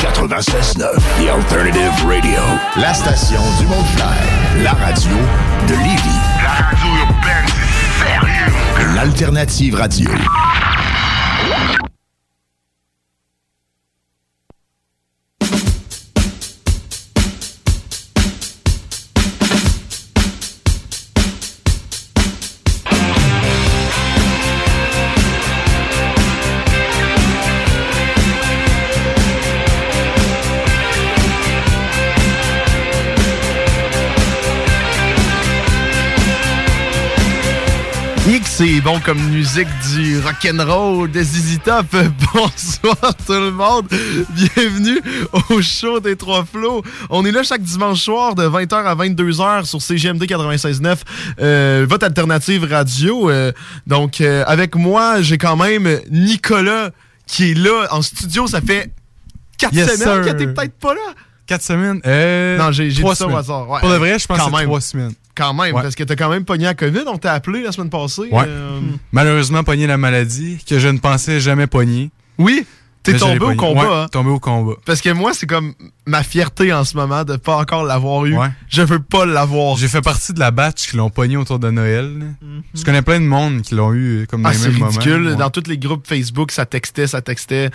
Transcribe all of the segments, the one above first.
96.9 The Alternative Radio. La station du Mont-Clair. La radio de Lévis. La radio urbaine, c'est sérieux. L'Alternative Radio. C'est bon comme musique du rock'n'roll de ZZ Top. Bonsoir tout le monde. Bienvenue au show des Trois Flots. On est là chaque dimanche soir de 20h à 22h sur CGMD 96.9, euh, votre alternative radio. Euh, donc, euh, avec moi, j'ai quand même Nicolas qui est là en studio. Ça fait quatre Yes, semaines sir. que t'es peut-être pas là. Quatre semaines? Non, j'ai dit ça au hasard. Ouais, Pour de vrai, je pense que c'est même. trois semaines. Quand même, Ouais. parce que t'as quand même pogné à COVID. On t'a appelé la semaine passée. Ouais. euh, Malheureusement, pogné la maladie que je ne pensais jamais pogner. Oui, t'es tombé au combat. Ouais, hein. tombé au combat. Parce que moi, c'est comme ma fierté en ce moment de pas encore l'avoir eu. Ouais. Je veux pas l'avoir. J'ai fait partie de la batch qui l'ont pogné autour de Noël. là. Je connais plein de monde qui l'ont eu comme dans Ah, les c'est mêmes ridicule. moments. Dans tous les groupes Facebook, ça textait, ça textait.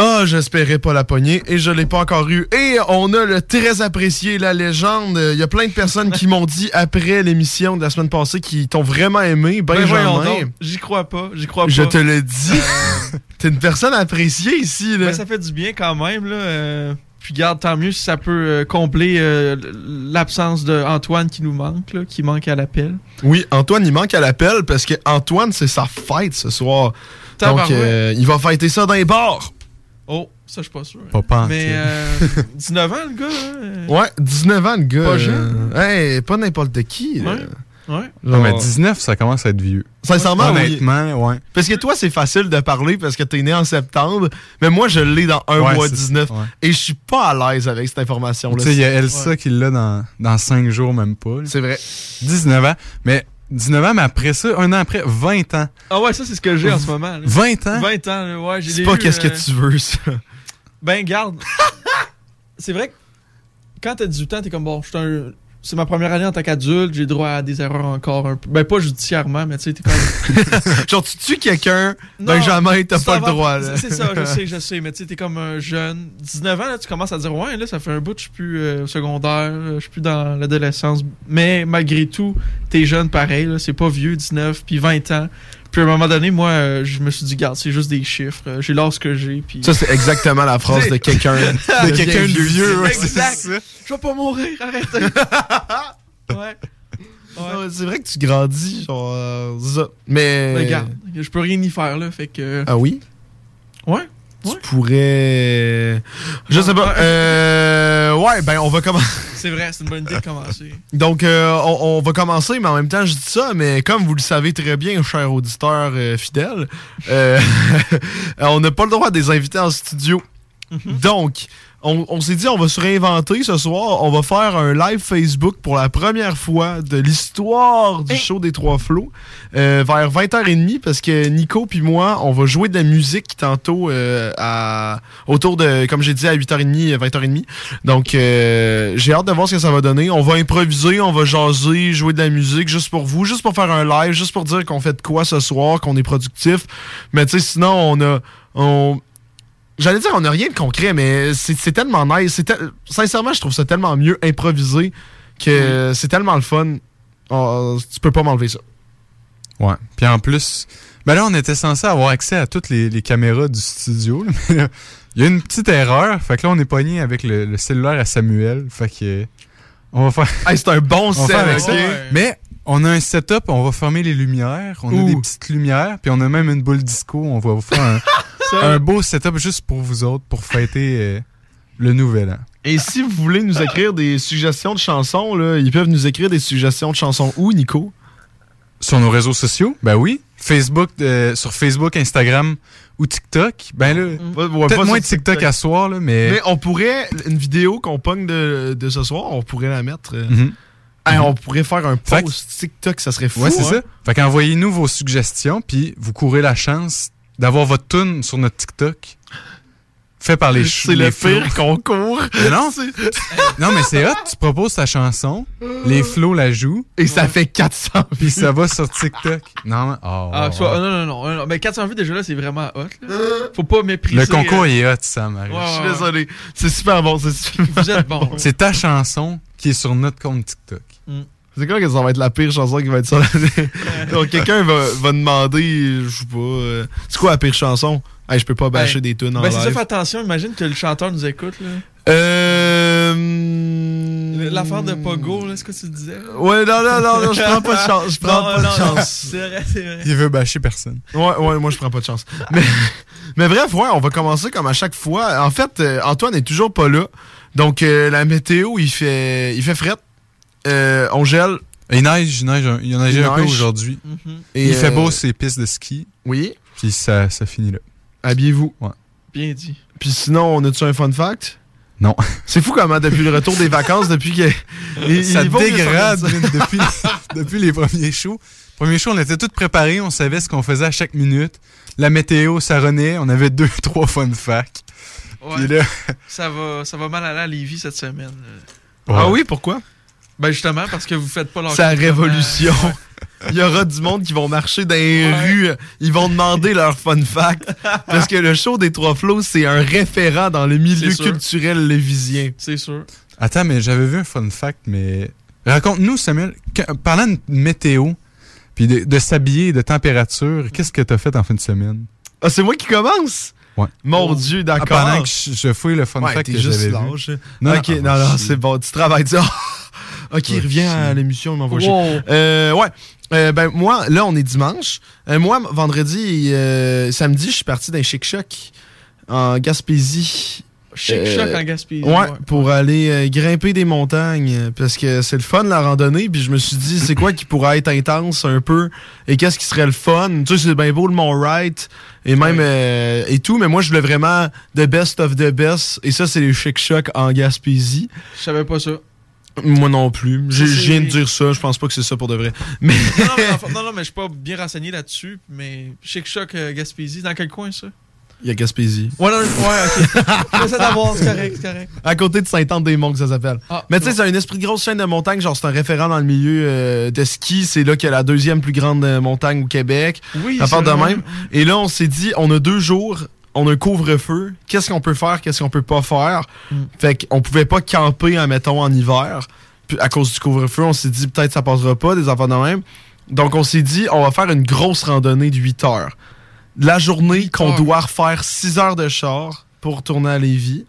Ah, j'espérais pas la pogner et je l'ai pas encore eu. Et on a le très apprécié, la légende. Il y a plein de personnes qui m'ont dit après l'émission de la semaine passée qui t'ont vraiment aimé. Ben Benjamin, donc. J'y crois pas, j'y crois je pas. te le dis. T'es une personne appréciée ici. Là. Ben, ça fait du bien quand même, là. euh, puis garde, tant mieux si ça peut euh, combler euh, l'absence de Antoine qui nous manque, là, qui manque à l'appel. Oui, Antoine, il manque à l'appel parce que Antoine, c'est sa fête ce soir. Donc, euh, il va fêter ça dans les bars. Oh, ça, je suis pas sûr. Pas pantoute. Mais euh, 19 ans, le gars. hein, euh, Ouais, 19 ans, le gars. Pas euh, jeune. hey, pas n'importe qui. là. Ouais. Ouais. Non, mais Genre, 19, ça commence à être vieux. Sincèrement, oui. Honnêtement, ouais. Parce que toi, c'est facile de parler parce que t'es né en septembre, mais moi, je l'ai dans un Ouais, mois c'est 19 ça, ouais. et je suis pas à l'aise avec cette Tu information-là. sais, il y a Elsa qui l'a dans, dans 5 jours, même pas. C'est vrai. 19 ans. Mais 19 ans, mais après ça, un an après, 20 ans. Ah ouais, ça, c'est ce que j'ai en ce moment. là. 20 ans? 20 ans, ouais. j'ai C'est pas qu'est-ce que euh, tu veux, ça. Ben, garde. c'est vrai que quand t'as 18 ans, t'es comme bon, je suis un. C'est ma première année en tant qu'adulte, j'ai droit à des erreurs encore un peu. Ben, pas judiciairement, mais tu sais, t'es comme. Genre, tu tues quelqu'un, Benjamin, t'as pas le droit. là. C'est ça, je sais, je sais. Mais tu sais, t'es comme un jeune. 19 ans, là, tu commences à dire, ouais, là, ça fait un bout, je suis plus euh, au secondaire, euh, je suis plus dans l'adolescence. Mais malgré tout, t'es jeune pareil, là, c'est pas vieux, 19, puis 20 ans. Puis à un moment donné, moi, euh, je me suis dit, garde, c'est juste des chiffres. euh, J'ai l'âge que j'ai, puis. Ça, c'est exactement la phrase de quelqu'un De quelqu'un de vieux, ouais, Exact. Je vais pas mourir, arrête. ouais. Ouais, C'est vrai que tu grandis, genre. euh. Mais. Mais regarde, je peux rien y faire, là, fait que. Ah oui? Ouais. Tu pourrais. Je sais pas. Euh... Ouais, ben, on va commencer. C'est vrai, c'est une bonne idée de commencer. Donc, euh, on, on va commencer, mais en même temps, je dis ça, mais comme vous le savez très bien, chers auditeurs euh, fidèles, euh, on n'a pas le droit de les inviter en studio. Donc, on, on s'est dit, on va se réinventer ce soir. On va faire un live Facebook pour la première fois de l'histoire du show des Trois Flots euh, vers 20h30 parce que Nico puis moi, on va jouer de la musique tantôt euh, à, autour de, comme j'ai dit, à 8h30, 20h30. Donc, euh, j'ai hâte de voir ce que ça va donner. On va improviser, on va jaser, jouer de la musique juste pour vous, juste pour faire un live, juste pour dire qu'on fait de quoi ce soir, qu'on est productif. Mais tu sais, sinon, on a... On, J'allais dire, on n'a rien de concret, mais c'est tellement nice. tel- Sincèrement, je trouve ça tellement mieux improvisé que c'est tellement le fun. Oh, tu peux pas m'enlever ça. Ouais. Puis en plus, ben là, on était censé avoir accès à toutes les, les caméras du studio. là, mais là, Il y a une petite erreur. Fait que là, on est pogné avec le, le cellulaire à Samuel. Fait que. On va faire. c'est un bon set, avec ça. Mais on a un setup, on va fermer les lumières. On Ouh. a des petites lumières. Puis on a même une boule disco. On va vous faire un, un beau setup juste pour vous autres pour fêter euh, le nouvel an. Et si vous voulez nous écrire des suggestions de chansons, là, ils peuvent nous écrire des suggestions de chansons où, Nico? Sur nos réseaux sociaux, ben oui. Facebook, euh, sur Facebook, Instagram ou TikTok. Ben là, ouais, peut-être moins de TikTok TikTok. à soir, là, mais... Mais on pourrait, une vidéo qu'on pogne de, de ce soir, on pourrait la mettre. euh, Mhm. hey, On pourrait faire un Fait post TikTok, ça serait fou. Ouais, c'est hein? ça. Fait qu'envoyez-nous vos suggestions, puis vous courez la chance d'avoir votre tune sur notre TikTok. Fait par les C'est le pire concours. Mais non, C'est- non, mais c'est hot. Tu proposes ta chanson, les flots la jouent, Et ça fait 400 puis ça va sur TikTok. Non, mais- oh, Ah, soit- oh. non, non, non, non. Mais 400 vues, déjà là, c'est vraiment hot. Là. Faut pas mépriser. Le concours euh, est hot, Sam. Marie. Ouais, Je suis désolé. C'est super bon. C'est super... Vous êtes bon. C'est ta chanson qui est sur notre compte TikTok. C'est quoi que ça va être la pire chanson qui va être sur la... Donc, quelqu'un va, va demander, je sais pas, euh, c'est quoi la pire chanson? Hey, je peux pas bâcher des tunes en Ben, c'est ça, live. fais attention. Imagine que le chanteur nous écoute. là. Euh... L'affaire de Pogo, là, c'est quoi tu disais? Ouais, non, non, non, non, je prends pas de chance. Je prends Non, pas non, de chance. C'est vrai, c'est vrai. Il veut bâcher personne. Ouais, ouais, moi je prends pas de chance. Mais, mais bref, ouais, on va commencer comme à chaque fois. En fait, euh, Antoine est toujours pas là. Donc euh, la météo, il fait il fait fret. Euh, on gèle. Il neige, il neige, il a neigé Il un peu aujourd'hui. Mhm. Et, Il fait euh, beau ses pistes de ski, Oui. puis ça, ça finit là. Habillez-vous. Bien dit. Puis sinon, on a-tu un fun fact? Non. C'est fou comment depuis le retour des vacances, depuis que. il- ça il dégrade depuis, depuis les premiers shows. Premier show, on était tous préparés, on savait ce qu'on faisait à chaque minute. La météo, ça renaît, on avait deux, trois fun facts. Ouais. Puis là, Ça va, ça va mal aller à Lévis cette semaine. Ah oui, pourquoi? Ben justement, parce que vous faites pas C'est la l'enregistrement. révolution. Il y aura du monde qui vont marcher dans les Ouais. rues. Ils vont demander leur fun fact. parce que le show des Trois Flots, c'est un référent dans le milieu culturel lévisien. C'est sûr. attends, mais j'avais vu un fun fact, mais raconte-nous, Samuel, que- parlant de météo, puis de, de s'habiller, de température, qu'est-ce que t'as fait en fin de semaine? Ah, c'est moi qui commence? Ouais. Mon Dieu, Ah, d'accord. pendant que je, je fouille le fun ouais, fact que juste j'avais vu. Non, ok, ah, non, non, c'est bon. Tu travailles ça. Ok, Va reviens à l'émission, il m'envoie. Wow. Euh, ouais. Euh, ben, moi, là, on est dimanche. Euh, moi, vendredi, euh, samedi, je suis parti d'un Chic Choc en Gaspésie. Chic choc en Gaspésie. Ouais, pour aller grimper des montagnes. Parce que c'est le fun, la randonnée. Puis je me suis dit, c'est quoi qui pourrait être intense un peu? Et qu'est-ce qui serait le fun? Tu sais, c'est bien beau le Mont Wright et même Oui. euh, et tout. Mais moi, je voulais vraiment the best of the best. Et ça, c'est les Chic Choc en Gaspésie. Je savais pas ça. Moi non plus. Je viens de dire ça. Je pense pas que c'est ça pour de vrai. Mais Non, non, mais, enfin- non, non, mais je suis pas bien renseigné là-dessus. Mais Chic Choc euh, Gaspésie, dans quel coin ça? il y a Gaspésie. Ouais, non, ouais, ok. J'essaie d'avoir, c'est correct, c'est correct. À côté de Sainte-Anne-des-Monts, que ça s'appelle. Ah, Mais tu sais, c'est un esprit de grosse chaîne de montagne. Genre, c'est un référent dans le milieu euh, de ski. C'est là qu'il y a la deuxième plus grande euh, montagne au Québec. oui, À part de même. Et là, on s'est dit, on a deux jours, on a un couvre-feu. Qu'est-ce qu'on peut faire, qu'est-ce qu'on peut pas faire? Mm. Fait qu'on pouvait pas camper, mettons, en hiver. Puis à cause du couvre-feu, on s'est dit, peut-être ça passera pas, des enfants de même. Donc, on s'est dit, on va faire une grosse randonnée de 8 heures. La journée qu'on doit refaire 6 heures de char pour tourner à Lévis.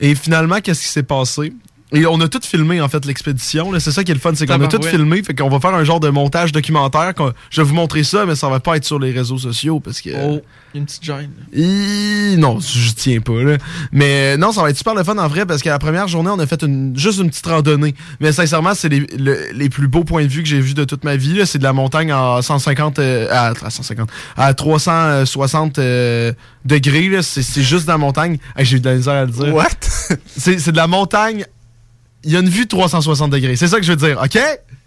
Et finalement, qu'est-ce qui s'est passé? Et on a tout filmé, en fait, l'expédition. C'est ça qui est le fun, c'est qu'on a tout filmé. Fait qu'on va faire un genre de montage documentaire. Je vais vous montrer ça, mais ça va pas être sur les réseaux sociaux parce que. Oh, y a une petite gêne. Non, je tiens pas, là. Mais euh, non, ça va être super le fun en vrai parce que la première journée, on a fait une, juste une petite randonnée. Mais sincèrement, c'est les, le- les plus beaux points de vue que j'ai vus de toute ma vie. C'est de la montagne à 150, euh, à, à 150, à 360 euh, degrés. C'est juste de la montagne. Hey, j'ai eu de la misère à le dire. What? C'est de la montagne. Il y a une vue de 360 degrés. C'est ça que je veux dire, OK?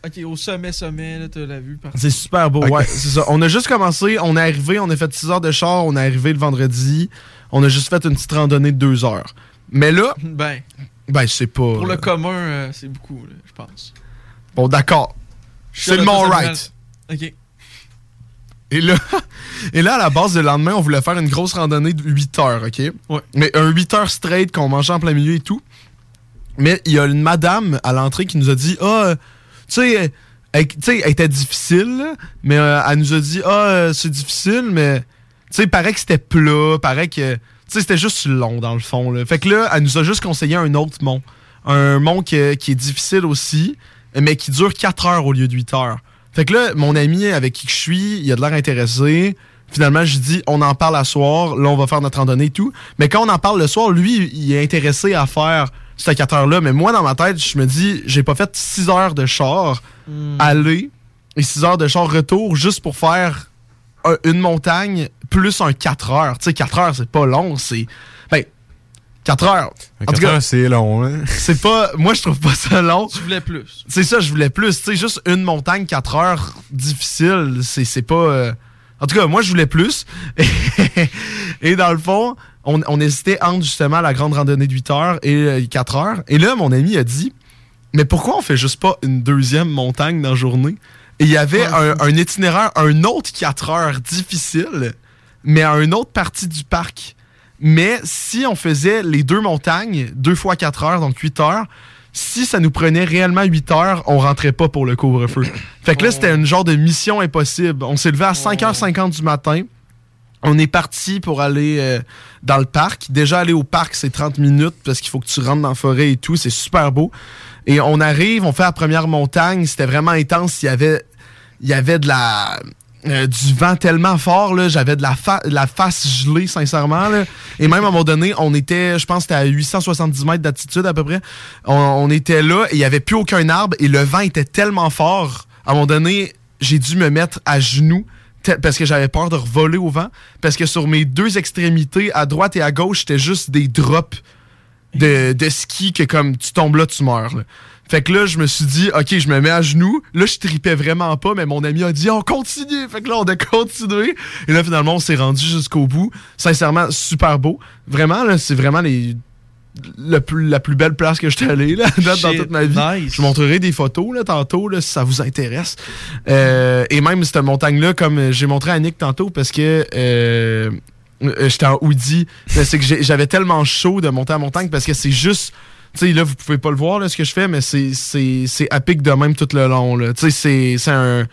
Ok, au sommet, sommet, là, t'as la vue partout. C'est super beau, ouais, c'est ça. On a juste commencé, on est arrivé, on a fait 6 heures de char, on est arrivé le vendredi, on a juste fait une petite randonnée de 2 heures. Mais là, Ben, ben c'est pas... pour le commun, euh, c'est beaucoup, je pense. Bon, d'accord. C'est Charlotte mon right. Ok. Et là, et là, à la base, le lendemain, on voulait faire une grosse randonnée de 8 heures, OK? Ouais. Mais un 8 heures straight qu'on mangeait en plein milieu et tout. Mais il y a une madame à l'entrée qui nous a dit, ah, euh, tu sais, elle, elle était difficile, mais euh, elle nous a dit, ah, euh, c'est difficile, mais, tu sais, paraît que c'était plat, paraît que, tu sais, c'était juste long, dans le fond. Fait que là, elle nous a juste conseillé un autre mont. Un mont qui est difficile aussi, mais qui dure 4 heures au lieu de 8 heures. Fait que là, mon ami avec qui je suis, il a de l'air intéressé. Finalement, je dis, on en parle à soir. Là, on va faire notre randonnée et tout. Mais quand on en parle le soir, lui, il est intéressé à faire ces 4 heures-là. Mais moi, dans ma tête, je me dis, j'ai pas fait 6 heures de char aller et 6 heures de char retour juste pour faire un- une montagne plus un 4 heures. Tu sais, 4 heures, c'est pas long. C'est. Ben, 4 heures. En tout 4 cas, heures, c'est long, hein? c'est pas. Moi, je trouve pas ça long. Tu voulais plus. C'est ça, je voulais plus. Tu sais, juste une montagne, 4 heures, difficile, c'est c'est pas... euh, En tout cas, moi, je voulais plus. et dans le fond, on, on hésitait entre justement la grande randonnée de 8 heures et euh, 4 heures. Et là, mon ami a dit, mais pourquoi on fait juste pas une deuxième montagne dans la journée? Et il y avait un, un itinéraire, un autre 4 heures difficile, mais à une autre partie du parc. Mais si on faisait les deux montagnes, deux fois 4 heures, donc 8 heures, si ça nous prenait réellement 8 heures, on rentrait pas pour le couvre-feu. Fait que là, c'était une genre de mission impossible. On s'est levé à 5h50 du matin. On est parti pour aller euh, dans le parc. Déjà, aller au parc, c'est 30 minutes parce qu'il faut que tu rentres dans la forêt et tout. C'est super beau. Et on arrive, on fait la première montagne. C'était vraiment intense. Il y avait, il y avait de la, euh, du vent tellement fort. là. J'avais de la, face gelée, sincèrement. là. Et même à un moment donné, on était, je pense, c'était à 870 mètres d'altitude à peu près. On, était là et il n'y avait plus aucun arbre. Et le vent était tellement fort. À un moment donné, j'ai dû me mettre à genoux parce que j'avais peur de revoler au vent. Parce que sur mes deux extrémités, à droite et à gauche, c'était juste des drops de, de ski que comme tu tombes là, tu meurs. Fait que là, je me suis dit, OK, je me mets à genoux. Là, je tripais vraiment pas, mais mon ami a dit, on continue. Fait que là, on a continué. Et là, finalement, on s'est rendu jusqu'au bout. Sincèrement, super beau. Vraiment, là, c'est vraiment les, le plus- la plus belle place que j'étais allé, là, dans toute ma vie. nice. Je vous montrerai des photos, là, tantôt, là, si ça vous intéresse. Euh, et même cette montagne-là, comme j'ai montré à Nick tantôt, parce que euh, euh, j'étais en hoodie, c'est que j'avais tellement chaud de monter à montagne parce que c'est juste. Tu sais, là, vous pouvez pas le voir, là, ce que je fais, mais c'est- à pic de même tout le long. Tu sais, c'est- c'est un,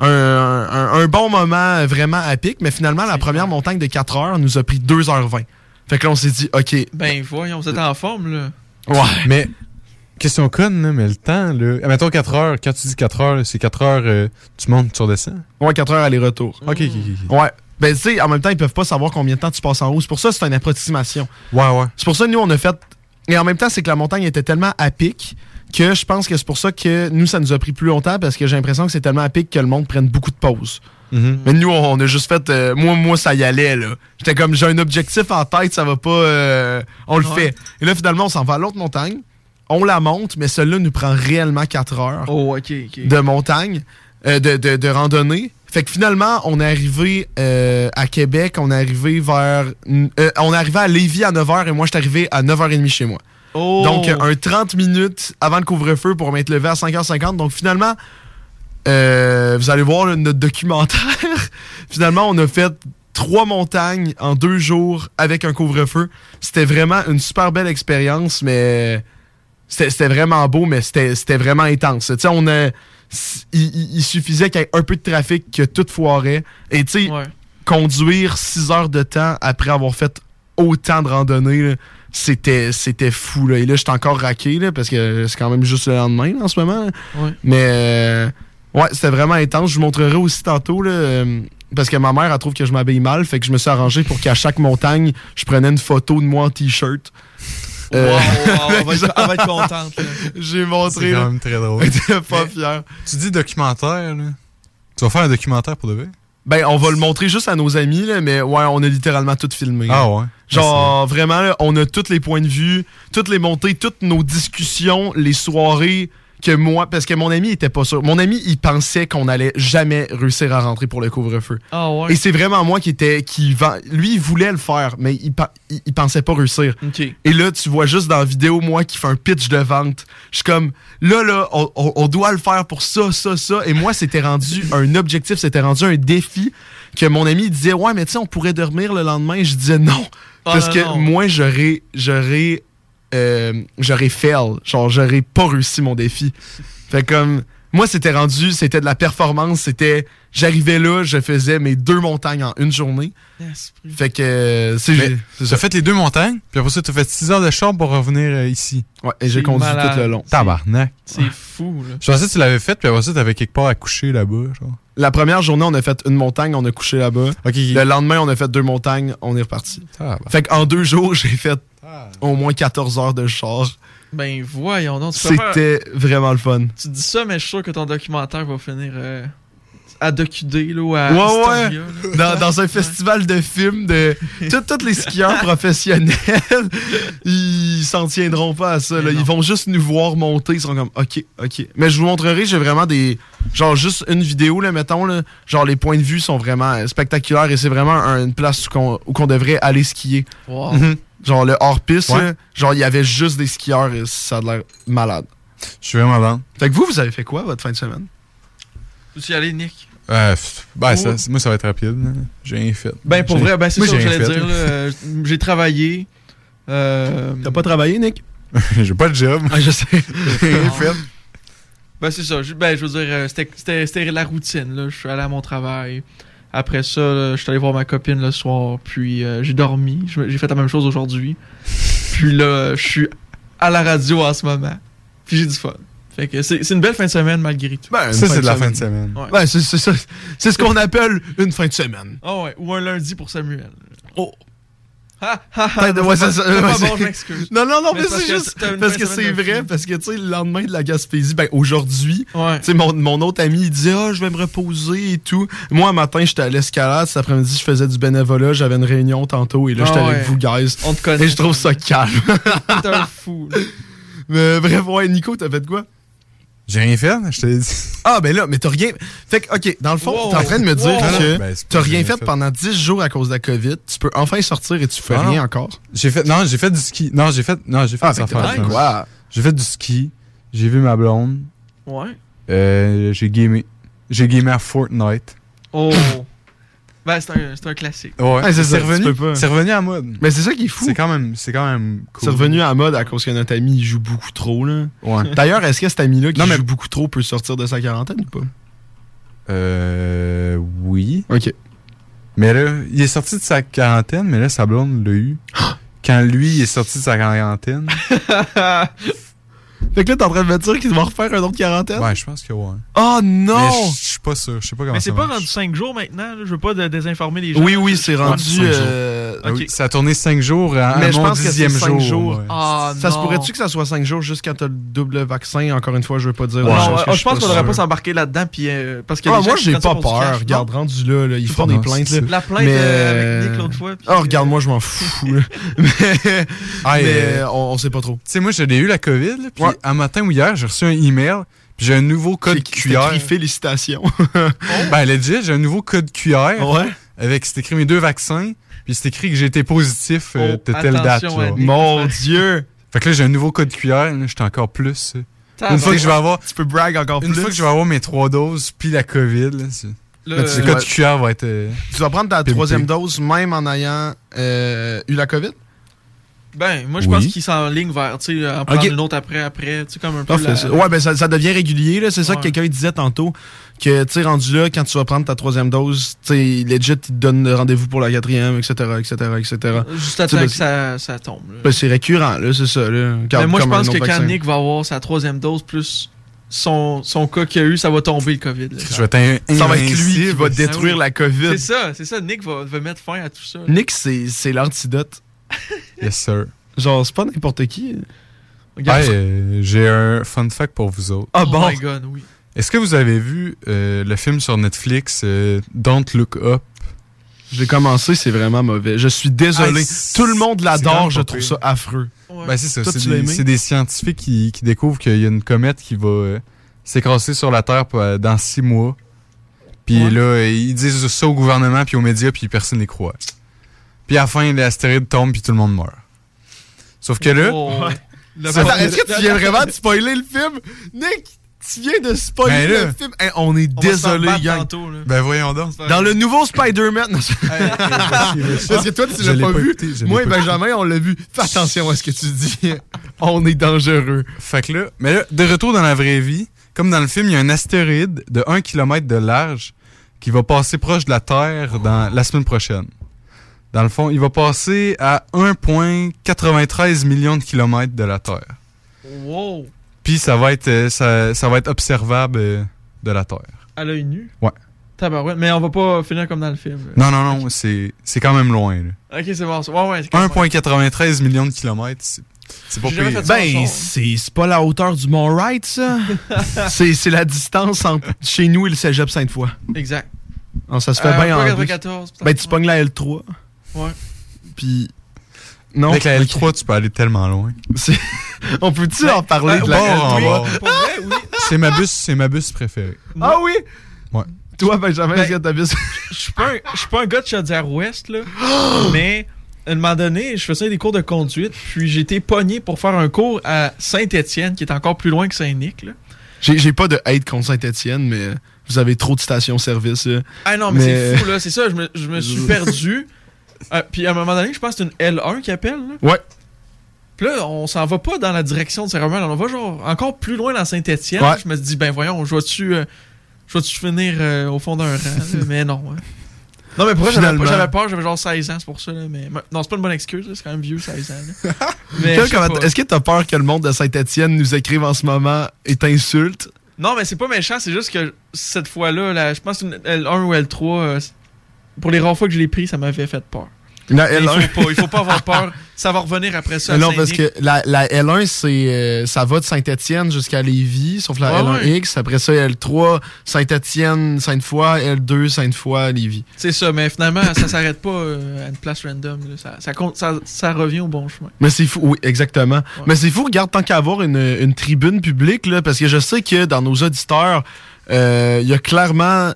un, un- un bon moment vraiment à pic, mais finalement, la première montagne de 4 heures nous a pris 2h20. Fait que là, on s'est dit, OK, Ben, voyons, vous êtes en forme, là. ouais. Mais, question conne, là, mais le temps, là. ah, Mettons 4 heures. Quand tu dis 4 heures, c'est 4 heures, euh, tu montes, tu redescends. Ouais, 4 heures aller-retour. Ok, ok, ok. ok. Ouais. Ben, tu sais, en même temps, ils peuvent pas savoir combien de temps tu passes en haut. C'est pour ça que c'est une approximation. Ouais, ouais. C'est pour ça que nous, on a fait. Et en même temps, c'est que la montagne était tellement à pic que je pense que c'est pour ça que nous, ça nous a pris plus longtemps parce que j'ai l'impression que c'est tellement à pic que le monde prenne beaucoup de pauses. Mhm. Mais nous, on a juste fait. euh, moi, moi, ça y allait, là. J'étais comme, j'ai un objectif en tête, ça va pas. euh, on le Ouais. fait. Et là, finalement, on s'en va à l'autre montagne. On la monte, mais celle-là nous prend réellement 4 heures Oh, de montagne, euh, de, de, de randonnée. Fait que finalement, on est arrivé à Québec, on est arrivé vers. euh, on est arrivé à Lévis à 9h et moi, je suis arrivé à 9h30 chez moi. Oh! Donc, un 30 minutes avant le couvre-feu pour m'être levé à 5h50. Donc, finalement, euh, vous allez voir là, notre documentaire. finalement, on a fait trois montagnes en deux jours avec un couvre-feu. C'était vraiment une super belle expérience, mais c'était vraiment beau, mais c'était vraiment intense. Tu sais, on a. Il, suffisait qu'il y ait un peu de trafic que tout foirait. Et tu sais, Ouais. conduire 6 heures de temps après avoir fait autant de randonnées, c'était c'était fou là et là j'étais encore raqué là parce que c'est quand même juste le lendemain là, en ce moment. Ouais. mais euh, ouais c'était vraiment intense je vous montrerai aussi tantôt là euh, parce que ma mère elle trouve que je m'habille mal fait que je me suis arrangé pour qu'à chaque montagne je prenais une photo de moi en t-shirt Euh, Wow, wow, elle, va être, elle va être contente. là. j'ai montré C'est quand même très drôle. pas fier Tu dis documentaire, là. Tu vas faire un documentaire pour de vrai? ben on va le montrer juste à nos amis là mais ouais on a littéralement tout filmé Ah ouais. Genre, vraiment, là, on a tous les points de vue, toutes les montées, toutes nos discussions, les soirées que moi, parce que mon ami était pas sûr. Mon ami, il pensait qu'on allait jamais réussir à rentrer pour le couvre-feu. Ah ouais. Et c'est vraiment moi qui était, qui vend- lui, il voulait le faire, mais il, il, il pensait pas réussir. Et là, tu vois juste dans la vidéo, moi, qui fait un pitch de vente. Je suis comme, là, là, on, on- on doit le faire pour ça, ça, ça. Et moi, c'était rendu un objectif, c'était rendu un défi que mon ami disait, ouais, mais tu sais, on pourrait dormir le lendemain. Et je disais non. Ah, parce non, que non. moi, j'aurais, j'aurais, euh, j'aurais fail. Genre, j'aurais pas réussi mon défi. Fait comme, moi, c'était rendu, c'était de la performance. C'était, j'arrivais là, je faisais mes deux montagnes en une journée. Fait que, c'est fait les deux montagnes, puis après ça, tu as fait 6 heures de char pour revenir euh, ici. Ouais, et j'ai conduit malade. tout le long. Tabarnak. C'est fou, là. Je pensais que tu l'avais fait, puis après ça, t'avais quelque part à coucher là-bas. Genre. La première journée, on a fait une montagne, on a couché là-bas. Le lendemain, on a fait deux montagnes, on est reparti. Tabarnak. Fait qu'en deux jours, j'ai fait au moins 14 heures de char. Ben voyons donc. C'était vraiment le fun. tu dis ça, mais je suis sûr que ton documentaire va finir euh, à DocuD, là, ou à Ouais, Historia, ouais. là. Dans, dans un festival de films de tout- tous les skieurs professionnels, ils s'en tiendront pas à ça. là. Ils vont juste nous voir monter. Ils seront comme OK, OK. Mais je vous montrerai, j'ai vraiment des. Genre juste une vidéo, là, mettons. Là, genre les points de vue sont vraiment spectaculaires et c'est vraiment un- une place où qu'on devrait aller skier. Wow. Mhm. Genre le hors-piste, Ouais. genre il y avait juste des skieurs et ça a l'air malade. Je suis vraiment bon. Fait que vous, vous avez fait quoi votre fin de semaine? Peux-tu y aller, Nick? Euh, ben, Oh. ça, moi, ça va être rapide. J'ai rien fait. Ben pour vrai, ben c'est ça que j'allais dire. Euh, J'ai travaillé. Euh, T'as pas travaillé, Nick? J'ai pas de job. Ah, je sais. J'ai rien fait. Ben c'est ça. Je- Ben je veux dire, c'était- c'était c'était la routine. Là. Je suis allé à mon travail. Après ça, là, je suis allé voir ma copine le soir. Puis euh, j'ai dormi. J'ai fait la même chose aujourd'hui. puis là, je suis à la radio en ce moment. Puis j'ai du fun. Fait que c'est c'est une belle fin de semaine malgré tout. Ben, Ça, c'est de la fin de semaine. Ouais. Ben, c'est c'est ça. C'est ce qu'on appelle une fin de semaine. Ah ouais, ou un lundi pour Samuel. Oh. Ha ha ha. Ouais, ouais, c'est ça. C'est pas bon, c'est- je m'excuse. Non, non, non, Mais mais, c'est juste parce que de c'est de vrai, parce que, tu sais, le lendemain de la Gaspésie, ben, aujourd'hui, Ouais. tu sais, mon, mon autre ami, il dit, ah, je vais me reposer et tout. Moi, un matin, j'étais à l'escalade, cet après-midi, je faisais du bénévolat, j'avais une réunion tantôt, et là, j'étais Ah avec ouais. vous, guys. On te connaît. Et je trouve ça calme. T'es un fou. là. mais bref, ouais, Nico, t'as fait quoi? J'ai rien fait, je t'ai dit. Ah, ben là, mais t'as rien. Fait que, ok, dans le fond, Wow. t'es en train de me dire Wow. que Ben, t'as rien fait, pendant 10 jours à cause de la COVID. Tu peux enfin sortir et tu fais Ah, rien encore? J'ai fait, non, j'ai fait du ski. Non, j'ai fait, non, j'ai fait Ah, quoi? J'ai fait du ski. J'ai vu ma blonde. Ouais. Euh, j'ai gamé. J'ai gamé à Fortnite. Oh. Ben, c'est un, c'est un classique. Ouais, Ah, c'est revenu? revenu? À mode. Mais c'est ça qui est fou. C'est quand même, c'est quand même cool. C'est revenu à mode à cause que notre ami il joue beaucoup trop. là. Ouais. D'ailleurs, est-ce que cet ami-là qui Non, mais- joue beaucoup trop peut sortir de sa quarantaine ou pas? Euh, oui. Ok. Mais là, il est sorti de sa quarantaine, mais là, sa blonde l'a eu. Quand lui, il est sorti de sa quarantaine. Fait que là, t'es en train de me dire qu'il va refaire un autre quarantaine? ouais, je pense que ouais. Oh non! Je suis pas sûr. Je sais pas comment Mais c'est pas rendu 5 jours maintenant. là. Je veux pas de- désinformer les gens. Oui, oui, c'est rendu. euh, Ah oui, ça a tourné 5 jours à, Mais mon pense que c'est dixième cinq jour. jours. ouais. Ah, Ça se non. pourrait-tu que ça soit 5 jours juste quand t'as le double vaccin? Encore une fois, je veux pas dire. Ouais, Non, que je pense qu'on devrait pas s'embarquer là-dedans. Puis, euh, parce que Ah, moi, j'ai pas peur. Regarde, rendu là, là, ils font des plaintes. La plainte euh, avec Nick l'autre fois. Oh, euh, regarde, moi, je m'en fous. mais Ah, on, sait pas trop. Tu sais, moi, j'ai eu la COVID, là, puis Ouais. un matin ou hier, j'ai reçu un email, puis j'ai un nouveau code QR. écrit félicitations. Ben, legit, j'ai un nouveau code QR ouais. avec, c'est écrit mes deux vaccins, puis c'est écrit que j'ai été positif euh, Oh, de telle date. attention à genre. Nick. Mon Dieu. Fait que là, j'ai un nouveau code QR, là, j'étais encore plus. euh. Une fois que je vais avoir, Tu peux brag encore une plus. fois que je vais avoir mes trois doses, puis la COVID, là, c'est- Là, le code ouais. QR va être. euh, Tu vas prendre ta Pimpé. troisième dose même en ayant euh, eu la COVID? Ben, moi, je Oui. pense qu'ils s'enlignent vers, tu sais, en prendre une autre après, après, tu sais, comme un peu. La- ça. Ouais, ben ça, ça devient régulier, là. C'est ça que quelqu'un disait tantôt. Que, tu sais, rendu là, quand tu vas prendre ta troisième dose, tu sais, legit, il te donne le rendez-vous pour la quatrième, etc., etc., etc. Juste à temps ben, que ça, ça tombe. là. Ben, c'est récurrent, là, c'est ça, là. Mais Comme- moi, je pense que quand. Nick va avoir sa troisième dose plus son, son cas qu'il a eu, ça va tomber le COVID. là. Je vais être Ça va être lui qui va détruire oui. la COVID. C'est ça, c'est ça. Nick va, va mettre fin à tout ça. là. Nick, c'est c'est l'antidote. Yes, sir. Genre, c'est pas n'importe qui. Regarde. Hey, euh, J'ai un fun fact pour vous autres. Ah oh bon? my god, oui. Est-ce que vous avez vu euh, le film sur Netflix euh, Don't Look Up? J'ai commencé, c'est vraiment mauvais. Je suis désolé. Ah, Tout le monde l'adore, je trouve ça affreux. Ouais. Ben, c'est ça. Toi, C'est des, aimé? c'est des scientifiques qui, qui découvrent qu'il y a une comète qui va euh, s'écraser sur la Terre euh, dans six mois. Puis Ouais. là, ils disent ça au gouvernement puis aux médias, puis personne n'y croit. Puis à la fin, l'astéroïde tombe, puis tout le monde meurt. Sauf que là, Oh, ouais. Est-ce que tu viens vraiment de spoiler le film? Nick, tu viens de spoiler Ben là. le film. Hey, on est on va se faire désolé, gang. tantôt, là. ben voyons donc. Dans le nouveau Spider-Man. Parce que toi, tu Je l'as pas, pas vu. écouté, Moi et Benjamin, on l'a vu. Fais attention à ce que tu dis. on est dangereux. Fait que là, mais là, de retour dans la vraie vie, comme dans le film, il y a un astéroïde de 1 km de large qui va passer proche de la Terre dans la semaine prochaine. Dans le fond, il va passer à 1,93 millions de kilomètres de la Terre. Wow. Puis ça va être euh, ça, ça va être observable euh, de la Terre. À l'œil nu? Ouais. Tabarouette. Mais on va pas finir comme dans le film. là. Non, non, non, c'est c'est quand même loin. là. Ok, c'est bon. ça. Ouais, ouais. c'est quand même- 1,93 millions de kilomètres, c'est pas pire. Ben, c'est c'est pas la hauteur du Mont Wright, ça. c'est c'est la distance entre chez nous et le cégep Sainte-Foy. Exact. Ça se fait Euh, bien en pas bus. 94, peut-être. Ben, tu pognes la L3. Ouais. Puis. Non. Avec la ok. L3, tu peux aller tellement loin. On peut-tu en parler Ben, de la bon, L3? bon. Pour vrai, oui. C'est ma bus, c'est ma bus préférée. Ah oui? Ouais. Toi, Benjamin, Ben, est-ce que vu ça? Je suis pas un- je suis pas un gars de Chaudière-Ouest, là. mais, à un moment donné, je faisais des cours de conduite, puis j'ai été pogné pour faire un cours à Saint-Étienne, qui est encore plus loin que Saint-Nic, là. J'ai pas de hate contre Saint-Etienne, mais vous avez trop de stations-service. là. Ah non, mais, Mais- c'est fou, là. C'est ça, je me, je me suis perdu. Euh, puis à un moment donné, je pense que c'est une L1 qui appelle, là. Ouais. Puis là, on s'en va pas dans la direction de Saint-Romain, on va genre encore plus loin dans Saint-Étienne. Ouais. Je me dis, ben voyons, je vais-tu euh, finir euh, au fond d'un rang, mais non. hein. Non, mais pour vrai, j'avais peur, j'avais genre 16 ans, c'est pour ça. Là, mais non, c'est pas une bonne excuse, c'est quand même vieux, 16 ans. Est-ce que t'as peur que le monde de Saint-Etienne nous écrive en ce moment et t'insulte? Non, mais c'est pas méchant, c'est juste que cette fois-là, là, je pense une L1 ou L3, euh, pour les rares fois que je l'ai pris, ça m'avait fait peur. La Mais Il L1. faut pas, il faut pas avoir peur. Ça va revenir après ça. non, parce que la, la L1, c'est euh, ça va de Saint-Étienne jusqu'à Lévis, sauf la Ouais, L1X. Après ça, L3, Saint-Étienne, Sainte-Foy, L2, Sainte-Foy, Lévis. C'est ça, mais finalement, ça s'arrête pas euh, à une place random. Ça, ça, compte- ça, ça revient au bon chemin. Mais c'est fou, oui, exactement. Mais c'est fou, regarde, tant qu'à avoir une, une tribune publique, là, parce que je sais que dans nos auditeurs, euh, il y a clairement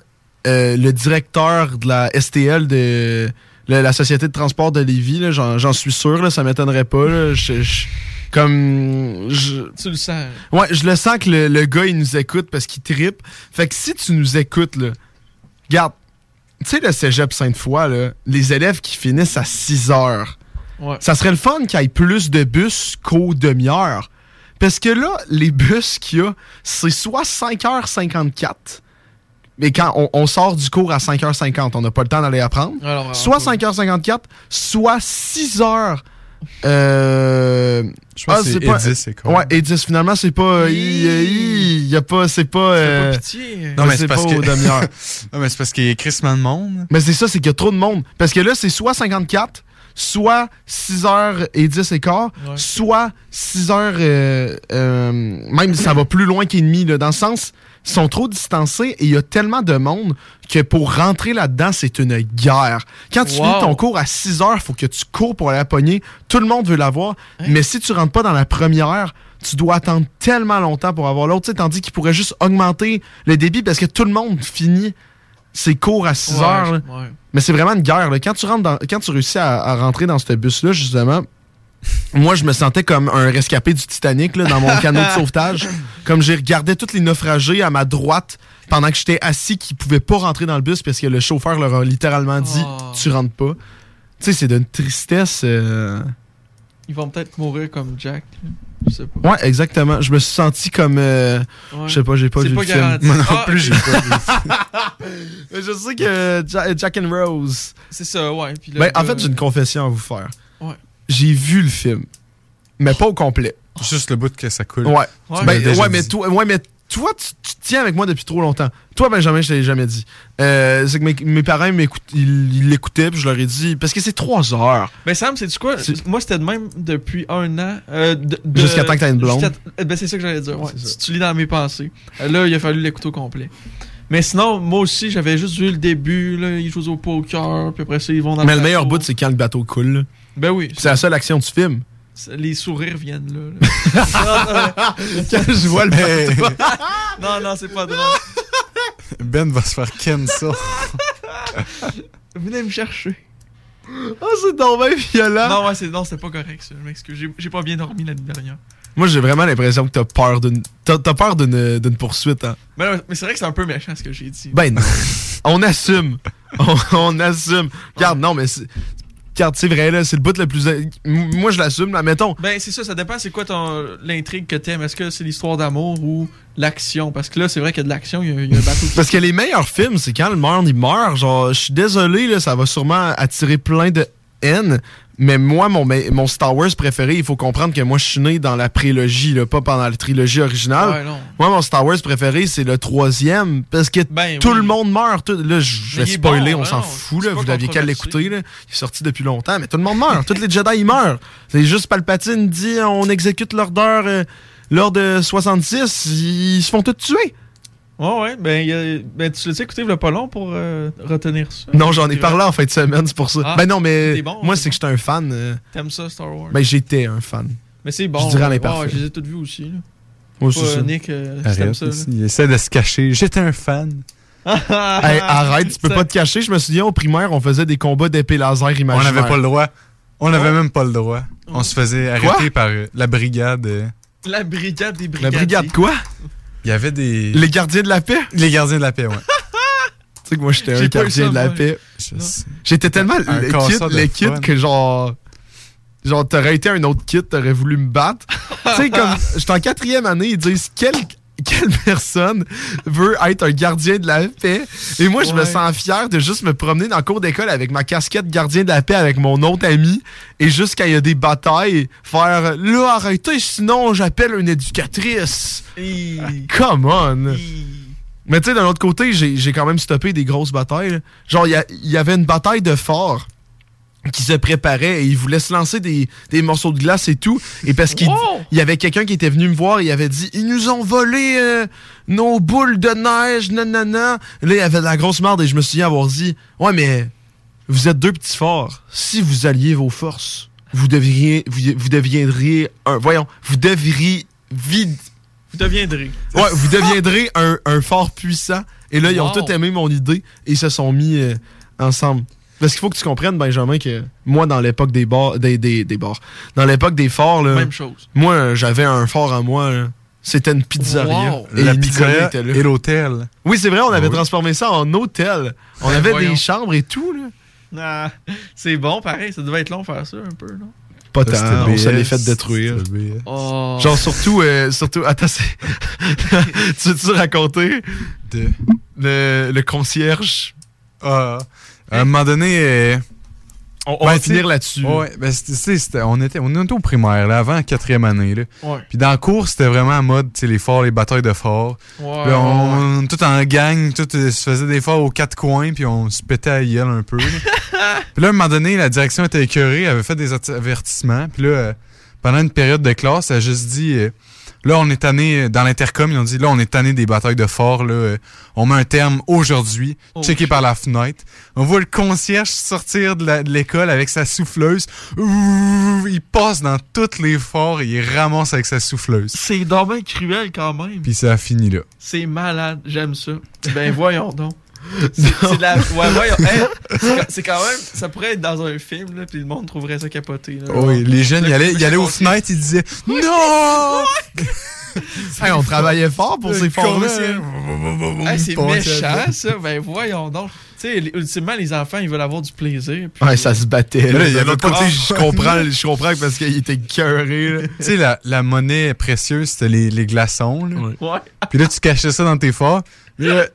euh, le directeur de la STL de la, la Société de transport de Lévis, j'en, suis sûr, là, ça m'étonnerait pas. là. Je- je- comme je, Tu le sens. Ouais, je le sens que le, le gars, il nous écoute parce qu'il trippe. Fait que si tu nous écoutes, là, regarde, tu sais, le cégep Sainte-Foy, là, les élèves qui finissent à 6 heures, Ouais. ça serait le fun qu'il y ait plus de bus qu'aux demi-heures. Parce que là, les bus qu'il y a, c'est soit 5h54, mais quand on, on sort du cours à 5h50, on n'a pas le temps d'aller apprendre. Alors, Soit alors, 5h54, soit 6 heures. Euh, Je pense ah, que c'est pas- Edis, c'est con. Ouais, et 10, finalement, c'est pas. Il y a pas. C'est pas. Euh, pas pitié. Non, mais c'est parce pas que- aux demi-heures. Non, mais c'est parce qu'il y a Christmas de monde. Mais c'est ça, c'est qu'il y a trop de monde. Parce que là, c'est soit 54, soit 6h et 10 et quart, Ouais. soit 6h. euh, euh, même ça va plus loin qu'ennemi, là. Dans le sens, sont trop distancés et il y a tellement de monde que pour rentrer là-dedans, c'est une guerre. Quand tu Wow. finis ton cours à 6 heures, faut que tu cours pour aller la pogner. Tout le monde veut l'avoir. Hein? Mais si tu rentres pas dans la première, tu dois attendre tellement longtemps pour avoir l'autre. Tandis qu'il pourrait juste augmenter le débit parce que tout le monde finit ses cours à 6 Ouais, heures. ouais. Mais c'est vraiment une guerre. là. Quand tu rentres dans- quand tu réussis à, à rentrer dans ce bus-là, justement, moi, je me sentais comme un rescapé du Titanic là, dans mon canot de sauvetage. Comme j'ai regardé tous les naufragés à ma droite pendant que j'étais assis qui pouvaient pas rentrer dans le bus parce que le chauffeur leur a littéralement dit Oh. Tu rentres pas. Tu sais, c'est d'une tristesse. euh, Ils vont peut-être mourir comme Jack. Je sais pas. Ouais, exactement. Je me suis senti comme. euh, Ouais. Je sais pas, j'ai pas vu pas le film. Moi non Ah, plus, j'ai pas vu. Mais je sais que Ja- Jack and Rose. C'est ça, ouais. Puis Ben, en fait, j'ai une confession à vous faire. J'ai vu le film, mais pas au complet. Juste le bout que ça coule. Ouais. Ouais, Ben, ouais, mais toi, ouais, mais toi, tu, tu tiens avec moi depuis trop longtemps. Toi, Benjamin, je te l'ai jamais dit. Euh, c'est que mes, mes parents ils ils l'écoutaient, puis je leur ai dit. Parce que c'est trois heures. Ben Sam, c'est tu quoi? Moi, c'était de même depuis un an. euh, de- de- Jusqu'à temps que t'aies une blonde. Ben c'est ça que j'allais dire. Ouais. Tu, tu lis dans mes pensées. Euh, là, il a fallu l'écouter au complet. Mais sinon, moi aussi, j'avais juste vu le début. Là, ils jouent au poker, puis après ça, ils vont dans mais le meilleur bout, c'est quand le bateau coule. là. Ben oui. C'est la seule action du film. c'est- Les sourires viennent là. là. quand je vois le Hey, non, non, c'est pas drôle. ben va se faire ken ça. Venez me chercher. Oh, c'est dommage violent. Non, ouais, c'est, non, c'était pas correct, ça. Je m'excuse. J'ai, j'ai pas bien dormi l'année dernière. Moi, j'ai vraiment l'impression que t'as peur d'une. T'as, t'as peur d'une, d'une poursuite, hein. Mais, non, mais c'est vrai que c'est un peu méchant ce que j'ai dit. Ben non. on assume. On, on assume. Regarde, non, mais c'est. C'est vrai, là, c'est le bout le plus. M- Moi, je l'assume, là. Mettons. Ben, c'est ça, ça dépend c'est quoi ton, l'intrigue que t'aimes. Est-ce que c'est l'histoire d'amour ou l'action? Parce que là, c'est vrai qu'il y a de l'action, il y a, il y a un bateau. Parce que les meilleurs films, c'est quand le monde il meurt. Genre, je suis désolé, là, ça va sûrement attirer plein de haine. Mais moi, mon, Star Wars préféré, il faut comprendre que moi, je suis né dans la prélogie, là, pas pendant la trilogie originale. Ouais. Moi, mon Star Wars préféré, c'est le troisième. Parce que Ben, tout oui. le monde meurt. tout- là, je vais spoiler, bon, on s'en fout. Là, vous n'aviez qu'à l'écouter. là. Il est sorti depuis longtemps, mais tout le monde meurt. Tous les Jedi, ils meurent. C'est juste Palpatine dit on exécute l'ordre euh, l'ordre 66. Ils se font tous tuer. Ouais, ouais. Ben, a- ben tu l'as écouté, a pas long pour euh, retenir ça? Non, j'en ai parlé en fin de semaine, c'est pour ça. Ah, ben non, mais bon, moi, c'est que j'étais un fan. euh, T'aimes ça, Star Wars? ben, j'étais un fan. mais c'est bon. je dirais à ouais, l'imparfait. ouais, je les ai toutes vues aussi. Là. Moi. Nick, euh, Arrête, ça. il essaie de se cacher. J'étais un fan. Hey, arrête, tu peux pas te cacher. Je me souviens, au primaire, on faisait des combats d'épée laser On imaginaires. n'avait pas le droit. On n'avait Oh. même pas le droit. On se faisait Quoi? arrêter par euh, la brigade. euh. La brigade des La brigadiers. brigade quoi? Il y avait des. Les gardiens de la paix? Les gardiens de la paix, ouais. Tu sais que moi, j'étais un gardien ça, de la paix. J'étais tellement Un le kid, que genre. Genre, t'aurais été un autre kid, t'aurais voulu me battre. tu sais, comme. J'étais en quatrième année, ils disent quelle, quelle personne veut être un gardien de la paix. Et moi, je me sens fier de juste me promener dans le cours d'école avec ma casquette gardien de la paix avec mon autre ami. Et juste quand il y a des batailles, faire là, arrêtez, sinon j'appelle une éducatrice. Come on! Mais tu sais, d'un autre côté, j'ai quand même stoppé des grosses batailles. là. Genre, il y, y avait une bataille de fort qui se préparait et il voulait se lancer des, des morceaux de glace et tout. Et parce qu'il Wow! il y avait quelqu'un qui était venu me voir et il avait dit Ils nous ont volé euh, nos boules de neige, nanana. Là, il y avait de la grosse merde et je me souviens avoir dit Ouais, mais vous êtes deux petits forts. Si vous alliez vos forces, vous devriez, vous, vous deviendriez un. Voyons, vous devriez. Vide, Vous deviendrez. Ouais, vous deviendrez un, un fort puissant. Et là, ils ont Wow. tous aimé mon idée et ils se sont mis euh, ensemble. Parce qu'il faut que tu comprennes, Benjamin, que moi, dans l'époque des bars, des, des, des bars, dans l'époque des forts, là, Même chose. moi, j'avais un fort à moi. là. C'était une pizzeria. Wow. Et la pizzeria était là. et l'hôtel. Oui, c'est vrai, on avait Ah oui. transformé ça en hôtel. On Ben avait voyons. des chambres et tout. Là. Ah, c'est bon, pareil. Ça devait être long faire ça un peu, non? Pas Ça, tant, c'était on se les fait détruire. c'était BS. Oh. Genre surtout, euh, surtout, attends, c'est... tu veux-tu raconter? De- le, le concierge? Ah, à un moment donné, euh, On, on Ben, va finir là-dessus. ouais, ben, on, était, on était au primaire, là, avant la quatrième année. Là. Ouais. Puis dans le cours, c'était vraiment en mode, les forts, les batailles de forts. Ouais, on, tout en gang, tout euh, se faisait des forts aux quatre coins, puis on se pétait à gueule un peu. là. puis là, à un moment donné, la direction était écœurée, elle avait fait des avertissements. Puis là, euh, pendant une période de classe, elle a juste dit... euh, Là, on est tanné, dans l'intercom, ils ont dit, là, on est tanné des batailles de forts, là, euh, on met un terme aujourd'hui, Oh, checké par la fenêtre. On voit le concierge sortir de l'école avec sa souffleuse. Ouh, il passe dans toutes les forts et il ramasse avec sa souffleuse. C'est dommage cruel quand même. Puis ça a fini là. C'est malade. J'aime ça. Ben voyons donc. C'est c'est de la. Ouais, voyons. Hey, c'est quand- même. Ça pourrait être dans un film, là, puis le monde trouverait ça capoté. Là, Oui, les jeunes, ils allaient, ils allaient aux fenêtres, ils disaient Non! Hey, on travaillait fort pour ces. Hey, Hey, c'est méchant, ça. Ben voyons donc. Tu sais, ultimement, les enfants, ils veulent avoir du plaisir. puis- Ouais, ça se battait. Là, il y a l'autre côté, je comprends, je comprends que parce qu'il était cœuré. Tu sais, la, la monnaie précieuse, c'était les, les glaçons. Là. Ouais. Puis là, tu cachais ça dans tes forts. Mais là,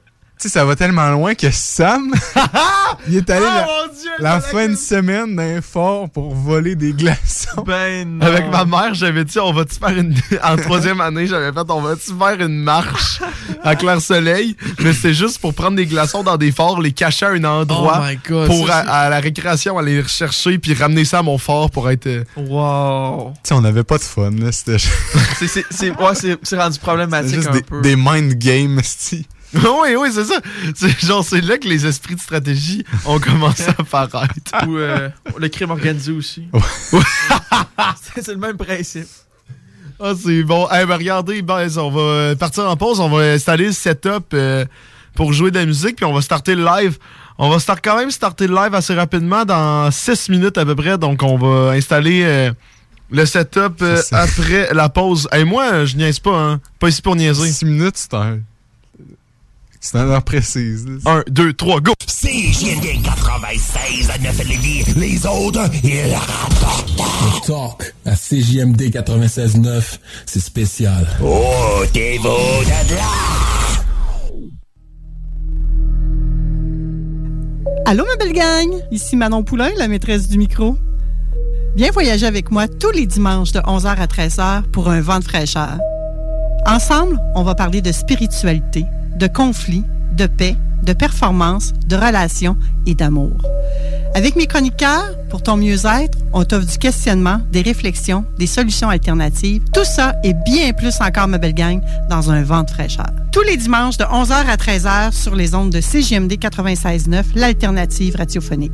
sais, ça va tellement loin que Sam, il est allé Oh, Dieu! la fin de semaine dans un fort pour voler des glaçons. Ben non. Avec ma mère, j'avais dit, on va-tu faire une. En troisième année, j'avais fait, on va-tu faire une marche à clair-soleil? Mais c'était juste pour prendre des glaçons dans des forts, les cacher à un endroit. Oh my God, Pour à, à la récréation aller les rechercher puis ramener ça à mon fort pour être. euh, Wow. Tu sais, on n'avait pas de fun, là. C'était C'est- C'est c'est- ouais, c'est- c'est rendu problématique juste un des, peu. des mind games, esti. oui, oui, c'est ça. C'est genre, c'est là que les esprits de stratégie ont commencé à apparaître. Ou euh, le crime organisé aussi. c'est c'est le même principe. Ah, c'est bon. Eh ben, regardez, ben, on va partir en pause. On va installer le setup euh, pour jouer de la musique, puis on va starter le live. On va start, quand même starter le live assez rapidement, dans 6 minutes à peu près. Donc, on va installer euh, le setup euh, après la pause. Et moi, je niaise pas, hein. Pas ici pour niaiser. 6 minutes, c'est un. C'est une heure précise. là. 1, 2, 3, go! CJMD 96 à 9 Lévis. Les autres, ils rapportent. Talk à CJMD 96.9, c'est spécial. Oh, t'es beau de là. Allô, ma belle gang! Ici Manon Poulain, la maîtresse du micro. Viens voyager avec moi tous les dimanches de 11h à 13h pour un vent de fraîcheur. Ensemble, on va parler de spiritualité, de conflits, de paix, de performance, de relations et d'amour. Avec mes chroniqueurs, pour ton mieux-être, on t'offre du questionnement, des réflexions, des solutions alternatives. Tout ça et bien plus encore, ma belle gang, dans un vent de fraîcheur. Tous les dimanches de 11h à 13h sur les ondes de CGMD 96.9, l'alternative radiophonique.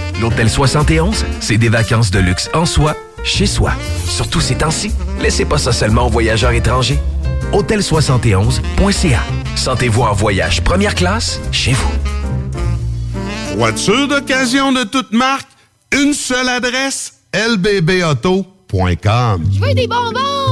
L'Hôtel 71, c'est des vacances de luxe en soi, chez soi. Surtout ces temps-ci, laissez pas ça seulement aux voyageurs étrangers. Hôtel71.ca. Sentez-vous en voyage première classe chez vous. Voiture d'occasion de toute marque, une seule adresse, lbbauto.com. Je veux des bonbons!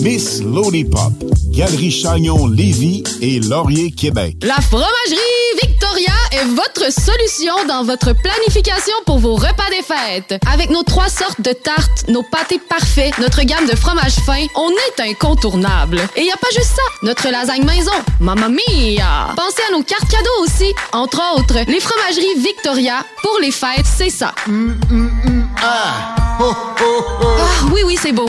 Miss Lollipop, Galerie Chagnon Lévis et Laurier Québec. La fromagerie Victoria est votre solution dans votre planification pour vos repas des fêtes. Avec nos trois sortes de tartes, nos pâtés parfaits, notre gamme de fromages fins, on est incontournable. Et y a pas juste ça, notre lasagne maison, mamma mia! Pensez à nos cartes cadeaux aussi, entre autres, les fromageries Victoria, pour les fêtes, c'est ça. Ah, oui, oui, c'est beau.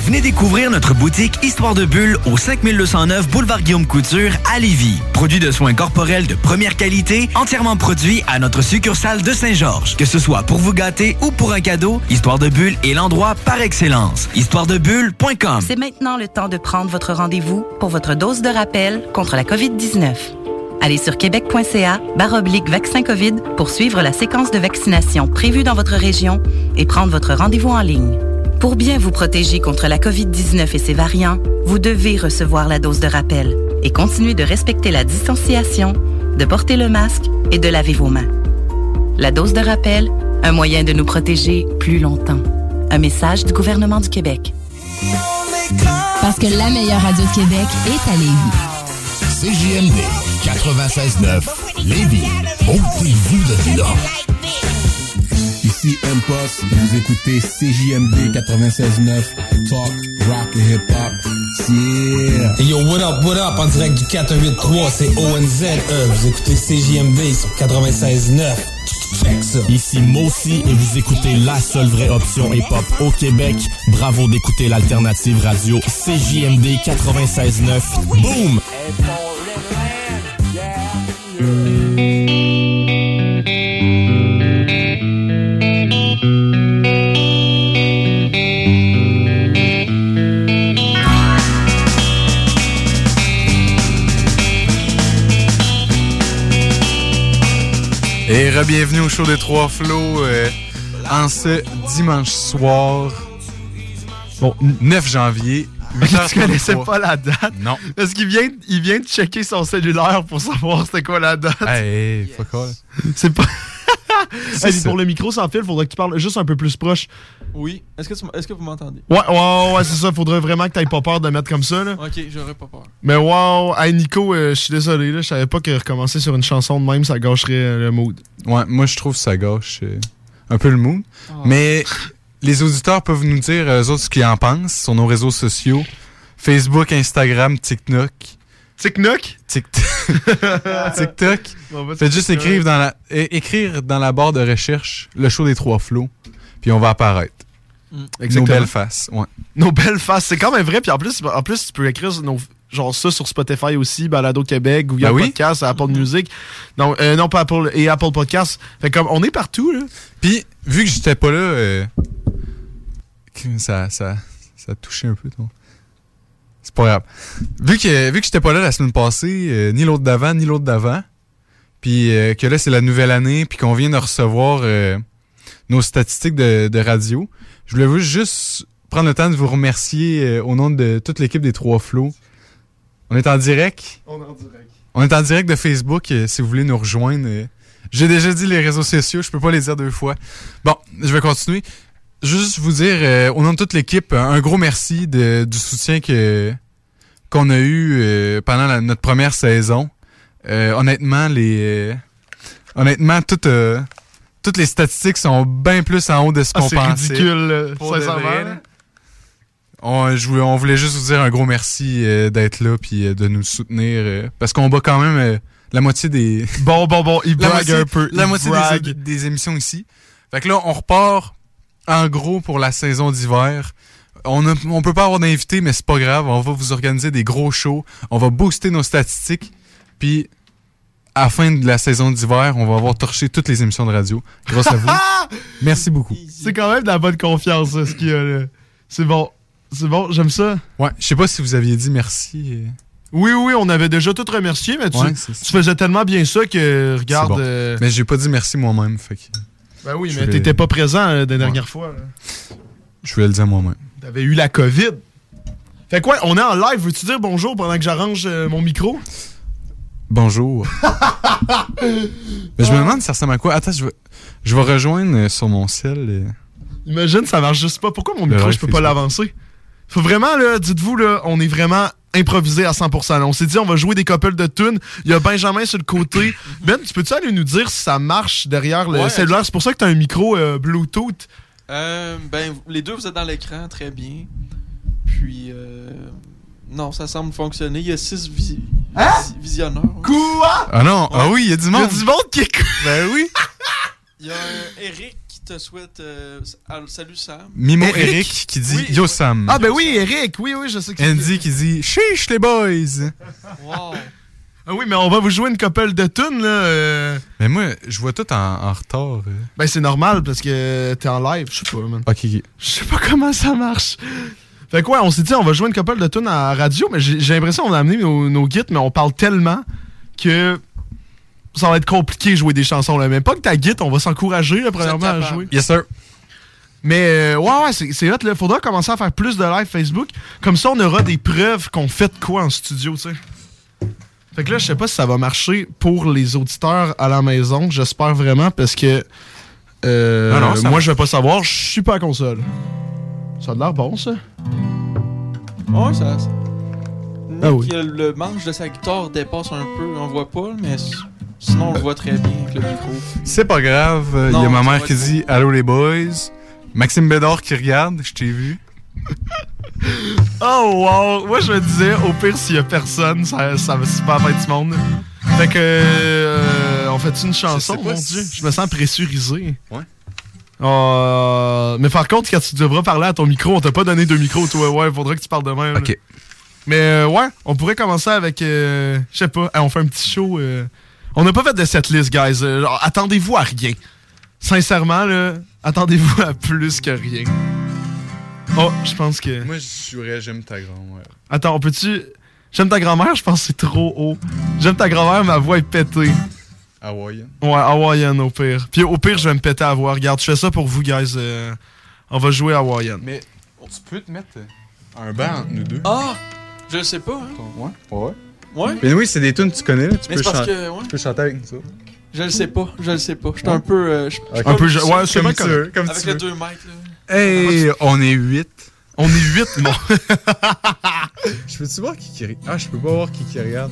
Venez découvrir notre boutique Histoire de Bulle au 5209 Boulevard Guillaume Couture à Lévis. Produit de soins corporels de première qualité, entièrement produit à notre succursale de Saint-Georges. Que ce soit pour vous gâter ou pour un cadeau, Histoire de Bulle est l'endroit par excellence. Histoiredebulle.com C'est maintenant le temps de prendre votre rendez-vous pour votre dose de rappel contre la COVID-19. Allez sur québec.ca baroblique vaccin COVID pour suivre la séquence de vaccination prévue dans votre région et prendre votre rendez-vous en ligne. Pour bien vous protéger contre la COVID-19 et ses variants, vous devez recevoir la dose de rappel et continuer de respecter la distanciation, de porter le masque et de laver vos mains. La dose de rappel, un moyen de nous protéger plus longtemps. Un message du gouvernement du Québec. Parce que la meilleure radio de Québec est à Lévis. CJMD 96.9 Lévis. Ôtez-vous de là. Ici M-Post, vous écoutez CJMD 96.9 Talk, Rock et Hip Hop. Yeah! Hey yo, what up, what up? En direct du 483, c'est ONZE. Vous écoutez CJMD sur 96.9. Check ça. Ici Mossy et vous écoutez la seule vraie option hip-hop au Québec. Bravo d'écouter l'alternative radio CJMD 96.9. Boom! Re-bienvenue au show des Trois Flots euh, en ce dimanche soir. Bon, 9 janvier. Tu connaissais pas la date? Non. Parce qu'il vient, il vient de checker son cellulaire pour savoir c'était quoi la date. Hey, fuck all. C'est pas. Hey, pour le micro sans fil, faudrait que tu parles juste un peu plus proche. Oui. Est-ce que, tu m- est-ce que vous m'entendez? Ouais, ouais, ouais, c'est ça. Faudrait vraiment que t'aies pas peur de mettre comme ça, là. Ok, j'aurais pas peur. Mais wow, hey Nico, euh, je suis désolé, là. Je savais pas que recommencer sur une chanson de même, ça gâcherait euh, le mood. Ouais, moi je trouve que ça gâche euh, un peu le mood. Mais les auditeurs peuvent nous dire eux autres ce qu'ils en pensent sur nos réseaux sociaux. Facebook, Instagram, TikTok. TikTok? TikTok. Faites juste écrire dans, la, écrire dans la barre de recherche le show des trois flots. Puis on va apparaître. Nos Exactement. belles faces. Ouais. Nos belles faces, c'est quand même vrai. Puis en plus, en plus tu peux écrire nos- genre ça sur Spotify aussi, Balado Québec, Google Ben oui. Podcast, Apple Music. Non, euh, non pas Apple et Apple Podcast. Fait comme on est partout là. Puis vu que j'étais pas là, euh, ça, ça, ça a touché un peu ton. C'est pas grave. Vu que, vu que j'étais pas là la semaine passée, euh, ni l'autre d'avant, ni l'autre d'avant, puis euh, que là c'est la nouvelle année, puis qu'on vient de recevoir euh, nos statistiques de, de radio, je voulais juste prendre le temps de vous remercier au nom de toute l'équipe des Trois Flots. On est en direct? On est en direct. On est en direct de Facebook, si vous voulez nous rejoindre. J'ai déjà dit les réseaux sociaux, je peux pas les dire deux fois. Bon, je vais continuer. Juste vous dire, euh, au nom de toute l'équipe, un gros merci de- du soutien que qu'on a eu euh, pendant la- notre première saison. Euh, honnêtement, les euh, honnêtement, toutes, euh, toutes les statistiques sont bien plus en haut de ce Ah, qu'on c'est pensait. ridicule, Pour de sincèrement. On, je voulais- on voulait juste vous dire un gros merci euh, d'être là puis euh, de nous soutenir euh, parce qu'on bat quand même euh, la moitié des Bon, bon, bon, il moitié, un peu. la moitié des, des émissions ici. Fait que là, on repart en gros pour la saison d'hiver. On, on peut pas avoir d'invités, mais c'est pas grave. On va vous organiser des gros shows. On va booster nos statistiques. Puis, à la fin de la saison d'hiver, on va avoir torché toutes les émissions de radio. Grâce à vous. Merci beaucoup. C'est quand même de la bonne confiance, ce qu'il y a là. C'est bon. C'est bon, j'aime ça. Ouais, je sais pas si vous aviez dit merci. Oui, oui, on avait déjà tout remercié, mais tu, Ouais, tu faisais tellement bien ça que, regarde. bon. euh, Mais j'ai pas dit merci moi-même. Fait que ben oui, je mais t'étais pas présent euh, la dernière fois. là. je voulais le dire moi-même. T'avais eu la COVID. Fait quoi, on est en live. Veux-tu dire bonjour pendant que j'arrange euh, mon micro? Bonjour. Mais je me demande ça ressemble à quoi. Attends, je vais, je vais rejoindre euh, sur mon sel. euh, Imagine, ça marche juste pas. Pourquoi mon micro, je peux pas l'avancer? Faut vraiment, là, dites-vous, là, on est vraiment improvisé à 100%. là. On s'est dit, on va jouer des couples de tunes. Il y a Benjamin sur le côté. Ben, tu peux-tu aller nous dire si ça marche derrière le Ouais, cellulaire? C'est pour ça que t'as un micro euh, Bluetooth. Euh, ben, les deux, vous êtes dans l'écran, très bien. Puis, euh, non, ça semble fonctionner. Il y a six vi- vis- visionneurs. ouais. Quoi? Ah non, ah oui, il y a du monde. Il y a du monde qui écoute. Ben oui. Il y a un Eric qui te souhaite euh, salut Sam. Mimo Eric? Eric, qui dit Oui. Yo Sam. Ah, ben oui, Eric. Oui, oui, je sais que Andy qui dit Chiche les boys. Wow. Ah oui, mais on va vous jouer une couple de tunes, là. euh. Mais moi, je vois tout en, en retard. euh. Ben, c'est normal parce que t'es en live. Je sais pas, man. Ok, ok. Je sais pas comment ça marche. Fait quoi, on s'est dit, on va jouer une couple de tunes à radio, mais j'ai j'ai l'impression qu'on a amené nos, nos guides, mais on parle tellement que ça va être compliqué de jouer des chansons là. Même pas que ta guide, on va s'encourager, là, premièrement, à jouer. Yes, sir. Mais euh, ouais, ouais, c'est hot. Il faudra commencer à faire plus de live Facebook. Comme ça, on aura des preuves qu'on fait de quoi en studio, tu sais. Fait que là, je sais pas si ça va marcher pour les auditeurs à la maison. J'espère vraiment parce que euh, Non, non, ça moi, va. je vais pas savoir. Je suis pas à console. Ça a l'air bon, ça. Ouais, ça. Nick, Ah oui. le manche de sa guitare dépasse un peu. On voit pas, mais sinon on le voit très bien avec le micro. C'est pas grave. Il y a ma mère qui dit Allô les boys. Maxime Bédard qui regarde, je t'ai vu. Oh wow! Moi je me disais, au pire s'il y a personne, ça, ça va la fin du monde. Fait que euh, on fait une chanson, mon si- dieu. Je me sens pressurisé. Ouais. Euh, mais par contre, quand tu devras parler à ton micro, on t'a pas donné deux micros, toi. Ouais, faudrait que tu parles de même. Ok. Mais euh, ouais, on pourrait commencer avec. euh, Je sais pas, on fait un petit show. On n'a pas fait de setlist, guys. Euh, attendez-vous à rien. Sincèrement, là, attendez-vous à plus que rien. Oh, je pense que. Moi, je jouerais J'aime ta grand-mère. Attends, on peut-tu. J'aime ta grand-mère, je pense que c'est trop haut. J'aime ta grand-mère, ma voix est pétée. Hawaïen. Ouais, Hawaiian au pire. Puis au pire, je vais me péter à voix. Regarde, je fais ça pour vous, guys. euh, on va jouer Hawaiian. Mais tu peux te mettre un banc entre nous deux. Ah! Je sais pas, hein. Ouais. Ouais. Ouais? Mais oui, c'est des tunes que tu connais, là. Tu, Mais peux, parce chan- que, ouais. tu peux chanter avec nous autres. Je le sais pas, je le sais pas. Je suis Ouais. un peu. euh, je- je Un peu, je- ouais, c'est Comme tu veux, comme Avec tu le veux. 2 mètres, là. Hey, on est 8. On est 8, bon. je peux-tu voir qui qui regarde? Ah, je peux pas voir qui qui regarde.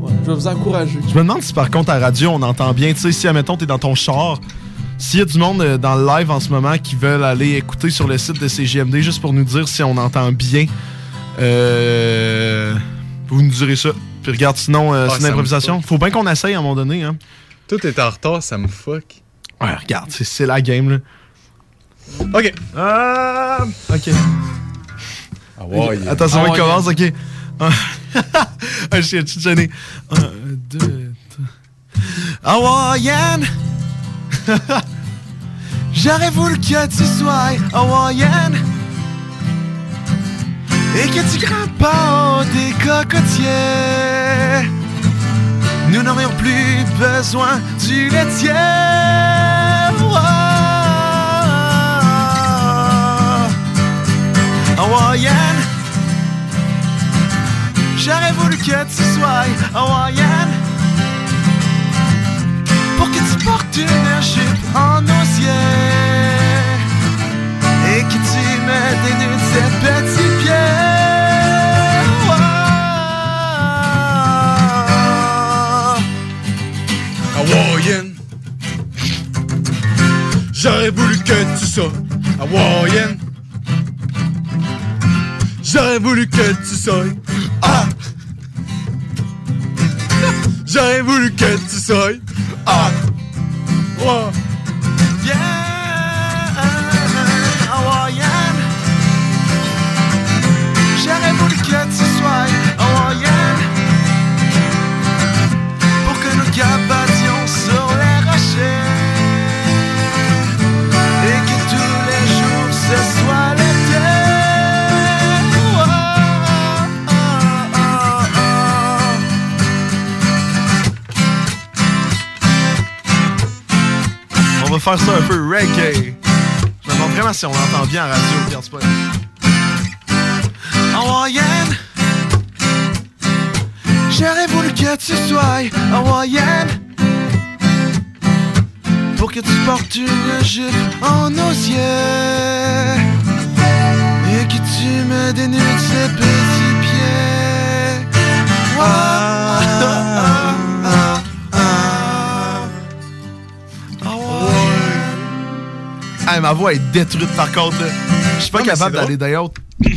Ouais, je vais vous encourager. Je me demande si par contre à radio on entend bien. Tu sais, si admettons t'es dans ton char, s'il y a du monde euh, dans le live en ce moment qui veulent aller écouter sur le site de CGMD juste pour nous dire si on entend bien, euh, vous nous direz ça. Puis regarde, sinon, euh, Ah, c'est une improvisation. Faut bien qu'on essaye à un moment donné. Hein. Tout est en retard, ça me fuck. Ouais, regarde, c'est- c'est la game là. Ok. Ah, ok. Ah ouais. Attention, Ah on ouais. commence, ok. Ah, je suis tout gêné. Un, deux, trois. Hawaiian! J'aurais voulu que tu sois Hawaiian et que tu grimpes pas des cocotiers. Nous n'aurions plus besoin du laitier. Oh. Hawaiian. J'aurais voulu que tu sois Hawaiian Pour que tu portes une jupe en osier Et que tu me dénudes tes petits Oh. Hawaiian. J'aurais voulu que tu sois Hawaiian. J'aurais voulu que tu sois. Ah! J'aurais voulu que tu sois. Ah! Ouais. Faire ça un peu reggae. Je me demande vraiment si on l'entend bien en radio. Regarde, c'est pas. Hawaiian. J'aurais voulu que tu sois Hawaiian. Pour que tu portes une jupe en osier. Et que tu me dénudes ces petits pieds. Ah, Hey, ma voix est détruite par contre. là. Je suis pas Non, capable d'aller d'ailleurs.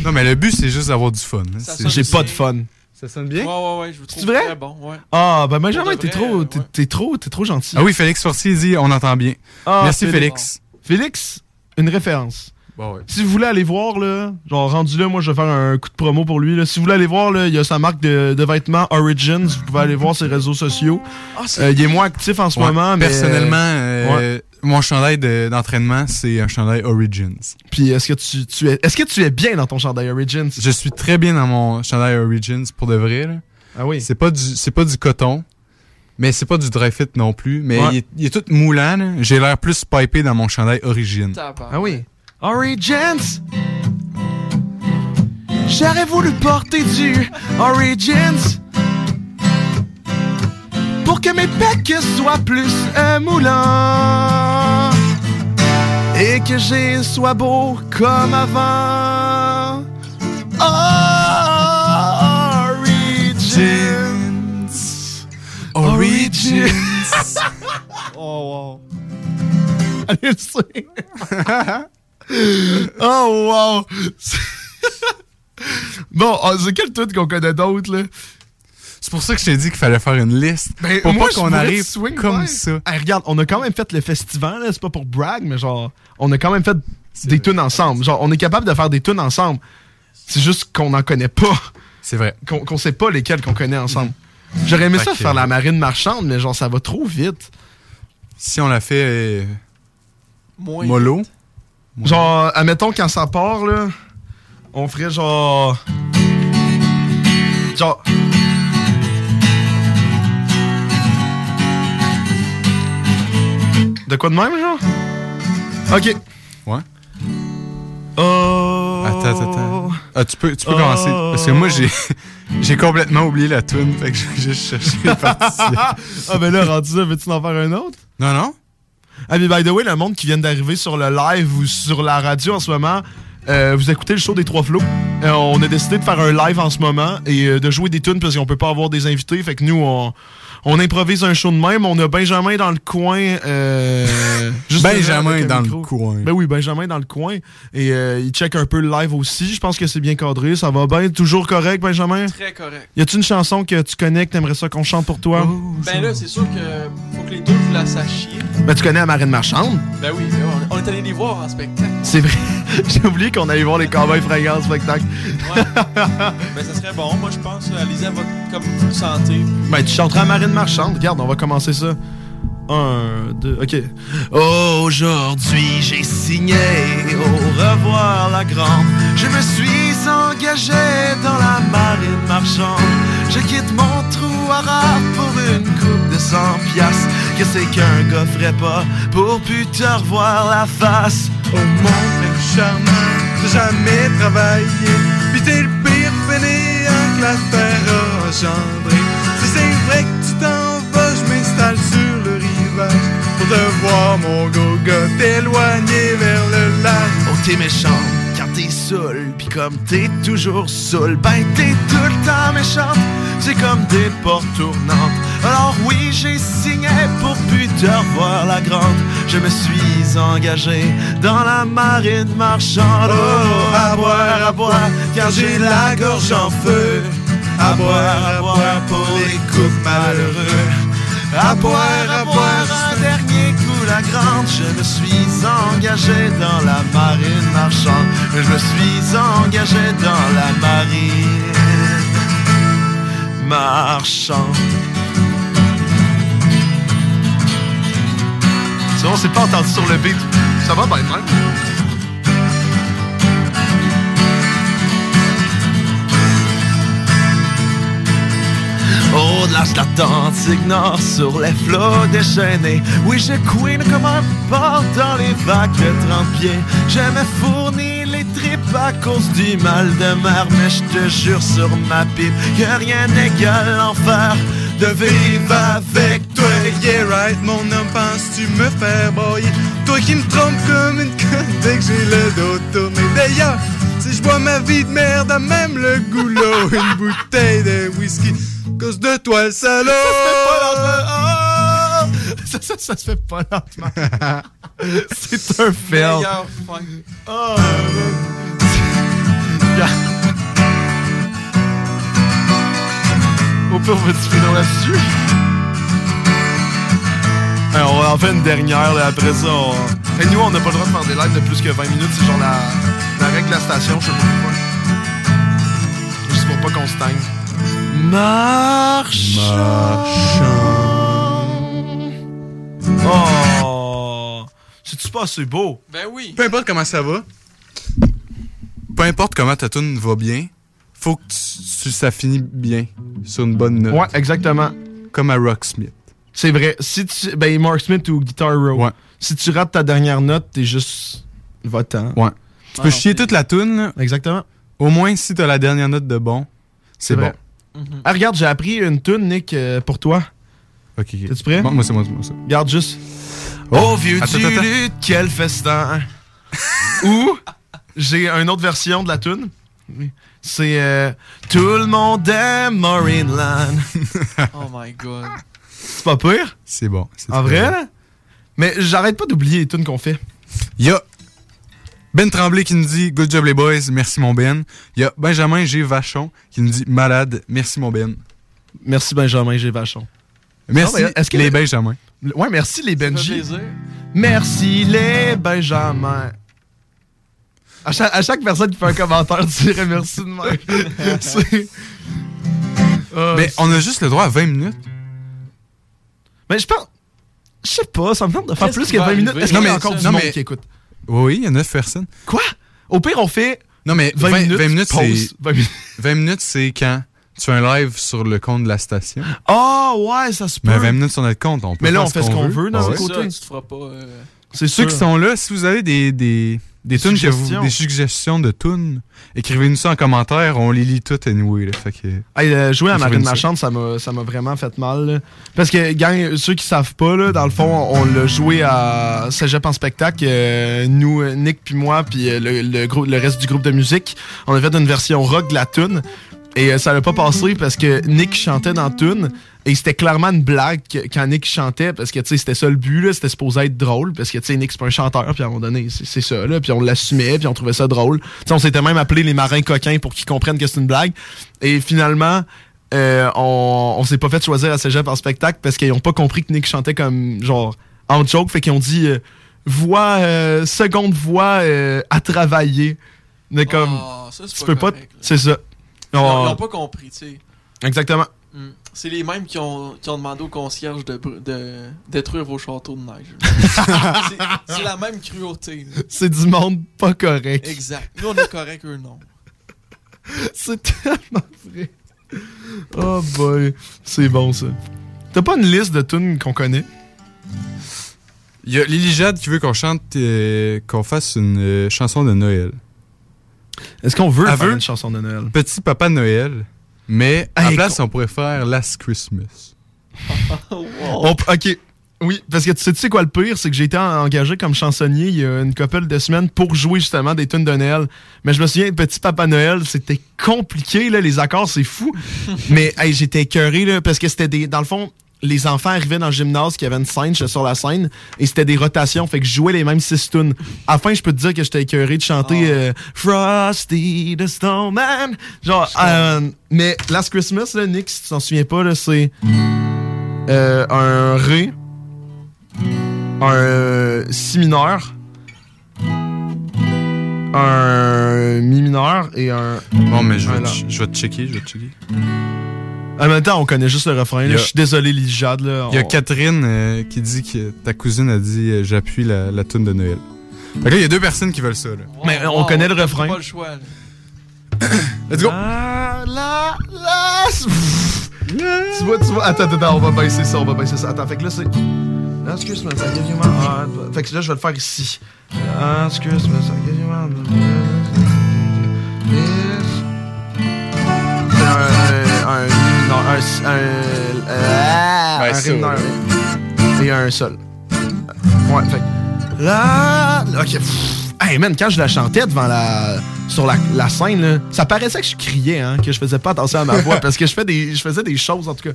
Non, mais le but, c'est juste d'avoir du fun. hein. J'ai pas de fun. Ça sonne bien? Ouais, ouais, ouais, je vous trouve vrai? très bon. Ouais. Ah, ben Benjamin, t'es trop, euh, t'es, t'es trop, t'es trop gentil. Ah oui, Félix Fortier dit on entend bien. Ah, Merci Félix. Félix, une référence. Bon, ouais. Si vous voulez aller voir, là, genre rendu là, moi je vais faire un coup de promo pour lui. Là. Si vous voulez aller voir, là, il y a sa marque de, de vêtements Origins. Vous pouvez aller voir ses réseaux sociaux. Ah, Euh, il est moins actif en ce Ouais. moment, mais. Personnellement, euh, Ouais. Mon chandail de- d'entraînement, c'est un chandail Origins. Puis est-ce que tu, tu es, est-ce que tu es bien dans ton chandail Origins? Je suis très bien dans mon chandail Origins pour de vrai. là. Ah oui. C'est pas du, c'est pas du coton. Mais c'est pas du dry fit non plus. Mais Ouais. il, est, il est tout moulant. J'ai l'air plus pipé dans mon chandail origine. Ah oui. Origins. J'aurais voulu porter du Origins. Pour que mes pecs soient plus euh, moulants. Et que j'ai sois beau comme avant. Origins. Origins. oh wow. Allez le oh wow. bon, c'est quel truc qu'on connaît d'autres là? C'est pour ça que je t'ai dit qu'il fallait faire une liste. Ben, pour moi, pas qu'on arrive comme vibe. ça. Hey, regarde, on a quand même fait le festival, là, c'est pas pour brag, mais genre, on a quand même fait des tunes ensemble. Genre, on est capable de faire des tunes ensemble. C'est juste qu'on n'en connaît pas. C'est vrai. Qu'on qu'on sait pas lesquelles qu'on connaît ensemble. J'aurais aimé Fait ça que- faire la marine marchande, mais genre, ça va trop vite. Si on l'a fait euh, Moins mollo, Genre, admettons, quand ça part, là, on ferait genre. Genre. De quoi de même, genre? Ok. Ouais. Oh. Attends, attends, attends. Ah, tu peux, tu peux Oh. commencer. Parce que moi, j'ai, j'ai complètement oublié la tune. Fait que je vais juste chercher les ah, ben là, rendu là, veux-tu en faire un autre? Non, non. Ah, mais by the way, le monde qui vient d'arriver sur le live ou sur la radio en ce moment, euh, vous écoutez le show des Trois Flots. Euh, on a décidé de faire un live en ce moment et euh, de jouer des tunes parce qu'on peut pas avoir des invités. Fait que nous, on, on improvise un show de même. On a Benjamin dans le coin. euh, juste Benjamin dans le coin. Ben oui, Benjamin dans le coin. Et euh, il check un peu le live aussi. Je pense que c'est bien cadré. Ça va bien? Toujours correct, Benjamin? Très correct. Y a-tu une chanson que tu connais que t'aimerais ça qu'on chante pour toi? Ben là, c'est sûr que faut que les deux vous la sachiez. Ben, tu connais la Marine Marchande? Ben oui, ben on, on est allé les voir en spectacle. C'est vrai. J'ai oublié qu'on allait voir les Cowboys fringants au spectacle. Ben ça serait bon, moi je pense. Allez-y à votre comme vous le sentez. Ben, tu chanteras Marine Marchande. Regarde, on va commencer ça. Un, deux, ok. Aujourd'hui, j'ai signé. Au revoir, la grande. Je me suis engagé dans la marine marchande. Je quitte mon trou à pour une coupe de 100 piastres. Que c'est qu'un gars ferait pas pour plus te revoir la face. Oh mon charmant, jamais travaillé Pis t'es le pire fainéant que la terre a engendré sur le rivage. Pour te voir mon goga t'éloigner vers le lac. Oh t'es méchant quand t'es saoul Pis comme t'es toujours saoul Ben t'es tout le temps méchante C'est comme des portes tournantes. Alors oui j'ai signé pour plus te revoir la grande. Je me suis engagé dans la marine marchande. Oh à boire, à boire Car j'ai la gorge en feu. À boire, à boire pour les coups malheureux à boire, à boire, un dernier coup la grande. Je me suis engagé dans la marine marchande. Je me suis engagé dans la marine marchande. Bon, c'est pas entendu sur le beat. Ça va, ben, même. Au de Nord, sur les flots déchaînés. Oui, je queen comme un port dans les vagues de 30 pieds. Je me fournis les tripes à cause du mal de mer. Mais je te jure sur ma pipe que rien n'égale l'enfer de vivre avec toi. Yeah right, mon homme, penses-tu me faire broyer Toi qui me trompes comme une conne dès que j'ai le dos si je bois ma vie de merde à même le goulot Une bouteille de whisky, cause de toi le salaud Ça, ça, ça se fait pas lentement. C'est un fail. Oh, Au pire, on va tu finir là-dessus? On va en faire une dernière, là, après ça. On... Hey, nous, on n'a pas le droit de faire des lives de plus que 20 minutes. C'est genre la, la règle de la station, je sais pas pourquoi. Juste pour pas qu'on se teigne. Marchand. Oh! C'est-tu pas assez beau? Ben oui. Peu importe comment ça va, peu importe comment ta tune va bien, faut que tu, tu- ça finisse bien, sur une bonne note. Ouais, exactement. Comme à Rocksmith. C'est vrai. Si tu, ben, Mark Smith ou Guitar Hero. Si tu rates ta dernière note, t'es juste votant. Ouais. Tu peux chier toute la tune. là. Exactement. Au moins, si t'as la dernière note de bon, c'est bon. vrai. Ah, regarde, j'ai appris une tune, Nick, euh, pour toi. Ok. T'es-tu prêt? Bon, moi, c'est moi, c'est moi, ça. Regarde juste. Oh, vieux Attends, du attends. lutte, quel festin. Ou, j'ai une autre version de la tune. Oui. C'est euh, Tout le monde aime Marineland. Oh my god. C'est pas pire? C'est bon. En vrai? Mais j'arrête pas d'oublier les tunes qu'on fait. Il y a Ben Tremblay qui nous dit Good job les boys, merci mon Ben. Il y a Benjamin G. Vachon qui nous dit Malade, merci mon Ben. Merci Benjamin G. Vachon. Merci Non, que les le- Benjamins. Ouais, merci les Benji. Merci les Benjamins. À chaque, à chaque personne qui fait un commentaire, tu dirais merci de moi. Mais on a juste le droit à 20 minutes. Mais je pense. Je sais pas, ça me tente de faire plus que va 20 minutes. Est-ce qu'il y a encore du non, monde mais- qui écoute? Oui, il y a 9 personnes. Quoi? Au pire, on fait Non, mais 20 20, minutes, 20 minutes, pause. c'est 20 minutes. 20 minutes, c'est quand tu fais un live sur le compte de la station. Ah ouais, ça se peut. Mais 20 minutes sur notre compte, on peut Mais là, faire on fait ce qu'on veut dans Ah ouais. côté. Ça, tu te feras pas. euh, C'est Ceux qui sont là, si vous avez des, des, des, tunes que vous- des suggestions de tunes, écrivez-nous ça en commentaire, on les lit toutes anyway. Là, fait que... Hey, euh, jouer à Marine Marchande, ça m'a, ça m'a vraiment fait mal. là. Parce que, gang, ceux qui savent pas, là, dans le fond, on l'a joué à Cégep en spectacle. euh, nous, euh, Nick puis moi, puis euh, le, le, le reste du groupe de musique, on a fait une version rock de la tune. Et euh, ça l'a pas passé parce que Nick chantait dans tune. Et c'était clairement une blague quand Nick chantait, parce que tu sais, c'était ça le but, là, c'était supposé être drôle, parce que tu sais, Nick c'est pas un chanteur, puis à un moment donné, c'est ça, là, puis on l'assumait, puis on trouvait ça drôle. On s'était même appelé les marins coquins pour qu'ils comprennent que c'est une blague. Et finalement, euh, on, on s'est pas fait choisir à Cégep en spectacle parce qu'ils ont pas compris que Nick chantait comme genre en joke, fait qu'ils ont dit euh, voix, euh, seconde voix euh, à travailler. Mais comme, Ah, ça, tu pas peux pas, correct, c'est ça. Ils On- ont, ils ont pas compris, tu sais. Exactement. Mm. C'est les mêmes qui ont, qui ont demandé au concierge de, br- de détruire vos châteaux de neige. C'est- la même cruauté. C'est du monde pas correct. Exact. Nous, on est correct, eux, non. C'est tellement vrai. Oh boy, c'est bon ça. T'as pas une liste de tunes qu'on connaît? Il y a Lily Jade qui veut qu'on chante, euh, qu'on fasse une euh, chanson de Noël. Est-ce qu'on veut faire une chanson de Noël? Petit Papa Noël, mais à Hey, la place, on pourrait faire Last Christmas. On- ok. Oui, parce que tu sais, tu sais quoi le pire, c'est que j'ai été en- engagé comme chansonnier il y a une couple de semaines pour jouer justement des tunes de Noël. Mais je me souviens, Petit Papa Noël, c'était compliqué, là, les accords, c'est fou. Mais hey, j'étais écœuré, là, parce que c'était des. Dans le fond, les enfants arrivaient dans le gymnase, qui avait une scène, j'étais sur la scène, et c'était des rotations, fait que je jouais les mêmes six tunes. À la fin, je peux te dire que j'étais écœuré de chanter euh, Frosty the Snowman. Genre, euh, mais Last Christmas, là, Nick, si tu t'en souviens pas, là, c'est euh, un Ré, un Si mineur, un Mi mineur et un. Bon, mais je un vais, La. te- je vais te checker, je vais te checker. En même temps, on connaît juste le refrain. a- Je suis désolé, Lily Jade. Là, Il y a Catherine euh, qui dit que ta cousine a dit euh, j'appuie la, la tune de Noël. Fait que là, il y a deux personnes qui veulent ça. Là. Mais on connaît le refrain. Pas le choix. Let's go! La, tu vois, tu vois. Attends, attends, on va baisser ça, on va baisser ça. Attends, fait que là, c'est. Last Christmas, I gave you my heart. Fait que là, je vais le faire ici. Last Christmas, I gave you my C'est un. Un. Non, un. Un. euh, Ouais, un ouais. et un sol. Ouais, fait. Là. Ok. pff. Hey man, quand je la chantais devant la. sur la, la scène, là, ça paraissait que je criais, hein, que je faisais pas attention à ma voix, parce que je, fais des, je faisais des choses, en tout cas.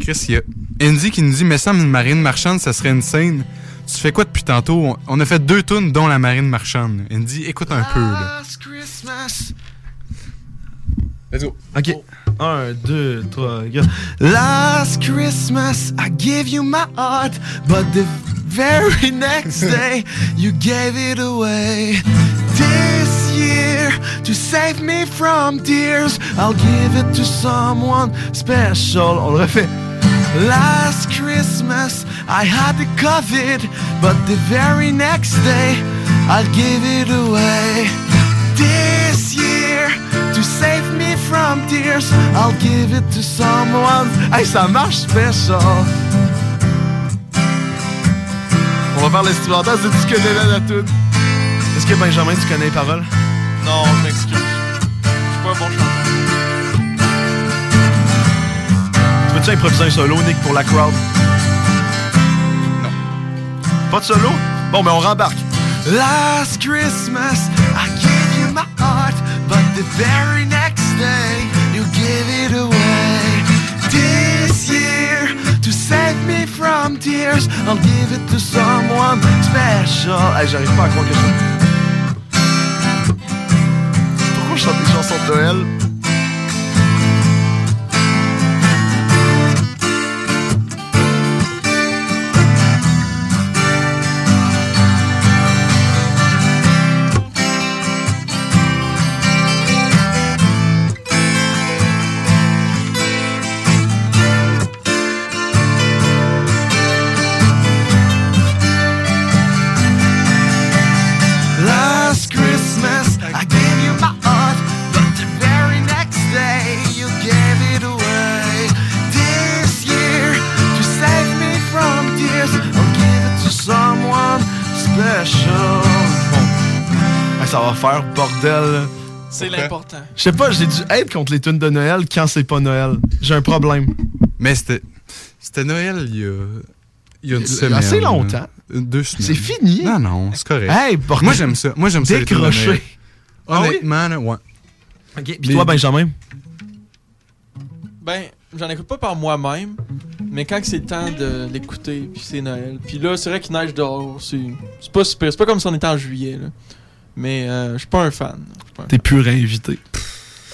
Chris, il y a Andy qui nous dit Mais ça, une marine marchande, ça serait une scène. Tu fais quoi depuis tantôt? On- a fait deux tunes, dont la marine marchande. Andy, écoute un peu. Là. Christmas. Let's go. Ok. Un, deux, trois, quatre. Last Christmas, I gave you my heart, but the very next day, you gave it away. This year, to save me from tears, I'll give it to someone special. On le refait. Last Christmas, I had the COVID, but the very next day, I'll give it away. This to save me from tears, I'll give it to someone. Hey, ça marche special. On va faire l'instrumental, c'est tu connais la, la toute. Est-ce que Benjamin, tu connais les paroles? Non, je m'excuse. Je suis pas un bon chanteur. Tu veux-tu improviser un solo, Nick, pour la crowd? Non. Pas de solo? Bon, ben on rembarque. Last Christmas, I gave you my heart, the very next day, you give it away. This year, to save me from tears, I'll give it to someone special. Hey, j'arrive pas à croire que je. Pourquoi je chante des chansons de Noël? Faire bordel. C'est l'important. Je sais pas, j'ai dû être contre les tunes de Noël quand c'est pas Noël. J'ai un problème. Mais c'était. C'était Noël il y a. Il y a une semaine. assez longtemps. Une- Deux semaines. C'est fini. Non, non, c'est correct. Hey, bordel. Moi, j'aime ça. Moi, j'aime ça. Noël. Ah oui? Honnêtement, là, ouais. Ok, Puis toi, Benjamin? Ben, j'en écoute pas par moi-même, mais quand c'est le temps de l'écouter, puis c'est Noël. Puis là, c'est vrai qu'il neige dehors, c'est c'est pas super. C'est pas comme si on était en juillet, là. Mais euh, je suis pas un fan. T'es plus réinvité.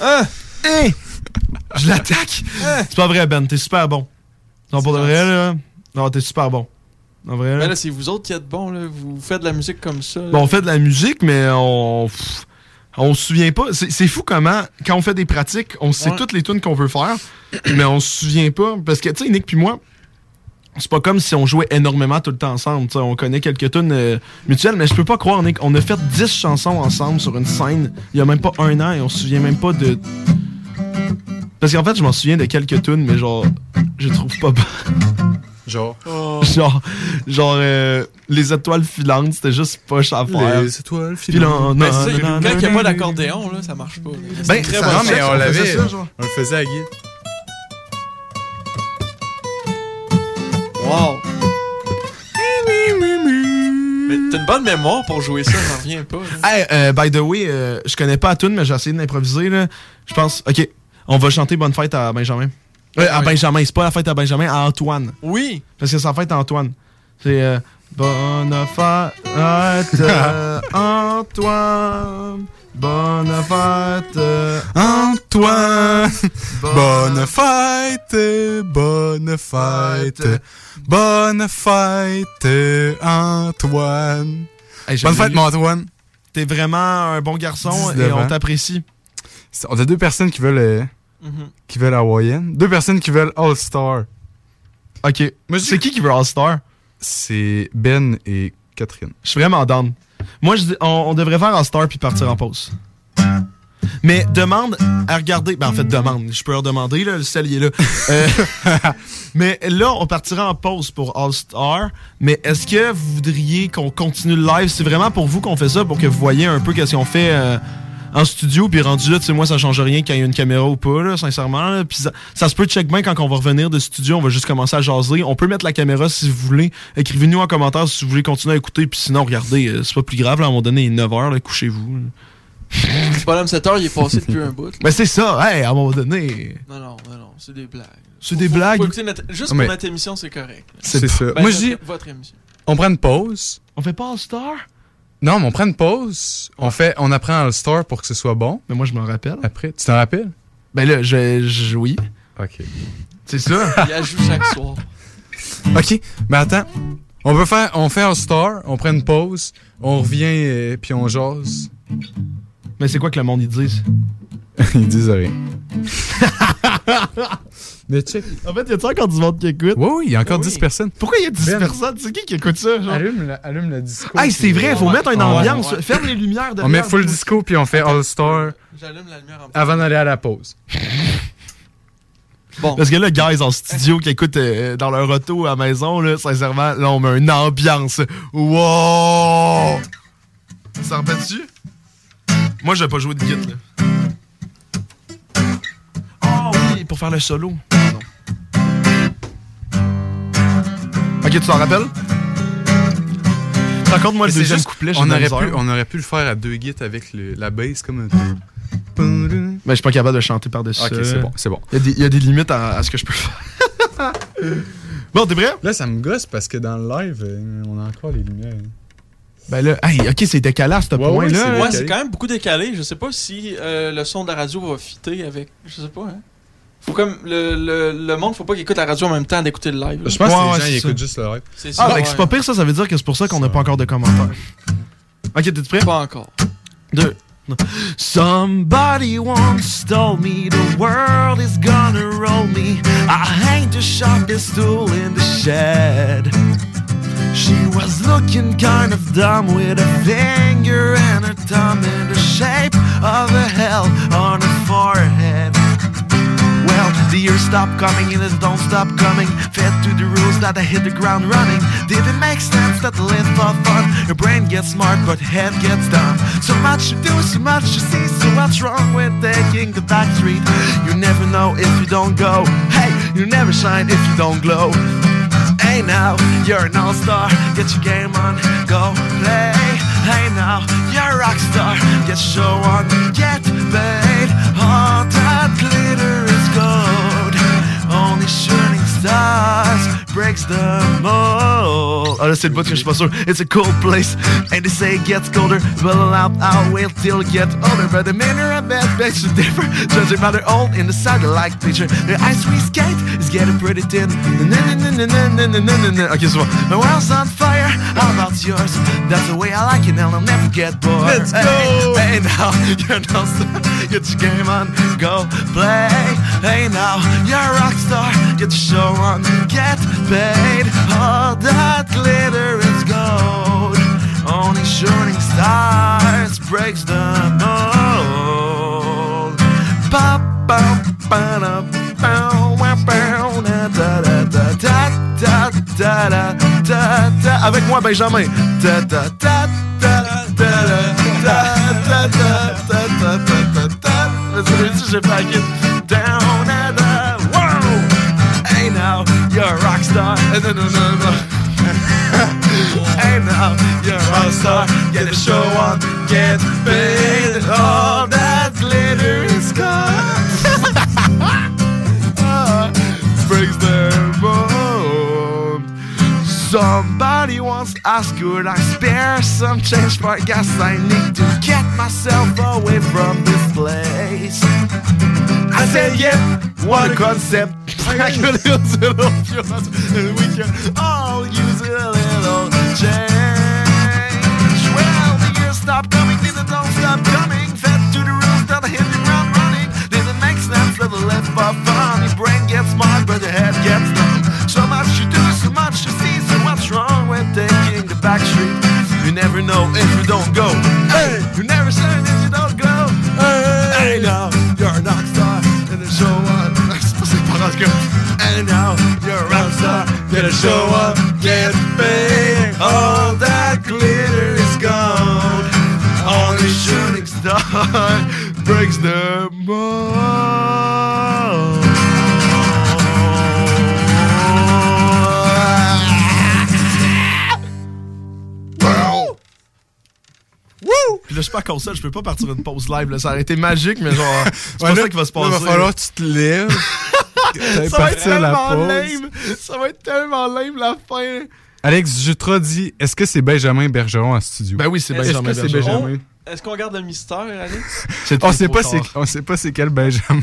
Ah! Hey! Je l'attaque! C'est pas vrai, Ben, t'es super bon. Non, pour de vrai, là. Non, t'es super bon. En vrai, Ben là. là, c'est vous autres qui êtes bons, là. Vous faites de la musique comme ça. Bon, on fait de la musique, mais on. pff, On se souvient pas. C'est c'est fou comment, quand on fait des pratiques, on sait Ouais. toutes les tunes qu'on veut faire, mais on se souvient pas. Parce que, tu sais, Nick puis moi, c'est pas comme si on jouait énormément tout le temps ensemble. tu sais, on connaît quelques tunes euh, mutuelles, mais je peux pas croire, Nick. On a fait 10 chansons ensemble sur une scène il y a même pas un an et on se souvient même pas de. Parce qu'en fait, je m'en souviens de quelques tunes, mais genre, je trouve pas. Genre? genre, genre euh, les étoiles filantes, c'était juste poche à faire. Les étoiles filantes. Ben, c'est ça, quand il n'y a pas d'accordéon, là, ça marche pas. là. Ben, très ça- bon Non, mais on on l'avait. On le faisait à Guy. Wow! Mais t'as une bonne mémoire pour jouer ça, j'en reviens pas. là. Hey, euh, by the way, euh, je connais pas la tune, mais j'ai essayé d'improviser. là. Je pense, ok, on va chanter Bonne fête à Benjamin. Euh, à. Benjamin, c'est pas la fête à Benjamin, à Antoine. Oui! Parce que c'est la fête à Antoine. C'est euh, Bonne fête euh, Antoine. Bonne fête Antoine! Bonne fête! Bonne fête! Bonne fête, Antoine! Hey, Bonne fête, mon Antoine! T'es vraiment un bon garçon 19 et on t'apprécie. On a deux personnes qui veulent, euh, Mhm. qui veulent Hawaïenne. Deux personnes qui veulent All-Star. Ok. C'est qui qui veut All-Star? C'est Ben et Catherine. Je suis vraiment down. Moi, je dis, on, on devrait faire All-Star puis partir en pause. Mais demande à regarder. Ben, en fait, demande. Je peux leur demander, là, le sel, il est là. Euh, mais là, on partira en pause pour All-Star. Mais est-ce que vous voudriez qu'on continue le live? C'est vraiment pour vous qu'on fait ça, pour que vous voyez un peu qu'est-ce qu'on fait euh, en studio. Puis rendu là, tu sais, moi, ça change rien quand il y a une caméra ou pas, là, sincèrement. là. Puis ça, ça se peut check bien quand on va revenir de studio. On va juste commencer à jaser. On peut mettre la caméra si vous voulez. Écrivez-nous en commentaire si vous voulez continuer à écouter. Puis sinon, regardez, euh, c'est pas plus grave. Là, à un moment donné, il est 9h, là, couchez-vous. pas l'homme 7 heures, il est passé depuis un bout. là. Mais c'est ça, hey, à un moment donné. Non, non, non, non, c'est des blagues. C'est des Faut- blagues. faut écouter notre- Juste mais- pour notre émission, c'est correct. C'est ça. Ben, Moi, je votre- dis, Votre émission. on prend une pause. On fait pas All-Star? Non, mais on prend une pause. On fait, on apprend All-Star pour que ce soit bon. Mais moi, je m'en rappelle. Après, tu t'en rappelles? Ben là, je, je oui. Ok. C'est ça. Il ajoute chaque soir. Ok, mais attends. On veut faire, on fait All-Star, on prend une pause, on revient et puis on jase. Mais c'est quoi que le monde ils disent? Ils disent rien. mais check. En fait, y a-tu encore du monde qui écoute? Oui, oui, il y a encore Oui. 10 personnes. Pourquoi y a 10 Ben. personnes? C'est qui qui écoute ça? Genre? Allume le, allume le disco. Hey, c'est vrai, faut mettre une Ouais, ambiance. ouais. Ferme les lumières de On met full disco puis on fait All-Star J'allume la lumière en avant d'aller à la pause. Parce que là, guys en studio qui écoutent euh, dans leur auto à la maison, là, sincèrement, là, on met une ambiance. Wow! Ça repète dessus? Moi, je vais pas jouer de guitare. Oh oui, pour faire le solo. Tu t'en rappelles? Par contre, moi, le deuxième juste, couplet, on aurait, pu, on aurait pu le faire à deux guides avec le- la bass comme un. Mais je suis pas capable de chanter par-dessus. Ok, c'est bon, c'est bon. Il y, a des- il y a des limites à, à ce que je peux faire. bon, t'es prêt? Là, ça me gosse parce que dans le live, euh, on a encore les lumières. Ben là, hey, ok, c'est décalé à ce Ouais, point-là. ouais, Ouais, c'est quand même beaucoup décalé. Je sais pas si euh, le son de la radio va fitter avec. Je sais pas, hein. Faut comme. Le, le, le monde, faut pas qu'il écoute la radio en même temps d'écouter le live. Je pense Ouais, que les ouais, gens ils écoutent juste le live. C'est Ah, c'est pas pire, ça, ça veut dire que c'est pour ça qu'on n'a pas encore de commentaires. Ok, t'es prêt? Pas encore. Deux. Somebody once told me the world is gonna roll me. I hang the sharpest tool in the shed. She was looking kind of dumb with a finger and her thumb in the shape of a hell on her forehead. The years stop coming and don't stop coming. Fed to the rules that I hit the ground running. Did it make sense that I live for fun? Your brain gets smart, but head gets dumb. So much to do, so much to see. So what's wrong with taking the back street? You never know if you don't go. Hey, you never shine if you don't glow. Hey now, you're an all-star. Get your game on, go play. Hey now, you're a rock star. Get your show on, get paid. All that glitter die. breaks the mold. Ah là, c'est le but que pas sûr. It's a cold place, and they say it gets colder. But allowed, I will till it gets older. But the manner of bad bets is different. Judging by their old in the satellite picture. The ice we skate is getting pretty thin. Ok, c'est. My world's on fire, how about yours? That's the way I like it, and I'll never get bored. Let's go! Hey, hey now, you're not Get your game on, go play. Hey now, you're a rock star. Get your show on, get paid. All that glitter is gold. Only shooting stars breaks the mold. Ba, ba. Avec moi, Benjamin. Da, da, da. Star. No, no, no. Hey now, you're a star. Get a show on, get paid. All that glitter is gone. Breaks their mold. Somebody once asked, could I spare some change for gas? I need to get myself away from this place. I said, yeah, what a concept. I could use a little and we can all use a little change. Well, the years stop coming, it don't stop coming. Fed to the rules that I hit the ground running. Did it make sense that I live for fun? Your brain gets smart, but your head gets numb. So much to do, so much to see, so what's wrong with taking the back street? You never know if you don't go. Hey, you never shine show up, get paid. All that glitter is gone. Only shooting star breaks the mold. Wouh! Puis là, je suis pas console, je peux pas partir une pause live. Là. Ça aurait été magique, mais genre, c'est pas Ouais, ça là, qui va se là, passer. va falloir que tu te lèves. Ça va être tellement pause. lame. Ça va être tellement lame la fin. Alex Jutra dit Est-ce que c'est Benjamin Bergeron en studio? Ben oui, c'est Est-ce Benjamin que c'est Bergeron. Benjamin? Est-ce qu'on garde le mystère, Alex? On, sait pas c'est, on sait pas c'est quel Benjamin.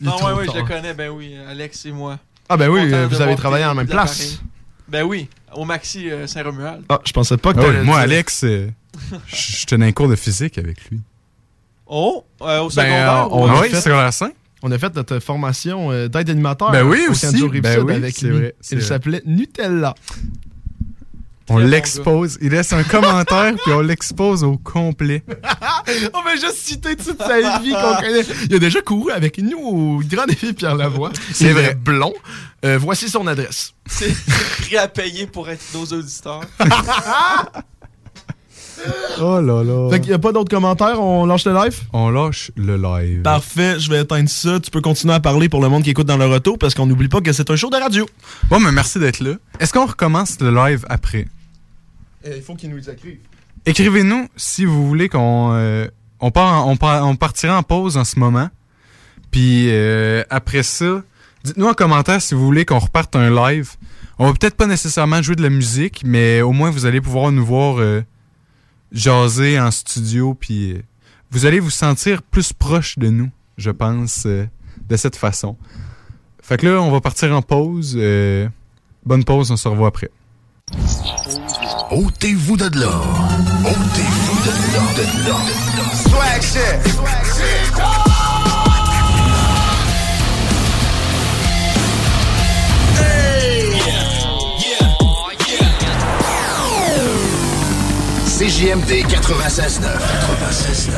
Non, ouais, ouais, je le connais, ben oui. Alex et moi. Ah ben oui, euh, vous avez travaillé en même place. Ben oui, au Maxi euh, Saint-Romuald. Ah, je pensais pas que Ah moi. Alex, euh, je tenais un cours de physique avec lui. Oh, euh, au Ben, secondaire. on, Ah a oui, fait, secondaire 5? On a fait notre formation euh, d'aide animateur Ben oui, au aussi. Ben oui, avec c'est lui. vrai, c'est Il s'appelait Nutella. On l'expose. Il laisse un commentaire, puis on l'expose au complet. on va juste citer toute sa vie qu'on connaît. Il a déjà couru avec nous au Grand Défi Pierre Lavoie. C'est vrai. blond. Euh, voici son adresse. C'est prêt à payer pour être nos auditeurs. Oh là là. Fait qu'il n'y a pas d'autres commentaires, on lâche le live? On lâche le live. Parfait, je vais éteindre ça. Tu peux continuer à parler pour le monde qui écoute dans le retour parce qu'on n'oublie pas que c'est un show de radio. Bon, mais merci d'être là. Est-ce qu'on recommence le live après? Il faut qu'ils nous écrivent. Écrivez-nous si vous voulez qu'on euh, on part en- on, part- on partira en pause en ce moment. Puis euh, après ça, dites-nous en commentaire si vous voulez qu'on reparte un live. On va peut-être pas nécessairement jouer de la musique, mais au moins vous allez pouvoir nous voir euh, jaser en studio. Puis euh, vous allez vous sentir plus proche de nous, je pense, euh, de cette façon. Fait que là, on va partir en pause. euh, bonne pause, on se revoit après. Ôtez-vous de là. Ôtez-vous de là. CJMD 96.9. 96.9.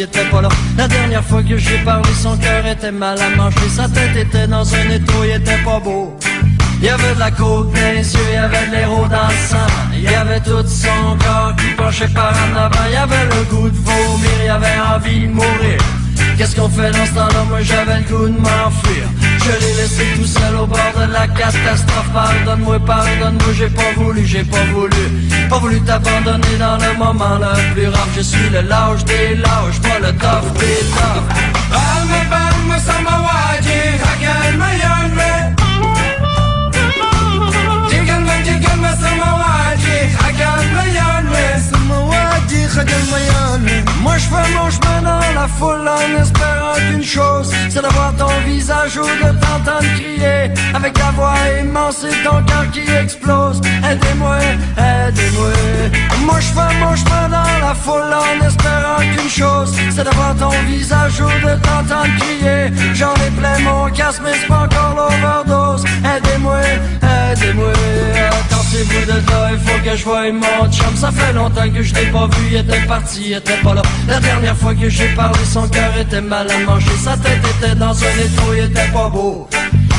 était pas là. La dernière fois que j'ai parlé, son cœur était mal à manger. Sa tête était dans un étau, il était pas beau. Il y avait de la côte dans il y avait de l'héros dans Il y avait tout son corps qui penchait par en avant. Il y avait le goût de vomir, il y avait envie de mourir. Qu'est-ce qu'on fait dans ce temps-là? Moi j'avais le goût de m'enfuir Je l'ai laissé tout seul au bord de la catastrophe Pardonne-moi, pardonne-moi, j'ai pas voulu, j'ai pas voulu Pas voulu t'abandonner dans le moment le plus rare Je suis le lâche des lâches, pas le tough des toughs Balme, balme, samawaji, hagan mayonme. Jigan, jigan, samawaji, hagan mayonme. Samawaji, hagan mayonme. Moi je fais mon chemin dans la foule en espérant qu'une chose C'est de voir ton visage ou de t'entendre crier avec la voix immense et ton cœur qui explose. Aidez-moi, aidez-moi. Moi je fais mon dans la foule en espérant qu'une chose, c'est d'avoir ton visage ou de t'entendre crier. J'en ai plein mon casque, mais c'est pas encore l'overdose. Aidez-moi, aidez-moi. Il faut que je voie mon chum. Ça fait longtemps que je l'ai pas vu, il était parti, il était pas là. La dernière fois que j'ai parlé, son cœur était mal à manger. Sa tête était dans un étau, il était pas beau.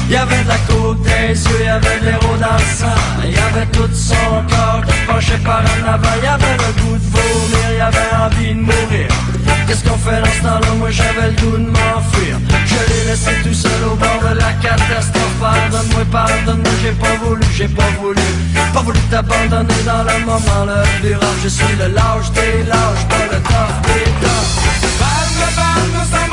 Il y avait de la côte des yeux, il y avait de l'héros dans le sang. Il y avait tout son corps qui penchait par en avant. Il y avait le goût de vomir, il y avait envie de mourir. Qu'est-ce qu'on fait dans ce temps-là? Moi j'avais le goût de m'enfuir. Je l'ai laissé tout seul au bord de la catastrophe. Pardonne-moi, pardonne-moi, j'ai pas voulu, j'ai pas voulu. Pas voulu t'abandonner dans le moment le plus rare. Je suis le lâche des lâches, pas le tough des palme,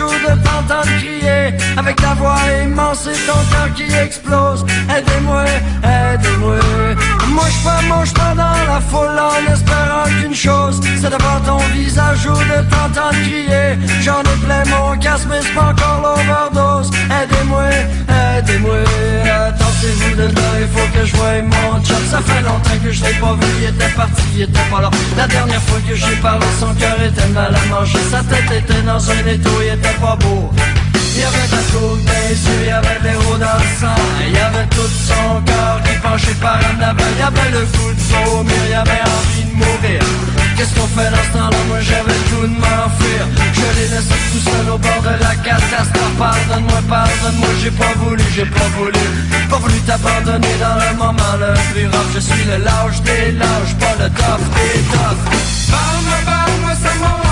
ou de t'entendre crier Avec ta voix immense et ton cœur qui explose. Aidez-moi, aidez-moi Moi je fais mon chemin dans la foule en espérant qu'une chose C'est d'avoir ton visage ou de t'entendre crier. J'en ai plein mon casque mais c'est pas encore l'overdose. Aidez-moi, aidez-moi Il faut que je voie mon chum Ça fait longtemps que je l'ai pas vu, il était parti, il était pas là. La dernière fois que j'ai parlé, son cœur était mal à manger Sa tête était dans un étau, il était pas beau. Il y avait la coke des yeux, il y avait de l'héros dans le sang. Il y avait tout son corps qui penchait par en avant Il y avait le goût de vomir, il y avait envie de mourir Qu'est-ce qu'on fait dans ce temps-là, moi j'avais goût de m'enfuir. Je l'ai laissé tout seul au bord de la catastrophe Pardonne-moi, pardonne-moi, j'ai pas voulu, j'ai pas voulu. Pas voulu t'abandonner dans le moment. Le plus Je suis le lâche des lâches, pas le tough des Palme, palme, samawati,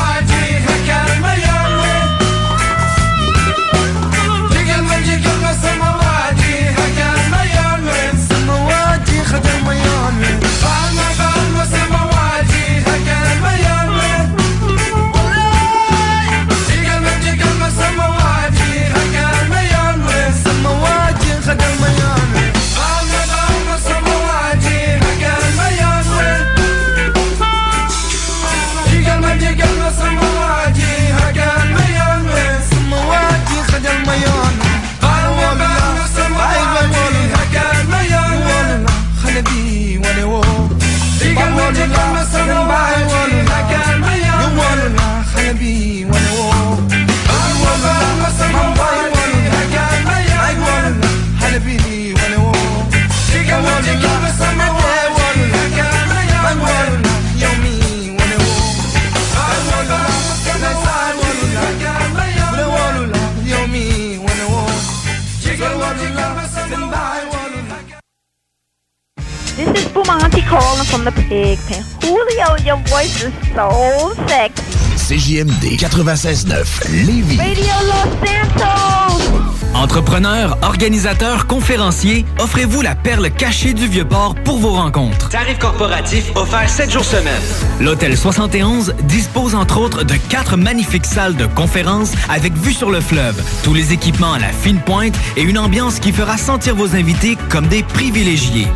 This is Bumanti calling from the pig pen. Julio, your voice is so sexy. CJMD 96.9 Lévis. Radio Los Santos! Entrepreneurs, organisateurs, conférenciers, offrez-vous la perle cachée du Vieux-Port pour vos rencontres. Tarif corporatif offert 7 jours semaine. L'Hôtel 71 dispose entre autres de quatre magnifiques salles de conférences avec vue sur le fleuve, tous les équipements à la fine pointe et une ambiance qui fera sentir vos invités comme des privilégiés.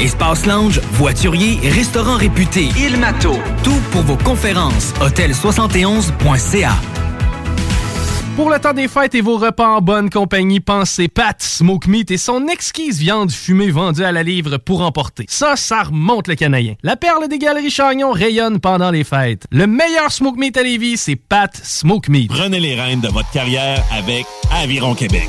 Espace lounge, voiturier, restaurant réputé, Il Mato. Tout pour vos conférences. Hôtel71.ca. Pour le temps des fêtes et vos repas en bonne compagnie, pensez Pat Smoke Meat et son exquise viande fumée vendue à la livre pour emporter. Ça, ça remonte le canadien. La perle des galeries Chagnon rayonne pendant les fêtes. Le meilleur Smoke Meat à Lévis, c'est Pat Smoke Meat. Prenez les rênes de votre carrière avec Aviron Québec.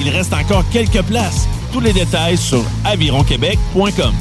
il reste encore quelques places. Tous les détails sur avironquebec.com.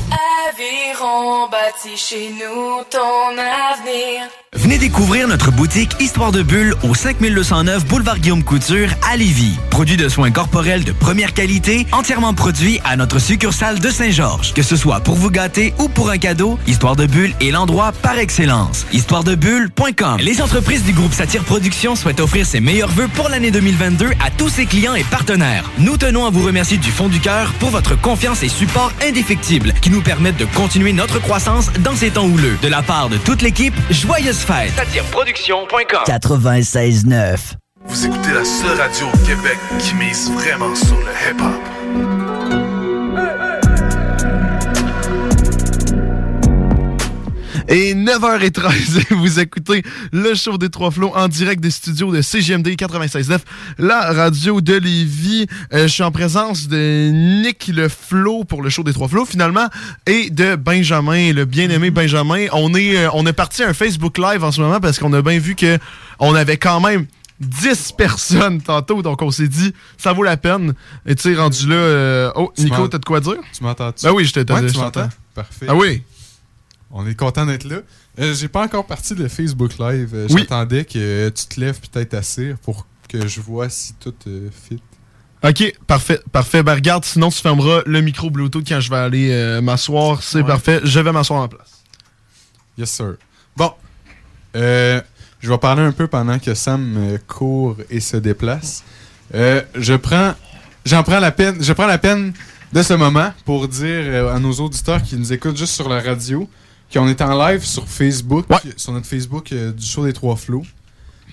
Aviron bâti chez nous ton avenir. Venez découvrir notre boutique Histoire de Bulle au 5209 Boulevard Guillaume Couture à Lévis. Produit de soins corporels de première qualité, entièrement produit à notre succursale de Saint-Georges. Que ce soit pour vous gâter ou pour un cadeau, Histoire de Bulle est l'endroit par excellence. Histoiredebulle.com Les entreprises du groupe Satire Productions souhaitent offrir ses meilleurs vœux pour l'année 2022 à tous ses clients et partenaires. Nous tenons à vous remercier du fond du cœur pour votre confiance et support indéfectible qui nous permettent de continuer notre croissance dans ces temps houleux. De la part de toute l'équipe, joyeuses fêtes. Satireproduction.com 96.9. Vous écoutez la seule radio au Québec qui mise vraiment sur le hip-hop. Et 9h13, vous écoutez le show des Trois Flots en direct des studios de CGMD 96.9, la radio de Lévis. Euh, je suis en présence de Nick Le Flo pour le show des Trois Flots, finalement, et de Benjamin, le bien-aimé Benjamin. On est, euh, on est parti à un Facebook Live en ce moment parce qu'on a bien vu que on avait quand même 10 personnes tantôt, donc on s'est dit, ça vaut la peine. Et tu sais, rendu là... euh, Oh, Tu Nico, t'as de quoi dire? Tu m'entends-tu? Ben oui, je Ouais, je tu t'entends. m'entends? Parfait. Ah oui? On est content d'être là. Euh, J'ai pas encore parti de Facebook Live. Euh, Oui. J'attendais que tu te lèves peut-être assez pour que je vois si tout euh, fit. Ok, parfait, parfait. Ben regarde, sinon tu fermeras le micro Bluetooth quand je vais aller euh, m'asseoir. C'est Ouais. parfait. Je vais m'asseoir en place. Yes, sir. Bon. Euh, je vais parler un peu pendant que Sam euh, court et se déplace. Euh, je prends. J'en prends la peine. Je prends la peine de ce moment pour dire euh, à nos auditeurs qui nous écoutent juste sur la radio qu'on est en live sur Facebook, sur notre Facebook euh, du show des Trois Flots.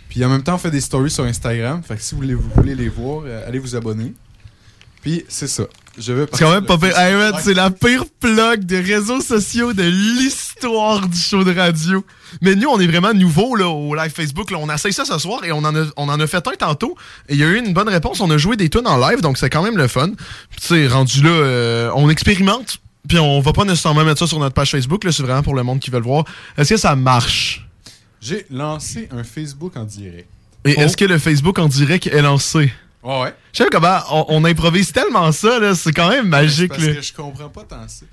Puis en même temps, on fait des stories sur Instagram. Fait que si vous voulez, vous voulez les voir, euh, allez vous abonner. Puis c'est ça. Je vais C'est quand même pas pire. Hey, c'est la pire plug des réseaux sociaux de l'histoire du show de radio. Mais nous, on est vraiment nouveaux là, au live Facebook. Là. On a essayé ça ce soir et on en a, on en a fait un tantôt. Et il y a eu une bonne réponse. On a joué des tunes en live, donc c'est quand même le fun. Puis tu sais, rendu là, euh, on expérimente. Puis on va pas nécessairement mettre ça sur notre page Facebook. là. C'est vraiment pour le monde qui veut le voir. Est-ce que ça marche? J'ai lancé un Facebook en direct. Et Oh. est-ce que le Facebook en direct est lancé? Ouais, ouais. Je sais pas comment on, on improvise tellement ça, là. C'est quand même magique, Parce là. que je comprends pas tant ça.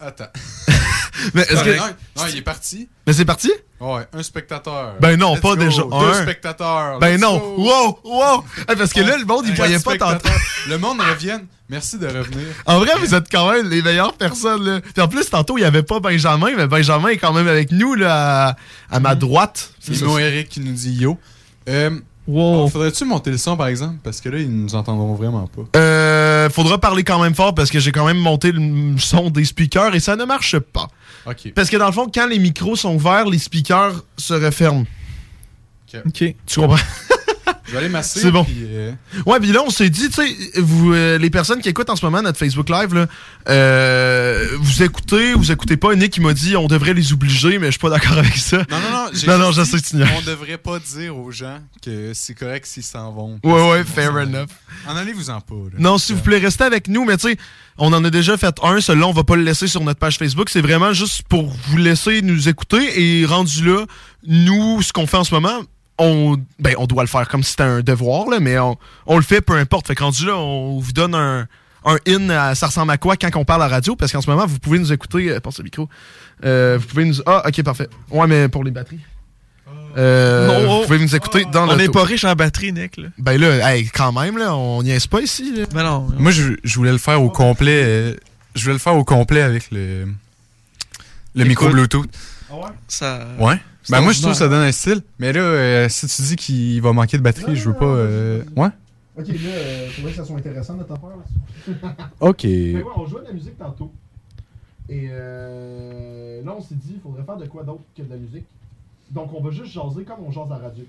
Attends. Mais est-ce que- Non, non, il est parti. Mais c'est parti? Ouais, un spectateur. Ben non, Let's pas go. déjà Deux un. spectateurs. Ben Let's non. go. Wow, wow. Hey, parce que là, le monde, il voyait pas tantôt. Le monde revienne. Merci de revenir. En vrai, vous êtes quand même les meilleures personnes, là. Puis en plus, tantôt, il y avait pas Benjamin, mais Benjamin est quand même avec nous, là, à, à ma droite. C'est Eric qui nous dit yo. Euh, oh, Faudrait-tu monter le son par exemple? Parce que là, ils nous entendront vraiment pas. Euh, faudra parler quand même fort parce que j'ai quand même monté le son des speakers et ça ne marche pas. Ok. Parce que dans le fond, quand les micros sont ouverts, les speakers se referment. Ok. Tu comprends? Je vais aller masser. C'est bon. puis, euh, Ouais, puis là, on s'est dit, tu sais, vous, euh, les personnes qui écoutent en ce moment notre Facebook Live, là, euh, vous écoutez, vous écoutez pas. Nick, il m'a dit, on devrait les obliger, mais je suis pas d'accord avec ça. Non, non, non. non, non, je sais que tu. On devrait pas dire aux gens que c'est correct s'ils s'en vont. Ouais, ouais, fair s'en- enough. En allez-vous-en pas. là. Non, s'il vous plaît, restez avec nous, mais tu sais, on en a déjà fait un, celui-là, on va pas le laisser sur notre page Facebook. C'est vraiment juste pour vous laisser nous écouter et rendu là, nous, ce qu'on fait en ce moment, on, ben, on doit le faire comme si c'était un devoir, là, mais on, on le fait peu importe. Fait que rendu là, on vous donne un, un in à ça ressemble à quoi quand on parle à la radio, parce qu'en ce moment, vous pouvez nous écouter, euh, passe le micro. Euh, vous pouvez nous. Ah, ok, parfait. Ouais, mais pour les batteries. Euh, Non, oh. vous pouvez nous écouter dans On le. n'est pas riche en batterie, Nick. Là. Ben là, hey, quand même, là, on n'y est pas ici. Là. Ben non. Moi, je, je voulais le faire au complet. euh, je voulais le faire au complet avec le, le micro. Bluetooth. Ça... Ouais. Ben moi, je trouve que ça donne un style. Mais là, euh, si tu dis qu'il va manquer de batterie, je veux pas. euh, Ouais? Ok, là, euh, faudrait que ça soit intéressant notre affaire. Là. Ok. Fait que ouais, on jouait de la musique tantôt. Et euh, là, on s'est dit, il faudrait faire de quoi d'autre que de la musique. Donc, on va juste jaser comme on jase à la radio.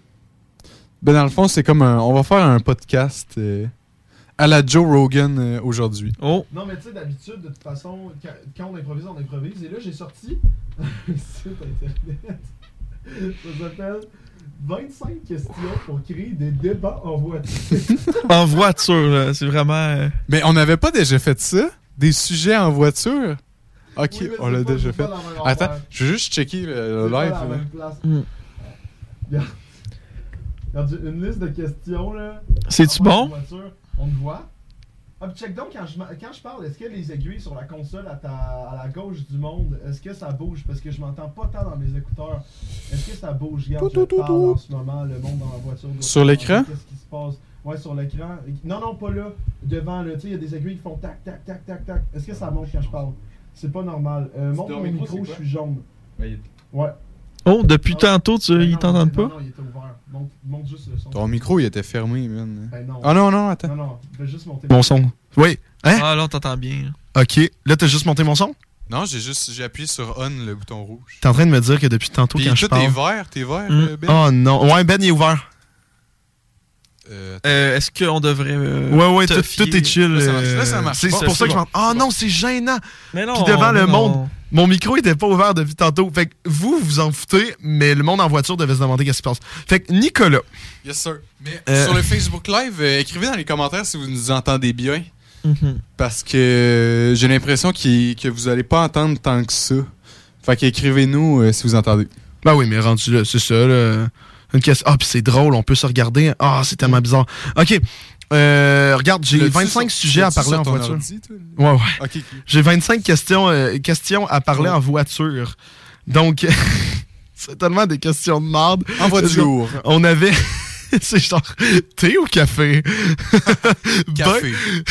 Ben dans le fond, c'est comme un. On va faire un podcast euh, à la Joe Rogan euh, aujourd'hui. Oh. Non, mais tu sais, d'habitude, de toute façon, quand, quand on improvise, on improvise. Et là, j'ai sorti un site internet. Ça s'appelle 25 questions pour créer des débats en voiture. En voiture, là, c'est vraiment. euh, Mais on n'avait pas déjà fait ça? Des sujets en voiture? Ok, Oui, on l'a déjà fait. Attends, affaire. je veux juste checker le, le C'est pas live. la même place. Mm. Regarde. Une liste de questions là. C'est-tu En bon? voiture, On te voit. Ah, check donc quand je, quand je parle, est-ce que les aiguilles sur la console à, ta, à la gauche du monde, est-ce que ça bouge? Parce que je m'entends pas tant dans mes écouteurs. Est-ce que ça bouge? Regarde, je parle en ce moment, le monde dans la voiture. Sur l'écran? Qu'est-ce qui se passe Ouais, sur l'écran. Non, non, pas là. Devant, là, tu sais, il y a des aiguilles qui font tac, tac, tac, tac, tac. Est-ce que ça monte quand je parle? C'est pas normal. Euh, monte mon micro, je suis jaune. Ouais. Oh, depuis tantôt, tu, Ben ils t'entendent non, pas? Non, il était ouvert. Monte, monte juste le son. Ton micro, il était fermé, man. Ben non. Ah non, non, attends. Non, non, fais juste monter Bon son. Oui. Hein? Ah, là, on t'entend bien. Ok. Là, t'as juste monté mon son? Non, j'ai juste j'ai appuyé sur on le bouton rouge. T'es en train de me dire que depuis tantôt, Puis quand je toi, t'es parle. vert, t'es vert, Mm. euh, Ben? Oh non. Ouais, Ben, il est ouvert. Euh, Euh, Est-ce qu'on devrait. euh, ouais, ouais, tout, est chill. Là, ça marche. C'est pas. c'est pour ça que je m'en. Oh non, c'est gênant. Mais non. Puis devant mais le non. monde, mon micro était pas ouvert depuis tantôt. Fait que vous, vous en foutez, mais le monde en voiture devait se demander qu'est-ce qui se passe. Fait que Nicolas. Yes, sir. Mais Euh, sur le Facebook Live, euh, écrivez dans les commentaires si vous nous entendez bien. Mhm. Parce que j'ai l'impression que vous allez pas entendre tant que ça. Fait qu'écrivez-nous euh, si vous entendez. Ben oui, mais rendu là, c'est ça, là. Une question. Ah, puis c'est drôle, on peut se regarder. Ah, c'est tellement bizarre. Ok. Euh, regarde, j'ai L'as-tu 25 sur- sujets à parler en voiture. ordi, ouais, ouais. J'ai 25 questions, euh, questions à parler en voiture. Donc, c'est tellement des questions de merde. En voiture. On avait. c'est genre thé ou café? Café. Ben-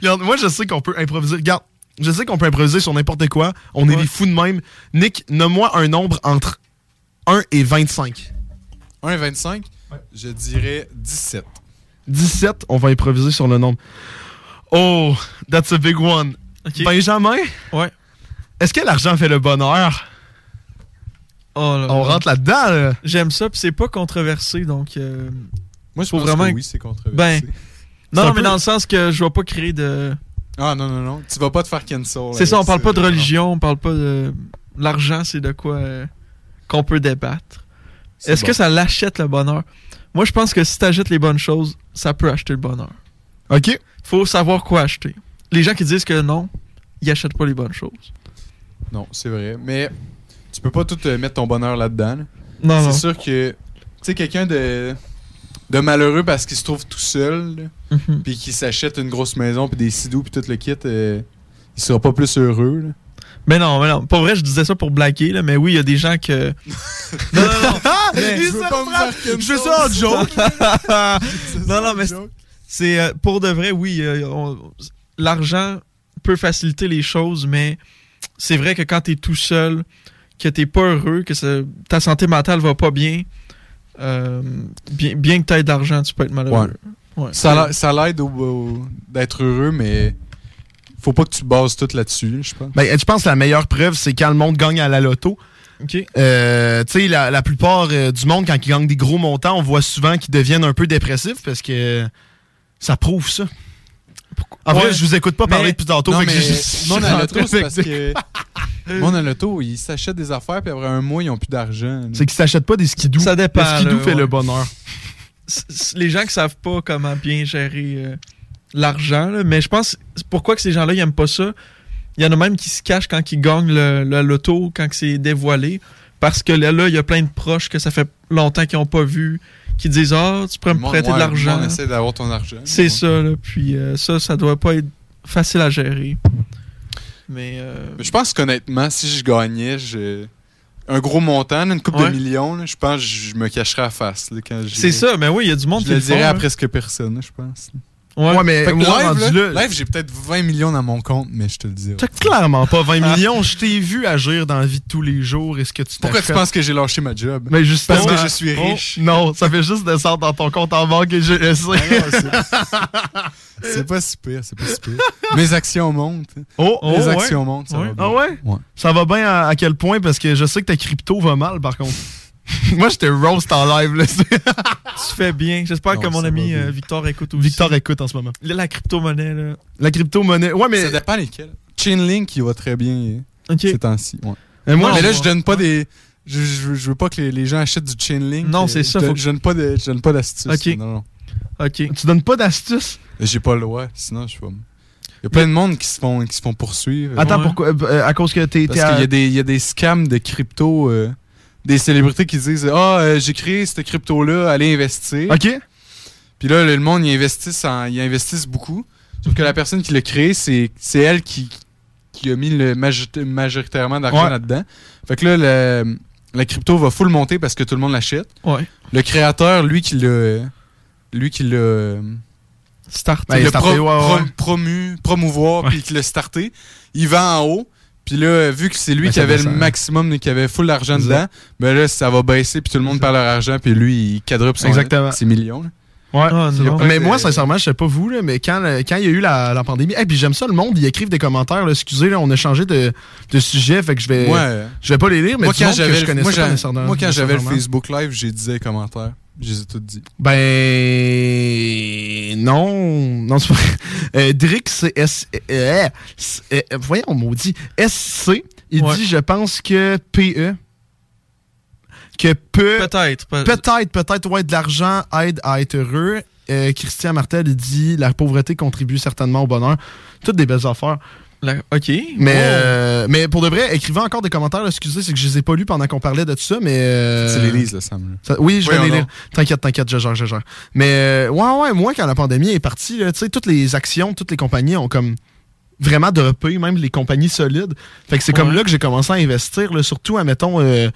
Regarde, moi, je sais qu'on peut improviser. Regarde, je sais qu'on peut improviser sur n'importe quoi. On est des fous de même. Nick, nomme-moi un nombre entre 1 et 25. 1 et 25, je dirais 17. 17, on va improviser sur le nombre. Oh, that's a big one. Benjamin? Ouais. Est-ce que l'argent fait le bonheur? Oh là On là. rentre là-dedans, là. J'aime ça, puis c'est pas controversé, donc. euh, Moi, je pense vraiment. que oui, c'est controversé. Ben. Non, mais peu- dans le sens que je vais pas créer de. Ah non, non, non. Tu vas pas te faire cancel. C'est ça, on parle pas de religion, on parle pas de. L'argent, c'est de quoi euh, qu'on peut débattre. Est-ce bon. que ça l'achète le bonheur? Moi, je pense que si t'achètes les bonnes choses, ça peut acheter le bonheur. OK. Faut savoir quoi acheter. Les gens qui disent que non, ils achètent pas les bonnes choses. Non, c'est vrai. Mais tu peux pas tout euh, mettre ton bonheur là-dedans. là. Non, C'est sûr que, tu sais, quelqu'un de, de malheureux parce qu'il se trouve tout seul, Mhm. puis qu'il s'achète une grosse maison, puis des sidous, puis tout le kit, euh, il sera pas plus heureux. là. Mais non, mais non. Pour vrai, je disais ça pour blaguer, là, mais oui, il y a des gens que. non, non, non. mais-. Je fais ça en joke. non, non, mais c'est- euh, pour de vrai, oui. euh, L'argent peut faciliter les choses, mais c'est vrai que quand t'es tout seul, que t'es pas heureux, que ça- ta santé mentale va pas bien, euh, bien, bien que t'aies de l'argent, tu peux être malheureux. Ouais. Ça, l'a- ça l'aide d'être heureux, mais faut pas que tu bases tout là-dessus, je pense. Ben, je pense que la meilleure preuve, c'est quand le monde gagne à la loto. Ok. Euh, tu sais, la, la plupart euh, du monde, quand ils gagnent des gros montants, on voit souvent qu'ils deviennent un peu dépressifs parce que ça prouve ça. En vrai, Ouais. je vous écoute pas parler depuis tantôt. Non, fait mais mon à l'auto, c'est parce que. Mon à l'auto, ils s'achètent des affaires, puis après un mois, ils ont plus d'argent. C'est qu'ils s'achètent pas des skidoo. Ça dépend. Le skidoo là, fait ouais. le bonheur. c- les gens qui savent pas comment bien gérer euh, l'argent, mais je pense pourquoi que ces gens-là ils aiment pas ça? Il y en a même qui se cachent quand ils gagnent le, le loto, quand c'est dévoilé. Parce que là, là, il y a plein de proches que ça fait longtemps qu'ils n'ont pas vu, qui disent Ah, tu pourrais me prêter de l'argent. monde essaie d'avoir ton argent. C'est ça, là. Puis euh, ça, ça doit pas être facile à gérer. Mais. euh, Mais je pense qu'honnêtement, si je gagnais, je... un gros montant, une coupe Ouais. de millions, là, je pense que je me cacherais à face. C'est ça, mais oui, il y a du monde je qui le dirais à presque personne, je pense. Ouais. mais moi, live, live, j'ai peut-être 20 millions dans mon compte, mais je te le dirai. T'as clairement pas 20 millions. Je t'ai vu agir dans la vie de tous les jours. Est-ce que tu Pourquoi tu penses que j'ai lâché ma job? Mais justement, Parce que je suis Oh, riche. non, ça fait juste descendre dans ton compte en banque et je le sais. C'est pas si pire, c'est pas si pire. Mes actions montent. Oh, oh, actions ouais. montent, ça Ouais. va bien. Ah ouais? Ouais. Ça va bien à, à quel point? Parce que je sais que ta crypto va mal, par contre. Moi, j'étais roast en live. Là. Tu fais bien. J'espère Non, que mon ami euh, Victor écoute aussi. Victor écoute en ce moment. Là, la crypto-monnaie, là. La crypto-monnaie. Ouais, mais. Ça dépend lesquels. Chainlink, il va très bien euh, Ok. ces temps-ci. Ouais. Mais moi, mais là, je- je donne pas des, Je, je, je veux pas que les, les gens achètent du Chainlink. Non, Euh, c'est ça, Je, faut- donne- je donne pas de- je donne pas d'astuces. Ok. Non, non. Ok. Tu donnes pas d'astuces? J'ai pas le droit, sinon je vais. Il y a plein de monde qui se font, qui se font poursuivre. Attends, pourquoi? euh, à cause que t'es. Parce t'es à- qu'il y, a des- il y a des scams de crypto, euh, des célébrités qui disent Ah, euh, j'ai créé cette crypto-là, allez investir. OK. Puis là, le, monde, ils investissent, en- ils investissent beaucoup. Sauf que la personne qui l'a créé, c'est elle qui, qui a mis le majoritairement d'argent Ouais. là-dedans. Fait que là, le- la crypto va full monter parce que tout le monde l'achète. Ouais. Le créateur, lui qui l'a. Lui qui l'a. Start. Ben, il le a starté, ouais, ouais. promu, promouvoir, puis qui l'a starté. Il vend en haut. Puis là, vu que c'est lui Ben, qui avait le maximum, qui avait full d'argent dedans, ça. ben là, ça va baisser, puis tout le monde perd leur argent, puis lui, il quadruple son, Exactement. ses millions. là. Ouais. Ah, Mais moi, sincèrement, je sais pas vous, là, mais quand, le- quand il y a eu la, la pandémie, et puis j'aime ça, le monde, ils écrivent des commentaires. là, excusez, là, on a changé de, de sujet, fait que je vais, Ouais. je vais pas les lire, mais moi, du quand monde que j'avais je le- connaissais moi, moi, quand j'avais le. Facebook Live, j'ai dit les commentaires. Je les ai tous dit. Ben non, non c'est pas. Euh, Drix c'est S, euh, euh, voyons maudit SC. Il dit je pense que PE que peut Peut-être. peut- peut-être peut-être ouais de l'argent aide à être heureux. Christian Martel il dit la pauvreté contribue certainement au bonheur. Toutes des belles affaires. La- Ok. Mais, Wow. euh, mais pour de vrai, écrivez encore des commentaires. là, excusez, c'est que je les ai pas lus pendant qu'on parlait de tout ça, mais. euh, Tu les lises, là, Sam. ça- oui, je vais les lire. T'inquiète, t'inquiète, je gère, je gère. Mais euh, ouais, ouais, moi, quand la pandémie est partie, tu sais, toutes les actions, toutes les compagnies ont comme vraiment droppé, même les compagnies solides. Fait que c'est comme là que j'ai commencé à investir, là, surtout, admettons, euh,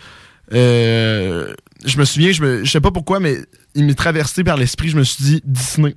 euh, je me souviens, je, me, je sais pas pourquoi, mais il m'est traversé par l'esprit, je me suis dit Disney.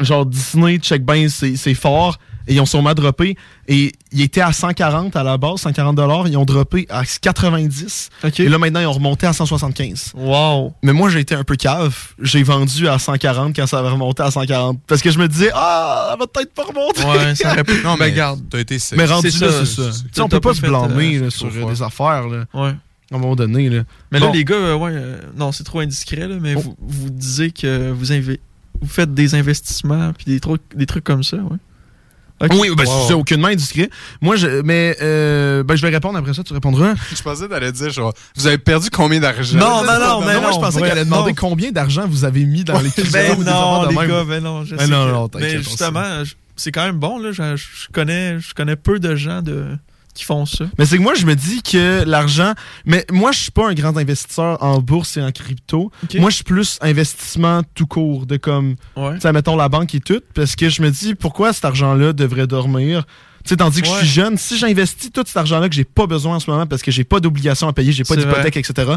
Genre Disney, check ben, c'est fort. Et ils ont sûrement droppé. Et ils étaient à 140 à la base, 140 dollars. Ils ont droppé à 90. Ok. Et là, maintenant, ils ont remonté à 175. Wow. Mais moi, j'ai été un peu cave. J'ai vendu à 140 quand ça avait remonté à 140. Parce que je me disais, ah, ça va peut-être pas remonter. Ouais, ça aurait pu. Non, mais garde. t'as été. Mais rendu là, ça. c'est ça. Tu sais, on peut pas pas se blâmer euh, là, sur euh, des affaires. Là, Ouais. à un moment donné. Là. Mais là, les gars, euh, ouais, euh, non, c'est trop indiscret, là, mais Oh. vous, vous disiez que vous, inve- vous faites des investissements puis des trucs, des trucs comme ça, ouais. Oui, ben, Wow. c'est aucunement indiscret. Moi, je, mais euh, ben, je vais répondre après ça, tu répondras. Je pensais que t'allais dire, genre, vous avez perdu combien d'argent? Non, non, non, mais moi, je non, pensais qu'elle allait demander non. combien d'argent vous avez mis dans les cryptos Ben non, les même. gars, ben non, je Ben sais non, que- non, t'inquiète, Mais justement, c'est quand même bon, là. Je, je connais, je connais peu de gens de, qui font ça. Mais c'est que moi, je me dis que l'argent. Mais moi, je suis pas un grand investisseur en bourse et en crypto. Moi, je suis plus investissement tout court, de comme, Ouais. tu sais, mettons la banque et tout, parce que je me dis pourquoi cet argent-là devrait dormir? Tu sais, tandis que je suis jeune, si j'investis tout cet argent-là que j'ai pas besoin en ce moment parce que j'ai pas d'obligation à payer, j'ai pas d'hypothèque, etc.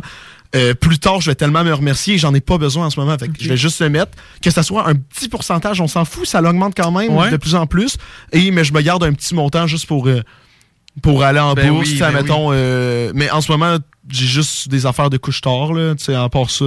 euh, plus tard, je vais tellement me remercier et j'en ai pas besoin en ce moment. Fait que je vais juste le mettre. Que ça soit un petit pourcentage, on s'en fout, ça l'augmente quand même Ouais. de plus en plus. Et mais je me garde un petit montant juste pour euh, pour aller en Ben bourse, oui, tu sais, ben mettons. euh, mais en ce moment, j'ai juste des affaires de couche tard, là. Tu sais, à part ça,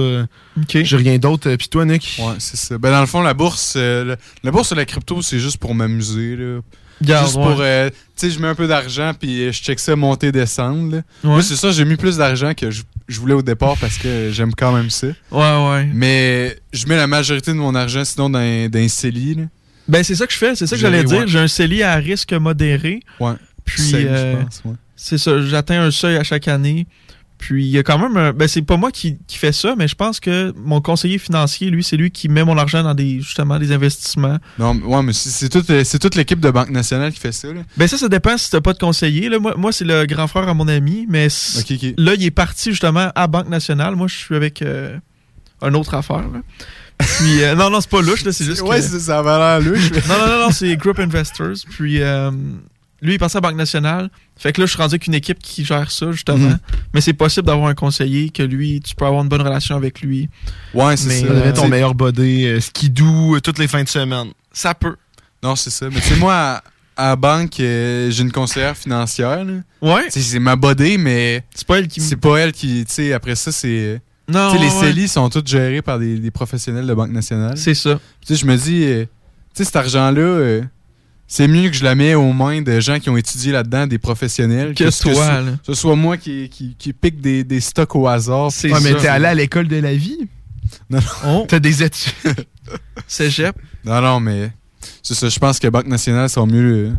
j'ai rien d'autre. Euh, Puis toi, Nick? Ouais, c'est ça. Ben, dans le fond, la bourse, euh, la bourse et la crypto, c'est juste pour m'amuser, là. Garde, juste ouais. pour, euh, tu sais, je mets un peu d'argent, puis euh, je check ça monter, descendre, là. Ouais. Moi, c'est ça, j'ai mis plus d'argent que je, je voulais au départ parce que j'aime quand même ça. Ouais, ouais. Mais je mets la majorité de mon argent, sinon, dans, un- dans un CELI, là. Ben, c'est ça que je fais, c'est ça que j'allais dire. ouais. J'ai un CELI à risque modéré. Ouais. Puis, euh, ouais. c'est ça, j'atteins un seuil à chaque année. Puis, il y a quand même un- Ben, c'est pas moi qui, qui fais ça, mais je pense que mon conseiller financier, lui, c'est lui qui met mon argent dans des, justement, des investissements. Non, mais- ouais, mais c'est c'est toute, euh, c'est toute l'équipe de Banque Nationale qui fait ça, là. Ben, ça, ça dépend si t'as pas de conseiller. Là. Moi, moi c'est le grand frère à mon ami, mais là, il est parti justement à Banque Nationale. Moi, je suis avec euh, une autre affaire. là. Puis, euh, non, non, c'est pas louche, là, c'est juste Ouais, que- c'est- ça avait l'air louche. non, non, non, non, c'est Group Investors. Puis euh, lui, il passait à Banque Nationale. Fait que là, je suis rendu avec une équipe qui gère ça, justement. Mhm. Mais c'est possible d'avoir un conseiller que lui, tu peux avoir une bonne relation avec lui. Ouais, c'est Mais, ça. Être ton T'sais- meilleur body, euh, skidoo, euh, toutes les fins de semaine. Ça peut. Non, c'est ça. Mais tu sais, moi, à, la banque, euh, j'ai une conseillère financière. là. Ouais. Tu sais, C'est ma bodée, mais C'est pas elle qui. c'est pas elle qui. Tu sais, après ça, c'est. Non, Tu sais, les ouais. CELI sont tous gérés par des, des professionnels de Banque Nationale. C'est ça. Tu sais, je me dis, euh, tu sais, cet argent-là, euh, c'est mieux que je la mets aux mains de gens qui ont étudié là-dedans, des professionnels. Que ce toi, ce- là. ce soit moi qui, qui, qui pique des, des stocks au hasard. C'est Ouais, mais t'es allé à l'école de la vie? Non, Oh, T'as des études. cégep? non, non, mais c'est ça. Je pense que Banque Nationale sont mieux, euh,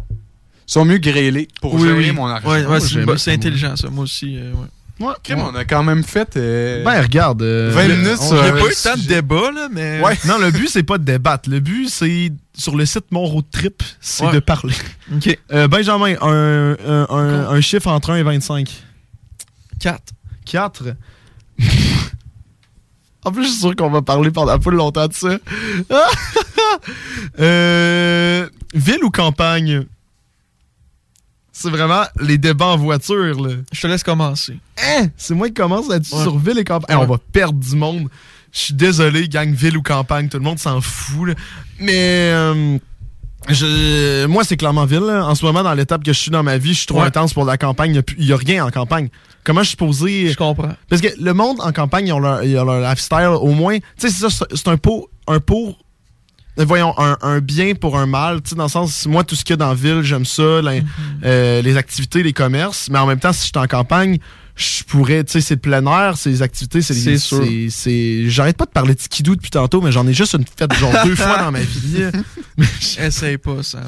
sont mieux grêlés pour Oui, gérer oui. mon argent. Ouais, ouais, c'est intelligent, ça. Moi aussi. euh, ouais. Crime, on a quand même fait. euh, Ben, regarde. euh, 20 le- minutes on- sur il a pas eu tant de débat, là, mais. Ouais. Non, le but, c'est pas de débattre. Le but, c'est sur le site Mon Road Trip, c'est Ouais. de parler. OK. Euh, Benjamin, un, un, un- un chiffre entre 1 et 25. 4. 4. en plus, je suis sûr qu'on va parler pendant pas longtemps de ça. Euh, ville ou campagne? C'est vraiment les débats en voiture, là. Je te laisse commencer. Hein? C'est moi qui commence là-dessus Ouais. sur ville et campagne. Hey, on va perdre du monde. Je suis désolé, gang ville ou campagne, tout le monde s'en fout. là. Mais euh, je, moi, c'est clairement ville. là. En ce moment, dans l'étape que je suis dans ma vie, je suis trop Ouais. intense pour la campagne. Il n'y a, rien en campagne. Comment je suis posé? Je comprends. Parce que le monde en campagne, ils ont leur, ils ont leur lifestyle. Au moins, tu sais, c'est ça, c'est- un pot, un pot voyons, un, un bien pour un mal, tu sais, dans le sens, moi, tout ce qu'il y a dans la ville, j'aime ça, la- euh, les activités, les commerces, mais en même temps, si j'étais en campagne, je pourrais, tu sais, c'est le plein air, c'est les activités, c'est les- c'est- c'est- J'arrête pas de parler de skidoo depuis tantôt, mais j'en ai juste une fête genre deux fois dans ma vie. Essaye pas, Sam.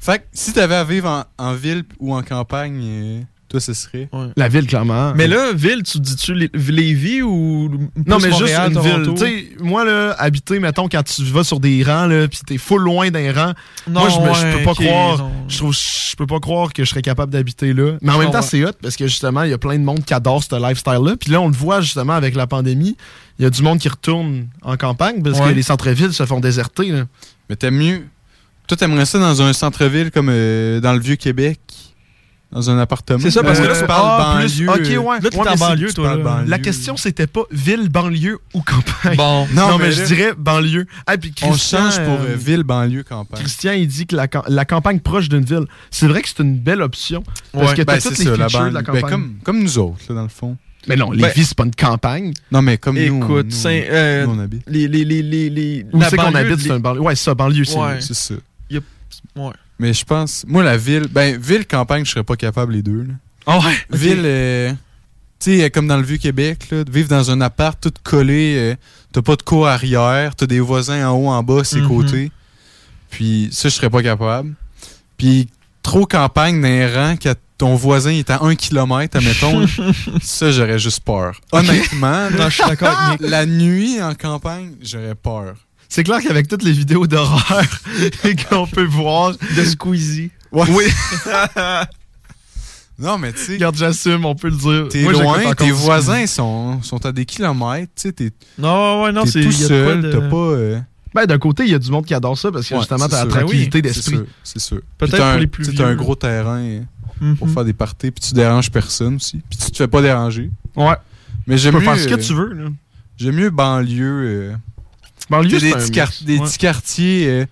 Fait que si t'avais à vivre en, en ville ou en campagne, euh, toi, ce serait? La ville, clairement. Mais là, ville, tu dis-tu Lé- Lévis ou. Non, mais juste une Toronto? ville. Tu sais, moi, là, habiter, mettons, quand tu vas sur des rangs, là, pis t'es full loin d'un rang, Non, moi, je, ouais, peux pas croire, je trouve, je peux pas croire que je serais capable d'habiter là. Mais en même temps, c'est hot, parce que justement, il y a plein de monde qui adore ce lifestyle-là. Puis là, on le voit, justement, avec la pandémie, il y a du monde qui retourne en campagne, parce Ouais. que les centres-villes se font déserter, là. Mais t'aimes mieux. Toi, t'aimerais ça dans un centre-ville comme euh, dans le Vieux-Québec? Dans un appartement? C'est ça, parce que là, tu tu parles banlieue. Ok, ouais. euh, c'est- tu parles banlieue. La question, c'était pas ville, banlieue ou campagne. Bon. non, Non, mais, mais je là- dirais banlieue. Ah, puis On Christian, change pour euh, euh, ville, banlieue, campagne. Christian, il dit que la, cam- la campagne proche d'une ville, c'est vrai que c'est une belle option. Parce Ouais. que t'as Ben, toutes c'est les ça, la features de la. Ben, campagne. comme, comme nous autres, là, dans le fond. Mais non, Ben, Lévis, c'est pas une campagne. Non, mais comme nous, Écoute, nous, Saint- euh, nous, on habite. les, les, les, les, les- Où c'est qu'on banlieue, habite, c'est une banlieue? Ouais, c'est ça, banlieue, c'est Ouais. Ça. Ouais. Mais je pense, moi, la ville, ben, ville, campagne, je serais pas capable les deux. Là. Ah ouais? Ville, euh, tu sais, comme dans le Vieux-Québec, vivre dans un appart tout collé, euh, t'as pas de cour arrière, t'as des voisins en haut, en bas, ses Mhm. côtés. Puis ça, je serais pas capable. Puis trop campagne rangs, que ton voisin est à un kilomètre, admettons, ça, j'aurais juste peur. Honnêtement, Non, je suis d'accord la nuit en campagne, j'aurais peur. C'est clair qu'avec toutes les vidéos d'horreur qu'on peut voir. De Squeezie. Oui. Non, mais tu sais, Regarde, j'assume, on peut le dire. t'es loin, tes voisins sont, sont à des kilomètres, tu sais, t'es Non, ouais, non, t'es c'est. tout seul, de- t'as pas... euh, Ben, d'un côté, il y a du monde qui adore ça parce que Ouais, justement, t'as la tranquillité Ben oui, d'esprit. C'est sûr. Peut-être pour un- les plus t'as un vieux. gros terrain pour Mhm. faire des parties, puis tu déranges personne aussi. Puis tu te fais pas déranger. Ouais. Mais Tu j'aime peux mieux... faire ce que tu veux, là. J'aime mieux banlieue... euh, Banlieue, tu des, petits, quart- des Ouais. petits quartiers... euh,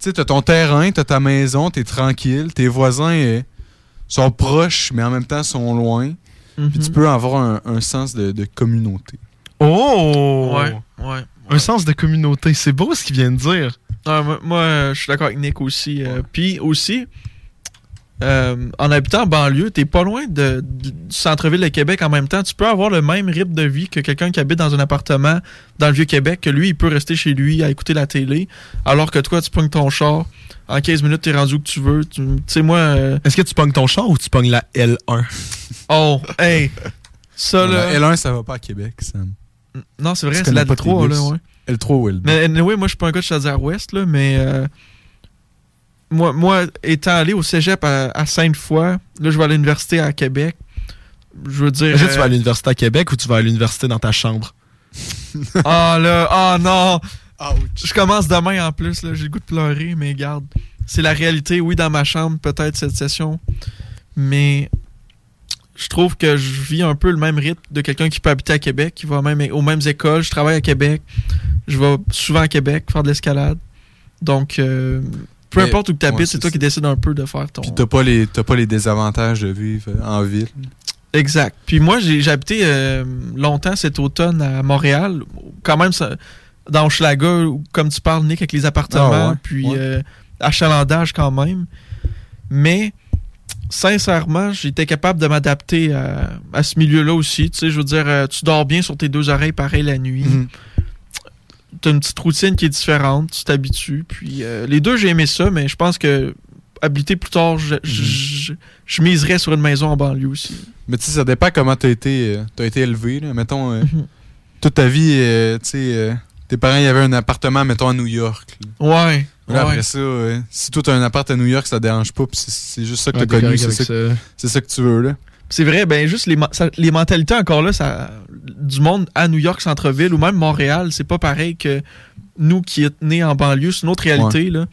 tu sais, t'as ton terrain, t'as ta maison, t'es tranquille, tes voisins euh, sont proches, mais en même temps sont loin. Puis tu Mhm. peux avoir un, un sens de, de communauté. Oh! Ouais, ouais. Un sens de communauté. C'est beau ce qu'il vient de dire. Ouais, moi, moi, euh, je suis d'accord avec Nick aussi. euh, Puis aussi, euh, en habitant en banlieue, t'es pas loin de, du centre-ville de Québec en même temps. Tu peux avoir le même rythme de vie que quelqu'un qui habite dans un appartement dans le Vieux-Québec, que lui, il peut rester chez lui à écouter la télé, alors que toi, tu pognes ton char. En 15 minutes, t'es rendu où que tu veux. Tu sais, moi... euh, Est-ce que tu pognes ton char ou tu pognes la L1? Oh, hey! Ça, là... L1, ça va pas à Québec, Sam. Non, c'est vrai, c'est la pas tes 3 là, ouais. L3 ou L2. Mais anyway, moi, je suis pas un gars de Chaudière-Ouest, là, mais euh, moi, moi, étant allé au cégep à, à Sainte-Foy, là, je vais à l'université à Québec. Je veux dire. Est-ce que tu euh, vas à l'université à Québec ou tu vas à l'université dans ta chambre? Ah là, ah non! Je commence demain en plus, là, j'ai le goût de pleurer, mais garde. C'est la réalité, oui, dans ma chambre, peut-être cette session. Mais je trouve que je vis un peu le même rythme de quelqu'un qui peut habiter à Québec, qui va même aux mêmes écoles. Je travaille à Québec. Je vais souvent à Québec faire de l'escalade. Donc, euh, peu importe où tu habites, c'est toi qui décides un peu de faire ton. Puis t'as pas, les, t'as pas les désavantages de vivre en ville. Exact. Puis moi, j'ai habité euh, longtemps cet automne à Montréal, quand même ça- dans Hochelaga, comme tu parles, Nick, avec les appartements, Ah ouais, puis ouais. euh, achalandage quand même. Mais sincèrement, j'étais capable de m'adapter à, à ce milieu-là aussi. Tu sais, je veux dire, euh, tu dors bien sur tes deux oreilles pareil la nuit. Mhm. Tu as une petite routine qui est différente, tu t'habitues. Puis euh, les deux, j'ai aimé ça, mais je pense que habiter plus tard, je, je- je- je miserais sur une maison en banlieue aussi. Mais tu sais, ça dépend comment t'as été, euh, t'as été élevé. Là. Mettons, euh, Mhm. toute ta vie, euh, tu sais, euh, tes parents, y avait un appartement, mettons, à New York. là. Ouais. Là, ouais. après ça, si toi, t'as un appart à New York, ça te dérange pas, puis c'est- juste ça que Ouais, t'as t'es connu, c'est ça, ça que tu veux, là. C'est vrai, ben juste les, ma- ça- les mentalités encore là, ça, du monde à New York centre-ville ou même Montréal, c'est pas pareil que nous qui est nés en banlieue, c'est une autre réalité là.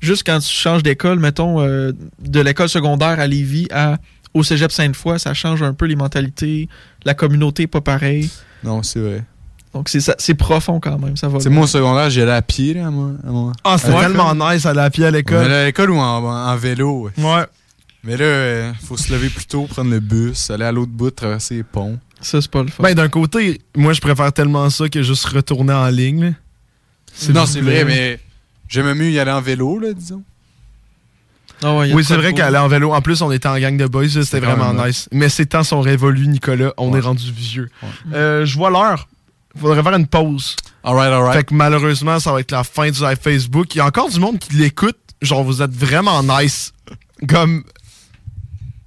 Juste quand tu changes d'école, mettons euh, de l'école secondaire à Lévis à au Cégep Sainte-Foy, ça change un peu les mentalités, la communauté est pas pareille. Non, c'est vrai. Donc c'est ça- c'est profond quand même, ça va. C'est moi au secondaire, allais à pied, là, à moi. à moi. Ah, c'était tellement nice aller à pied à On l'école. à l'école ou en, en vélo. Ouais. Ouais. Mais là, euh, faut se lever plus tôt, prendre le bus, aller à l'autre bout, traverser les ponts. Ça, c'est pas le fun. Ben, d'un côté, moi, je préfère tellement ça que juste retourner en ligne. Non, c'est vrai, mais j'aimais mieux y aller en vélo, là, disons. Ah oui, c'est vrai qu'aller en vélo, en plus, on était en gang de boys, c'était vraiment nice. Mais ces temps sont révolus, Nicolas. On est rendu vieux. Euh, je vois l'heure. Faudrait faire une pause. Alright, alright. Fait que malheureusement, ça va être la fin du live Facebook. Il y a encore du monde qui l'écoute. Genre, vous êtes vraiment nice. Comme.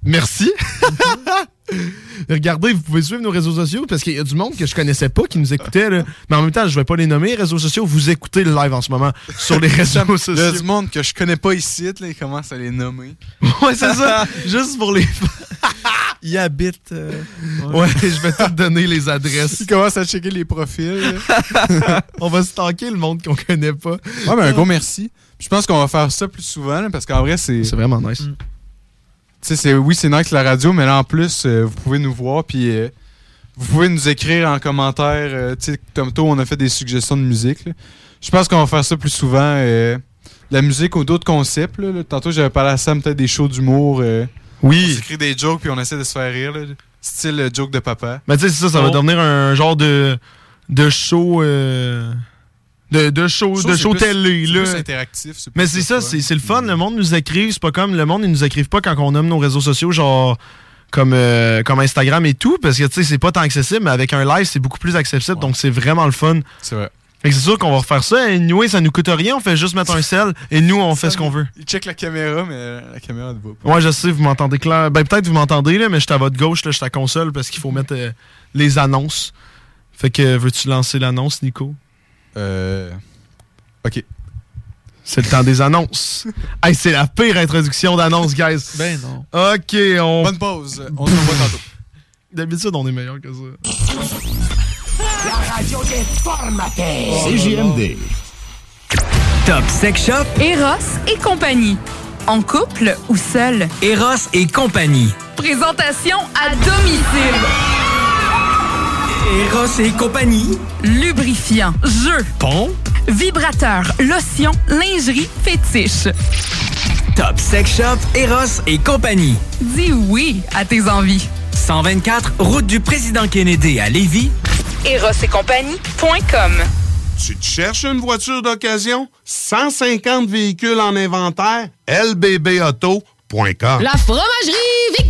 Merci. Regardez, vous pouvez suivre nos réseaux sociaux parce qu'il y a du monde que je connaissais pas qui nous écoutait. là. Mais en même temps, je vais pas les nommer, les réseaux sociaux. Vous écoutez le live en ce moment sur les réseaux Il y a sociaux. du monde que je connais pas ici, là, ils commencent à les nommer. Ouais, c'est ça. Juste pour les. Il habite. euh, Ouais, je vais te donner les adresses. Ils commencent à checker les profils. On va stalker le monde qu'on connaît pas. Ouais, mais un gros merci. Je pense qu'on va faire ça plus souvent, là, parce qu'en vrai, c'est. C'est vraiment nice. Tu sais, c'est- oui, c'est nice la radio, mais là, en plus, euh, vous pouvez nous voir, puis euh, vous pouvez nous écrire en commentaire. euh, tu sais, comme toi, on a fait des suggestions de musique. Je pense qu'on va faire ça plus souvent. euh, la musique ou d'autres concepts. là, là. Tantôt, j'avais parlé à Sam, peut-être des shows d'humour. euh, Oui. On s'écrit des jokes, puis on essaie de se faire rire. là. Style euh, joke de papa. Mais tu sais, c'est ça, ça va devenir un genre de, de show. De, de show, Show, de show télé. là. plus interactif, Mais c'est ça, c'est le fun. Le monde nous écrive. C'est pas comme le monde, ils nous écrivent pas quand on nomme nos réseaux sociaux, genre comme, euh, comme Instagram et tout, parce que tu sais, c'est pas tant accessible, mais avec un live, c'est beaucoup plus accessible. Donc c'est vraiment le fun. C'est vrai. Fait c'est sûr qu'on va refaire ça. Anyway, ça nous coûte rien. On fait juste mettre un sel et nous, on fait ce qu'on veut. Il check la caméra, mais la caméra ne va pas. Ouais, je sais, vous m'entendez clair. Ben, peut-être vous m'entendez, là, mais je suis à votre gauche, là, je suis à la console parce qu'il faut mettre euh, les annonces. Fait que, veux-tu lancer l'annonce, Nico? Euh. Ok. C'est le temps des annonces. hey, c'est la pire introduction d'annonce, guys. Ben non. Ok, on. Bonne pause. On se revoit tantôt. D'habitude, on est meilleur que ça. La radio des formateurs. CJMD. Top Sex Shop. Eros et compagnie. En couple ou seul. Eros et compagnie. Présentation à domicile. Eros et compagnie. Lubrifiant, jeu, Pompe. vibrateur, lotion, lingerie, fétiche. Top Sex Shop. Eros et compagnie. Dis oui à tes envies. 124, route du président Kennedy à Lévis. Eros et compagnie.com. Tu te cherches une voiture d'occasion? 150 véhicules en inventaire? lbbauto.com La fromagerie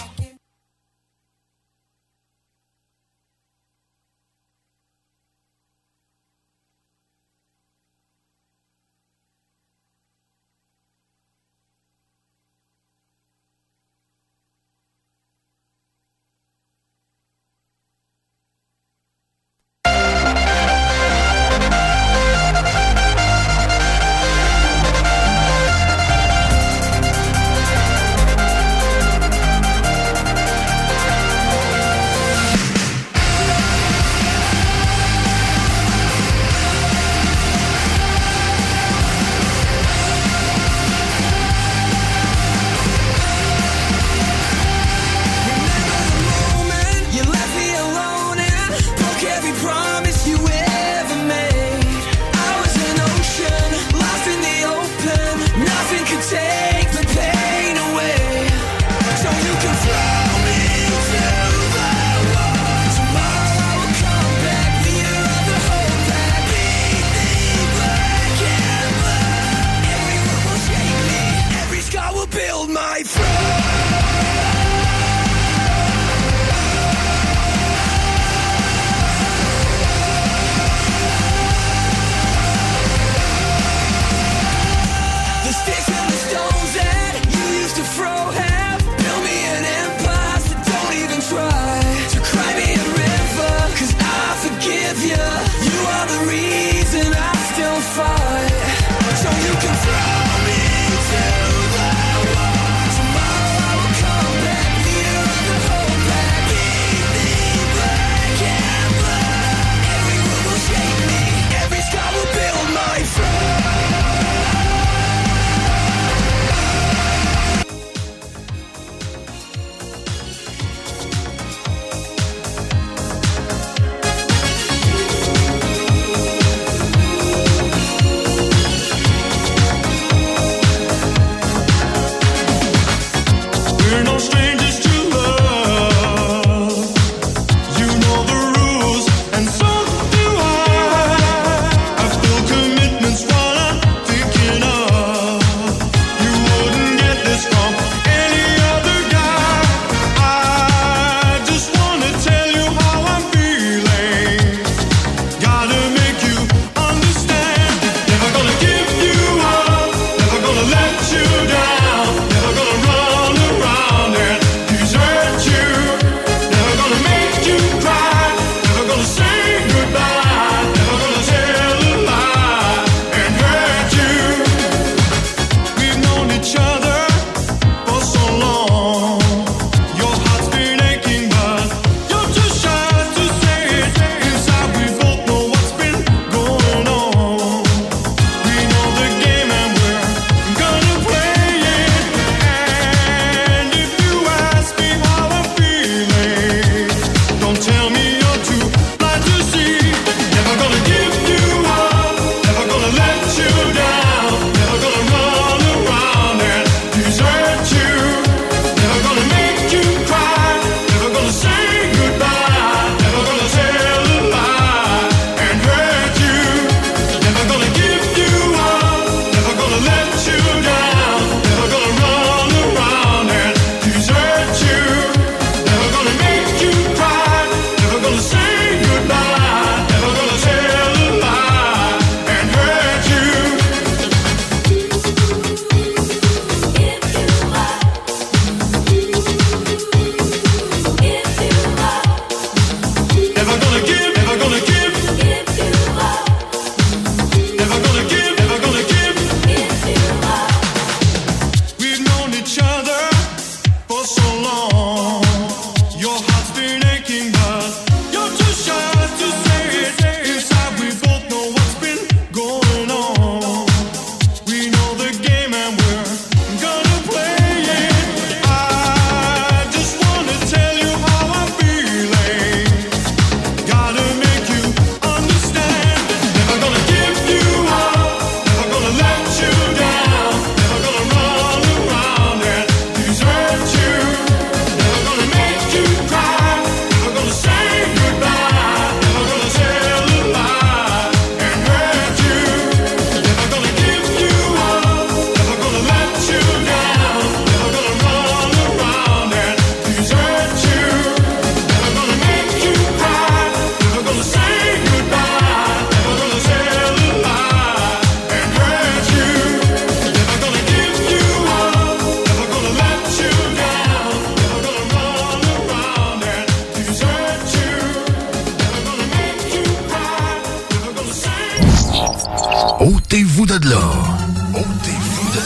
vous de l'or. Ôtez-vous de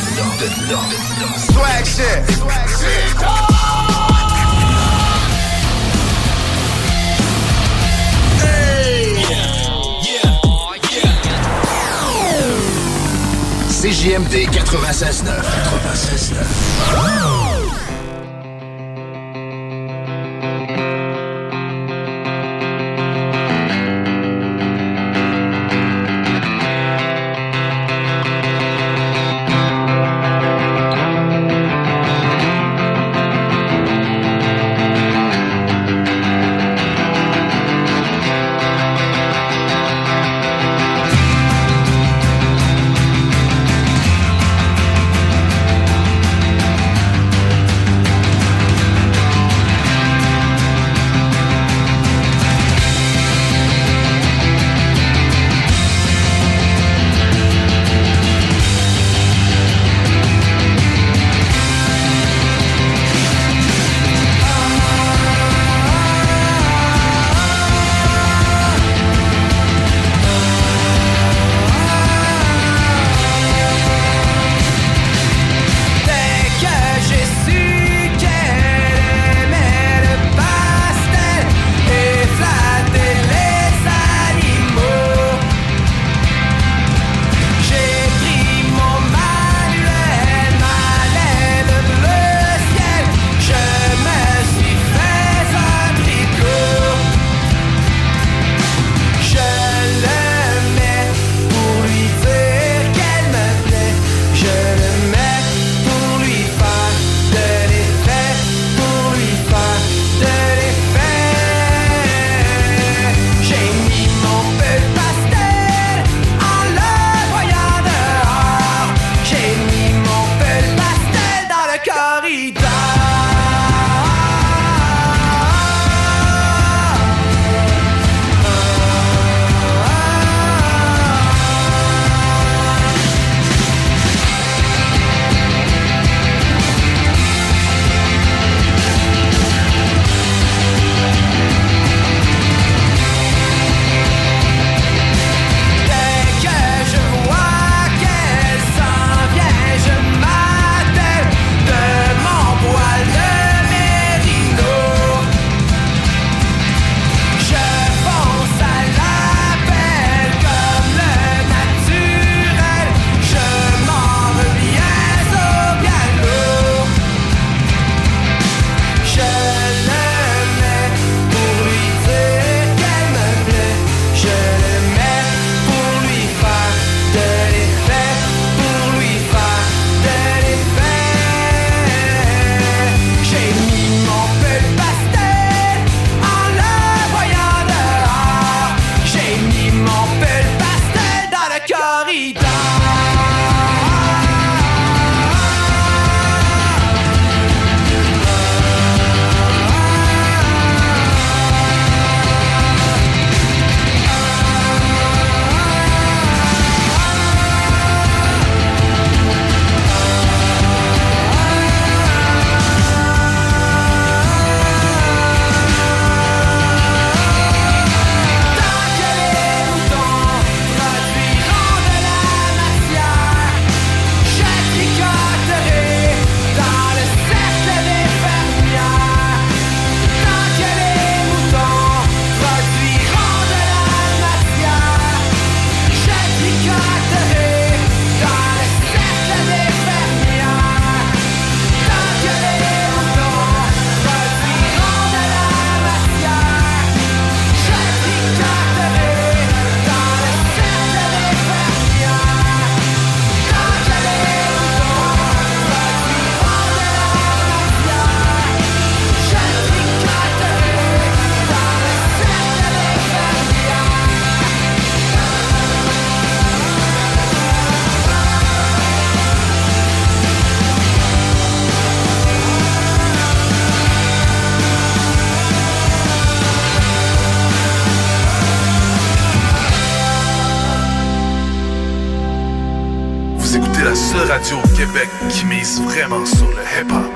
mise vraiment sur le hip-hop.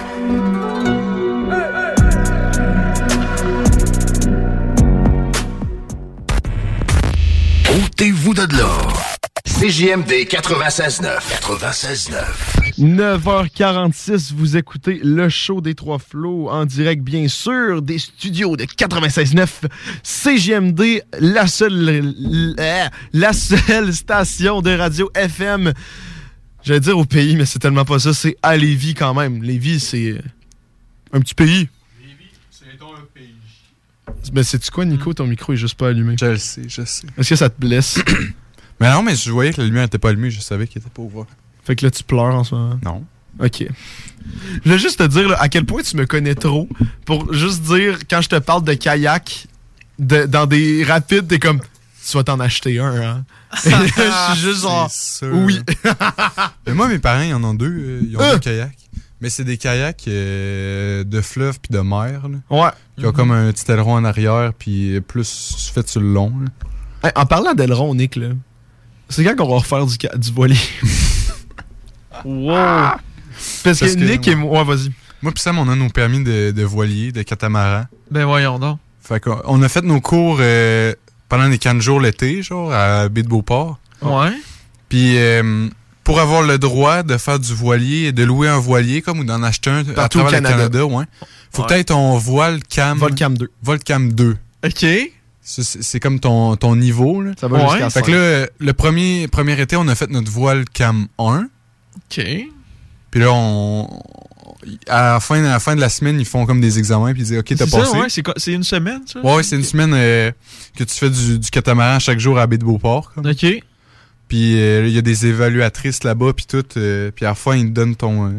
Ôtez-vous de l'or. CJMD 96.9. 96.9. 9h46, vous écoutez le show des Trois Flots en direct, bien sûr, des studios de 96.9. CJMD, la seule, euh, la seule station de radio FM J'allais dire au pays, mais c'est tellement pas ça. C'est à Lévis quand même. Lévis, c'est un petit pays. Mais c'est-tu quoi, Nico? Ton micro est juste pas allumé. Je le sais, je sais. Est-ce que ça te blesse? Mais non, mais je voyais que la lumière était pas allumée, je savais qu'il était pas ouvert. Fait que là, tu pleures en ce moment? Non. OK. Je voulais juste te dire là, à quel point tu me connais trop pour juste dire, quand je te parle de kayak, de- dans des rapides, t'es comme, tu vas t'en acheter un, hein? je suis juste genre, sûr. oui. Mais moi, mes parents, ils en ont deux. euh, Ils ont Euh! deux kayaks. Mais c'est des kayaks euh, de fleuve puis de mer. Là, Ouais. qui ont comme un petit aileron en arrière puis plus fait sur le long. Hey, en parlant d'aileron, Nick, là, c'est quand qu'on va refaire du, du voilier? wow! Parce, que, Nick et moi, ouais, vas-y. Moi pis Sam, on a nos permis de, de voilier, de catamaran. Ben voyons donc. Fait qu'on on a fait nos cours euh, pendant les 15 jours l'été, genre, à Baie de Beauport. Ouais. Puis euh, pour avoir le droit de faire du voilier, de louer un voilier comme ou d'en acheter un à Partout au travers Canada. le Canada, ouais. Faut Ouais. peut-être ton voile cam. Volcam 2. Volcam 2. OK. C'est comme ton, ton niveau. Là. Ça va jusqu'à Fait que là, le premier, premier été, on a fait notre voile cam 1. OK. Puis là, on, à, la fin, à la fin de la semaine, ils font comme des examens. Puis ils disent OK, t'as passé. ouais, c'est une semaine, ça? Ouais, c'est une semaine euh, que tu fais du, du catamaran chaque jour à Baie de Beauport. comme. OK. Puis euh, il y a des évaluatrices là-bas, puis tout. euh, puis à la fin, ils te donnent ton. euh,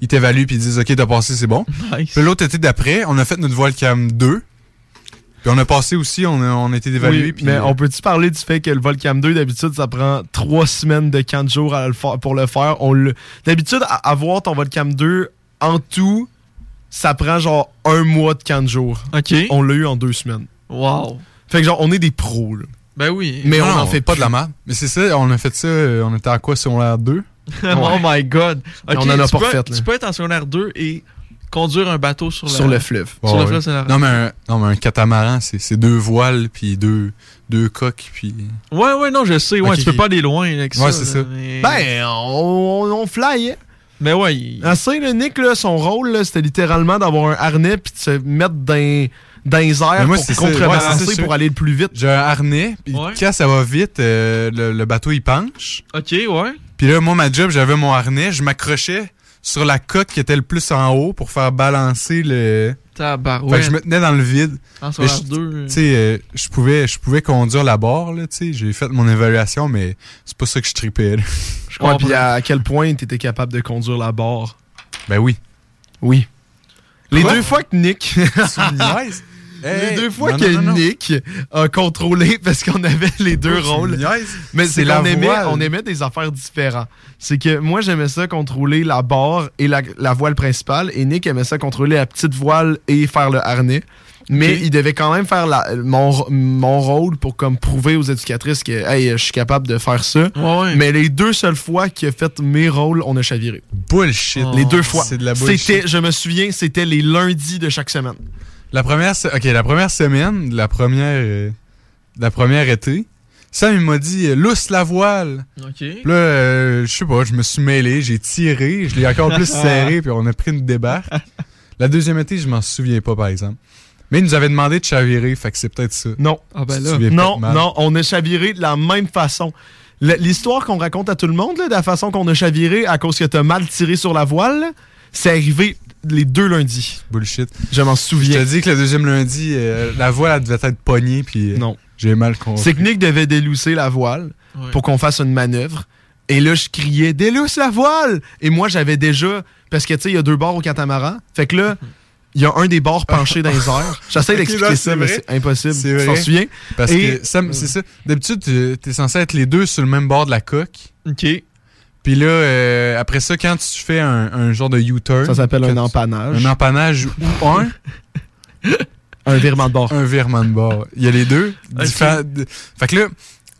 ils t'évaluent, puis ils disent OK, t'as passé, c'est bon. Nice. Puis l'autre été d'après, on a fait notre voile cam 2. Puis on a passé aussi, on a, on a été évalué. Oui, puis mais euh, on peut-tu parler du fait que le Volcam 2, d'habitude, ça prend trois semaines de 15 jours à le faire, pour le faire? On le- D'habitude, à- avoir ton Volcam 2, en tout, ça prend genre un mois de 15 jours. OK. On l'a eu en deux semaines. Wow. Fait que genre, on est des pros, là. Ben oui. Mais on non, en fait pas de la merde. Mais c'est ça, on a fait ça, euh, on était à quoi, secondaire 2? oh my god. Et Ok, on en a tu pas peux- refait, là. Tu peux être en secondaire 2 et conduire un bateau sur, Sur la- le fleuve. Sur le fleuve, c'est la- non, mais un, non, mais un catamaran, c'est c'est deux voiles, puis deux, deux coques, puis... Ouais, ouais, non, je sais. Ouais, tu peux pas aller loin avec ça. Ouais, c'est là, ça. mais- Ben, on, on fly, hein. Ben ouais. il- Assez, le Nick, là, son rôle, c'était littéralement d'avoir un harnais puis de se mettre dans, dans les airs Mais moi, pour. Ouais, contrebalancer pour aller le plus vite. J'ai un harnais, puis Ouais. quand ça va vite, euh, le, le bateau, il penche. Ok, ouais. Puis là, moi, ma job, j'avais mon harnais, je m'accrochais sur la coque qui était le plus en haut pour faire balancer le... Tabarouette. Fait que je me tenais dans le vide. En Mais je- 2, euh. Tu sais, euh, je pouvais, je pouvais conduire la barre, là, tu sais. J'ai fait mon évaluation, mais c'est pas ça que je tripais, là. Ouais, puis à quel point t'étais capable de conduire la barre? Ben oui. Oui. Les Quoi? deux fois que Nick. les deux fois non, que non, non, non. Nick a contrôlé parce qu'on avait les deux Oh, rôles. Mais C'est qu'on aimait, on aimait des affaires différentes. C'est que moi, j'aimais ça contrôler la barre et la, la voile principale, et Nick aimait ça contrôler la petite voile et faire le harnais. Mais il devait quand même faire la- mon, mon rôle pour comme prouver aux éducatrices que hey, je suis capable de faire ça. Mais les deux seules fois qu'il a fait mes rôles, on a chaviré. Bullshit. Les deux fois. C'est de la bullshit. Je me souviens, c'était les lundis de chaque semaine. La première, ok, la première semaine, la première, euh, la première été, Sam il m'a dit euh, lousse la voile. Ok. Puis là, euh, je sais pas, je me suis mêlé, j'ai tiré, je l'ai encore plus serré, puis on a pris une débarque. La deuxième été, je m'en souviens pas par exemple. Mais il nous avait demandé de chavirer, fait que c'est peut-être ça. Non. Ah ben là. souviens Non, non, on a chaviré de la même façon. L'histoire qu'on raconte à tout le monde, là, de la façon qu'on a chaviré à cause que t'as mal tiré sur la voile, c'est arrivé les deux lundis. Bullshit. Je m'en Je te souviens. dis que le deuxième lundi, euh, la voile elle devait être pognée, puis euh, Non. j'ai mal compris. C'est que Nick devait délousser la voile Ouais. pour qu'on fasse une manœuvre. Et là, je criais délousse la voile! Et moi, j'avais déjà. Parce que, tu sais, il y a deux bords au catamaran. Fait que là, il y a un des bords penché dans les airs. J'essaie d'expliquer ça, mais c'est impossible. Tu t'en souviens? Parce Et- que c'est ça. D'habitude, tu- t'es censé être les deux sur le même bord de la coque. Ok. Puis là, euh, après ça, quand tu fais un, un genre de U-turn. Ça s'appelle un empannage. Un empannage ou un, Un virement de bord. un virement de bord. Il y a les deux. Fait que là,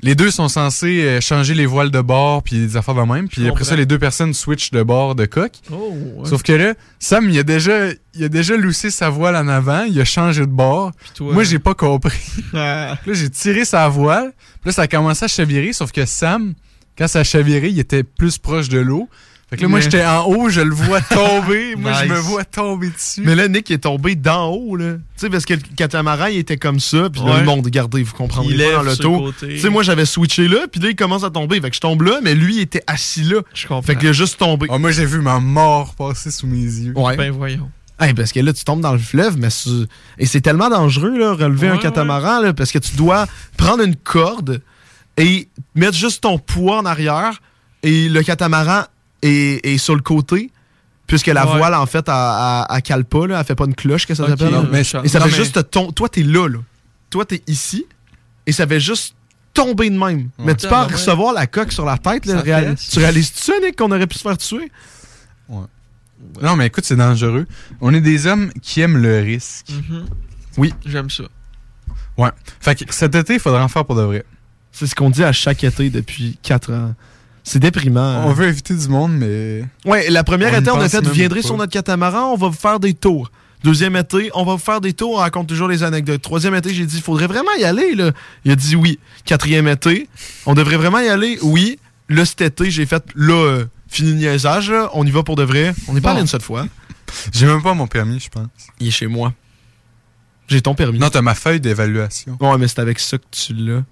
les deux sont censés euh, changer les voiles de bord puis des affaires de même. Puis après ça, les deux personnes switchent de bord de coque. Oh, ouais. Sauf que là, Sam, il a déjà, il a déjà loussé sa voile en avant. Il a changé de bord. Toi- Moi, j'ai pas compris. Ah. Là, j'ai tiré sa voile. Puis là, ça a commencé à chavirer. Sauf que Sam, quand ça a chaviré, il était plus proche de l'eau. Fait que là, moi, j'étais en haut, je le vois tomber. moi, je me vois tomber dessus. Mais là, Nick est tombé d'en haut, là. Tu sais, parce que le catamaran, il était comme ça, puis là, le monde, regardez, vous comprendrez Il pas dans sur le l'auto. côté. Tu sais, moi, j'avais switché là, puis là, il commence à tomber. Fait que je tombe là, mais lui, il était assis là. Je comprends. Fait qu'il a juste tombé. Ah, moi, j'ai vu ma mort passer sous mes yeux. Ouais. Ben voyons. Hey, parce que là, tu tombes dans le fleuve, mais c'est- et c'est tellement dangereux, là, relever un Ouais, catamaran, là, parce que tu dois prendre une corde et mettre juste ton poids en arrière, et le catamaran est, est sur le côté, puisque la Ouais. voile, en fait, elle, cale pas, là, elle fait pas une cloche, que ça s'appelle? non, là. mais- et ça non, fait mais- juste ton. Toi, t'es là, là. Toi, t'es ici, et ça fait juste tomber de même. Mais tu peux en Ah, ouais. recevoir la coque sur la tête, là. Réal-. Tu réalises-tu ça, Nick, qu'on aurait pu se faire tuer? Non, mais écoute, c'est dangereux. On est des hommes qui aiment le risque. Mhm. Oui. J'aime ça. Ouais. Fait que cet été, il faudra en faire pour de vrai. C'est ce qu'on dit à chaque été depuis 4 ans. C'est déprimant. On veut éviter du monde, mais. Ouais, la première On été, on a fait Vous viendrez pas. sur notre catamaran, on va vous faire des tours. Deuxième été, on va vous faire des tours, on raconte toujours les anecdotes. Troisième été, j'ai dit, il faudrait vraiment y aller, là. Il a dit oui. Quatrième été, on devrait vraiment y aller, oui. Là, cet été, j'ai fait, là, euh, fini le niaisage, là, on y va pour de vrai. On est pas Bon. allé une seule fois. J'ai même pas mon permis, je pense. Il est chez moi. J'ai ton permis. Non, t'as ma feuille d'évaluation. Ouais, mais c'est avec ça que tu l'as.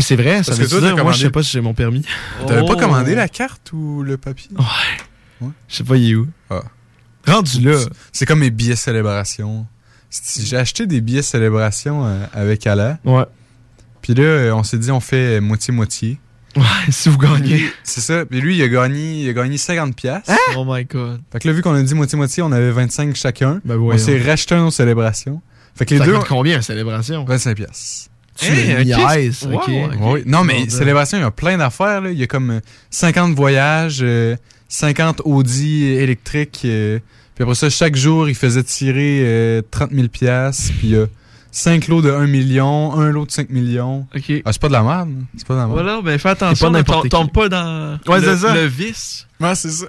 C'est vrai, ça Parce veut dire, t'as moi, commandé- je sais pas si j'ai mon permis. T'avais pas Oh. commandé la carte ou le papier? Ouais. Je sais pas, il est où. Ah. Rendu là. C'est comme mes billets célébration. J'ai acheté des billets célébration euh, avec Alain. Ouais. Puis là, euh, on s'est dit, on fait moitié-moitié. Ouais, si vous gagnez. C'est ça. Puis lui, il a gagné, il a gagné 50 pièces. Oh my god. Fait que là, vu qu'on a dit moitié-moitié, on avait 25 chacun. Ben on s'est racheté un aux célébrations. Fait que les Ça deux... coûte combien, célébration? 25 pièces. Tu niaises. Oui. Non, mais. Célébration, il y a plein d'affaires. là. Il y a comme euh, 50 voyages, euh, 50 Audi électriques. euh, puis après ça, chaque jour, il faisait tirer euh, 30 000 piastres. Puis il y a 5 lots de 1 million, un lot de 5 millions. Ok. Ah, c'est pas de la merde. là. C'est pas de la merde. Voilà, ben fais attention, pas ne n'importe tombe, pas dans Ouais, le, c'est ça. le vice. Ouais, c'est ça.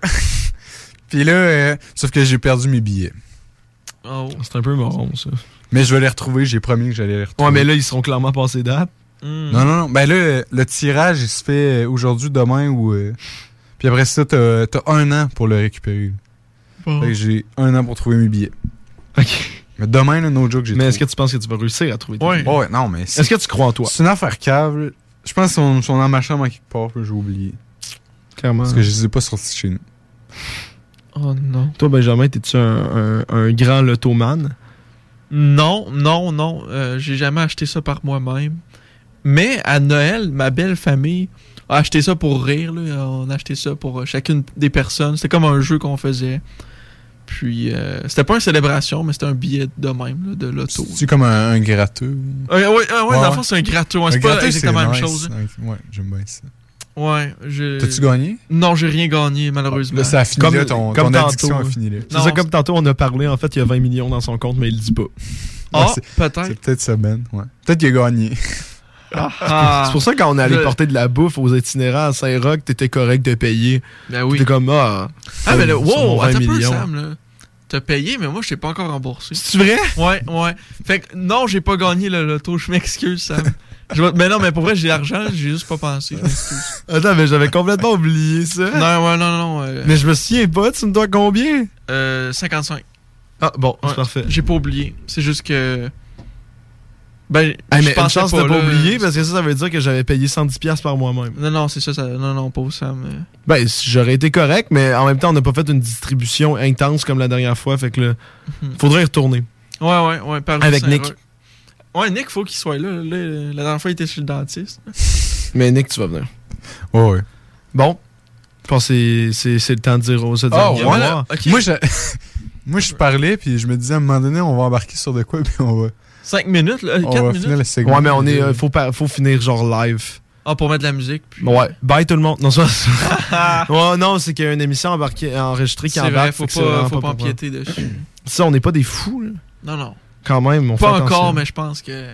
puis là, euh, sauf que j'ai perdu mes billets. Oh. C'est un peu marron, ça. Mais je vais les retrouver. J'ai promis que j'allais les retrouver. Ouais, mais là, ils seront clairement passés date. Hmm. Non, non, non. Ben là, le tirage, il se fait euh, aujourd'hui, demain ou. euh, Puis après ça, t'as t'as un an pour le récupérer. Bon. Fait que j'ai un an pour trouver mes billets. Ok. Mais demain, là, no joke, j'ai Mais est-ce que tu penses que tu vas réussir à trouver tes Ouais. billets? Ouais, non, mais. Est-ce que tu crois en toi? C'est une affaire cave. Je pense qu'ils sont, dans ma chambre à quelque part, j'ai oublié. Clairement. Parce que je les ai pas sortis chez nous. Oh non. Toi, Benjamin, t'es-tu un, un, un grand lotoman? Non, non, non. euh, J'ai jamais acheté ça par moi-même. Mais à Noël, ma belle famille a acheté ça pour rire. là. On a acheté ça pour euh, chacune des personnes. C'était comme un jeu qu'on faisait. Puis, euh, c'était pas une célébration, mais c'était un billet de même, là, de loto. C'est comme un, un gratteux? Ouais, ouais, ouais, dans le fond, c'est un gratteux. C'est pas exactement la même nice. chose. Ouais, j'aime bien ça. Ouais, je... T'as-tu gagné? Non, j'ai rien gagné, malheureusement. Là, ça a fini Comme- là, ton, comme ton tantôt. addiction a fini là. C'est ça, comme tantôt, on a parlé. En fait, il y a 20 millions dans son compte, mais il le dit pas. Ah, Ouais, peut-être. C'est peut-être ça, Ben. Ouais. Peut-être qu'il a gagné. Ah. C'est pour ça, quand on allait Je- porter de la bourse aux itinérants à Saint-Roch, t'étais correct de payer. Ben oui. T'étais comme, ah. Ah, mais mon wow, 20 attends un peu, millions. Sam, là. T'as payé, mais moi, je t'ai pas encore remboursé. C'est vrai? Ouais, ouais. Fait que, non, j'ai pas gagné le loto, je m'excuse, Sam. Je mais non, mais pour vrai, j'ai l'argent, j'ai juste pas pensé, je m'excuse. Attends, mais j'avais complètement oublié ça. Non, ouais, non, non. euh, Mais je me souviens pas, tu me dois combien? euh, 55. Ah, bon, c'est Ouais. parfait. J'ai pas oublié. C'est juste que. Ben, Ah, je mais une chance de pas, là. oublier, parce que ça, ça veut dire que j'avais payé 110$ par moi-même. Non, non, c'est ça, ça. Non, non, pas Sam. euh. Ben, j'aurais été correct, mais en même temps, on n'a pas fait une distribution intense comme la dernière fois, fait que là, Mhm. faudrait y retourner. Ouais, ouais, ouais. Avec. Nick. Ouais, Nick, faut qu'il soit là. là. La dernière fois, il était chez le dentiste. Mais Nick, tu vas venir. Ouais, ouais. Bon, je pense que c'est- le temps de dire, dire Oh, au ouais. Moi, je... Moi, je parlais, puis je me disais à un moment donné, on va embarquer sur de quoi, puis on va. 5 minutes, là, 4 on va minutes? finir le segment. Ouais, mais on est, euh, faut, pas- faut finir genre live. Ah, pour mettre de la musique. Puis... Ouais, bye tout le monde. Non, ça, ouais, non, c'est qu'il y a une émission embarquée, enregistrée qui C'est vrai, embarque. faut pas, vraiment faut pas pour empiéter dessus. Ça, on n'est pas des fous, là. Non, non. Quand même, on fait Pas encore, mais je pense que.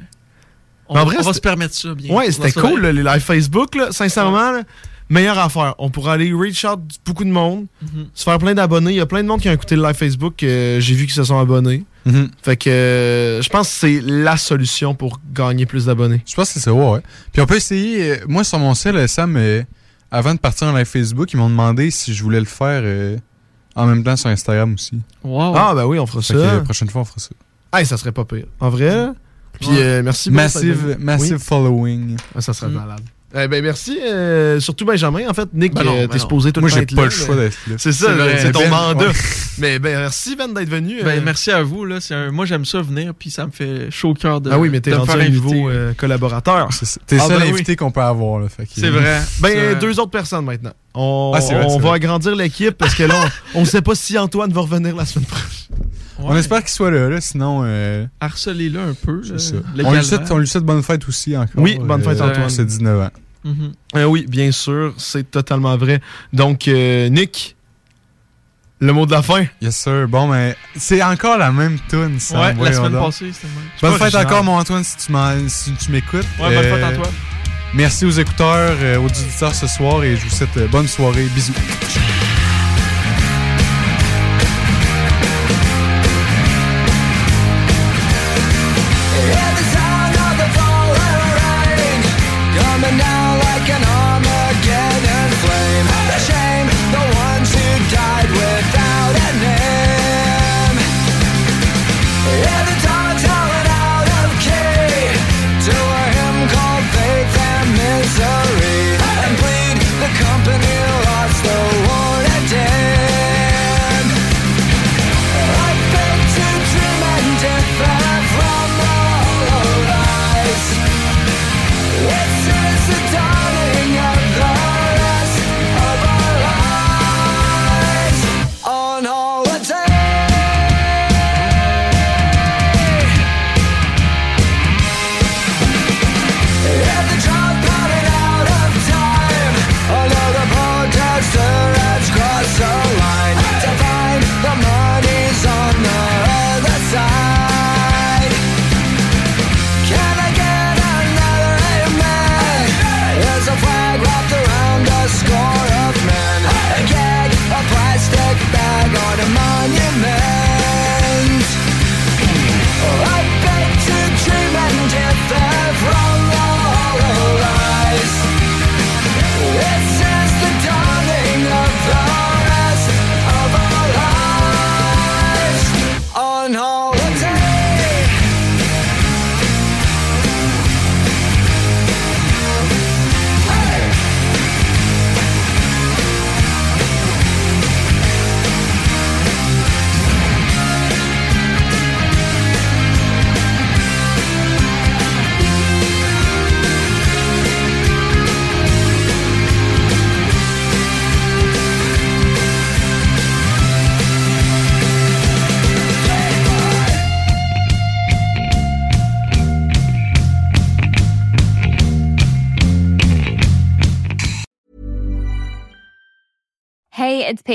On, en vrai, on va se permettre ça bien. Ouais, c'était cool, là, les lives Facebook, là. Sincèrement, là, meilleure affaire. On pourrait aller reach out beaucoup de monde, Mhm. se faire plein d'abonnés. Il y a plein de monde qui a écouté le live Facebook. euh, J'ai vu qu'ils se sont abonnés. Mhm. Fait que euh, je pense que c'est la solution pour gagner plus d'abonnés. Je pense que c'est ça, ouais, ouais. Puis on peut essayer. euh, moi, sur mon sel, Sam, euh, avant de partir en live Facebook, ils m'ont demandé si je voulais le faire euh, en même temps sur Instagram aussi. Wow. Ah, ben oui, on fera Fait ça. que la prochaine fois, on fera ça. Hey, ça serait pas pire. En vrai. Puis Ouais. euh, merci. beaucoup, Massive, massive Oui. following. Ah, ça serait malade. Eh ben merci, euh, surtout Benjamin. En fait, Nick, Ben euh, ben t'es supposé tout Moi, le temps j'ai pas là, le choix d'être là. C'est ça, C'est ton Ben, mandat. ouais. Mais ben merci Ben d'être venu. Ben, euh. merci à vous. Là. Un- Moi, j'aime ça venir, puis ça me fait chaud au cœur de. Ah oui, mais t'es rendu un nouveau euh, collaborateur. T'es le Ah, seul ben oui. invité qu'on peut avoir. là, C'est vrai. Ben, deux autres personnes maintenant. On, Ah, vrai, on va agrandir l'équipe parce que là, on ne sait pas si Antoine va revenir la semaine prochaine. On espère qu'il soit là, là sinon. euh, Harcelez-le un peu. là, c'est ça. On lui, souhaite, on lui souhaite bonne fête aussi encore. Oui, bonne fête, euh, Antoine. pour ses 19 ans. Mhm. Euh, oui, bien sûr, c'est totalement vrai. Donc, euh, Nick, le mot de la fin. Yes, sir. Bon, mais c'est encore la même tune, ça. Ouais, la semaine passée, c'était. Bonne C'est pas fête original. encore, mon Antoine, si tu, si tu m'écoutes. Ouais, bonne fête, Antoine. Merci aux écouteurs, euh, aux auditeurs ce soir et je vous souhaite euh, bonne soirée. Bisous.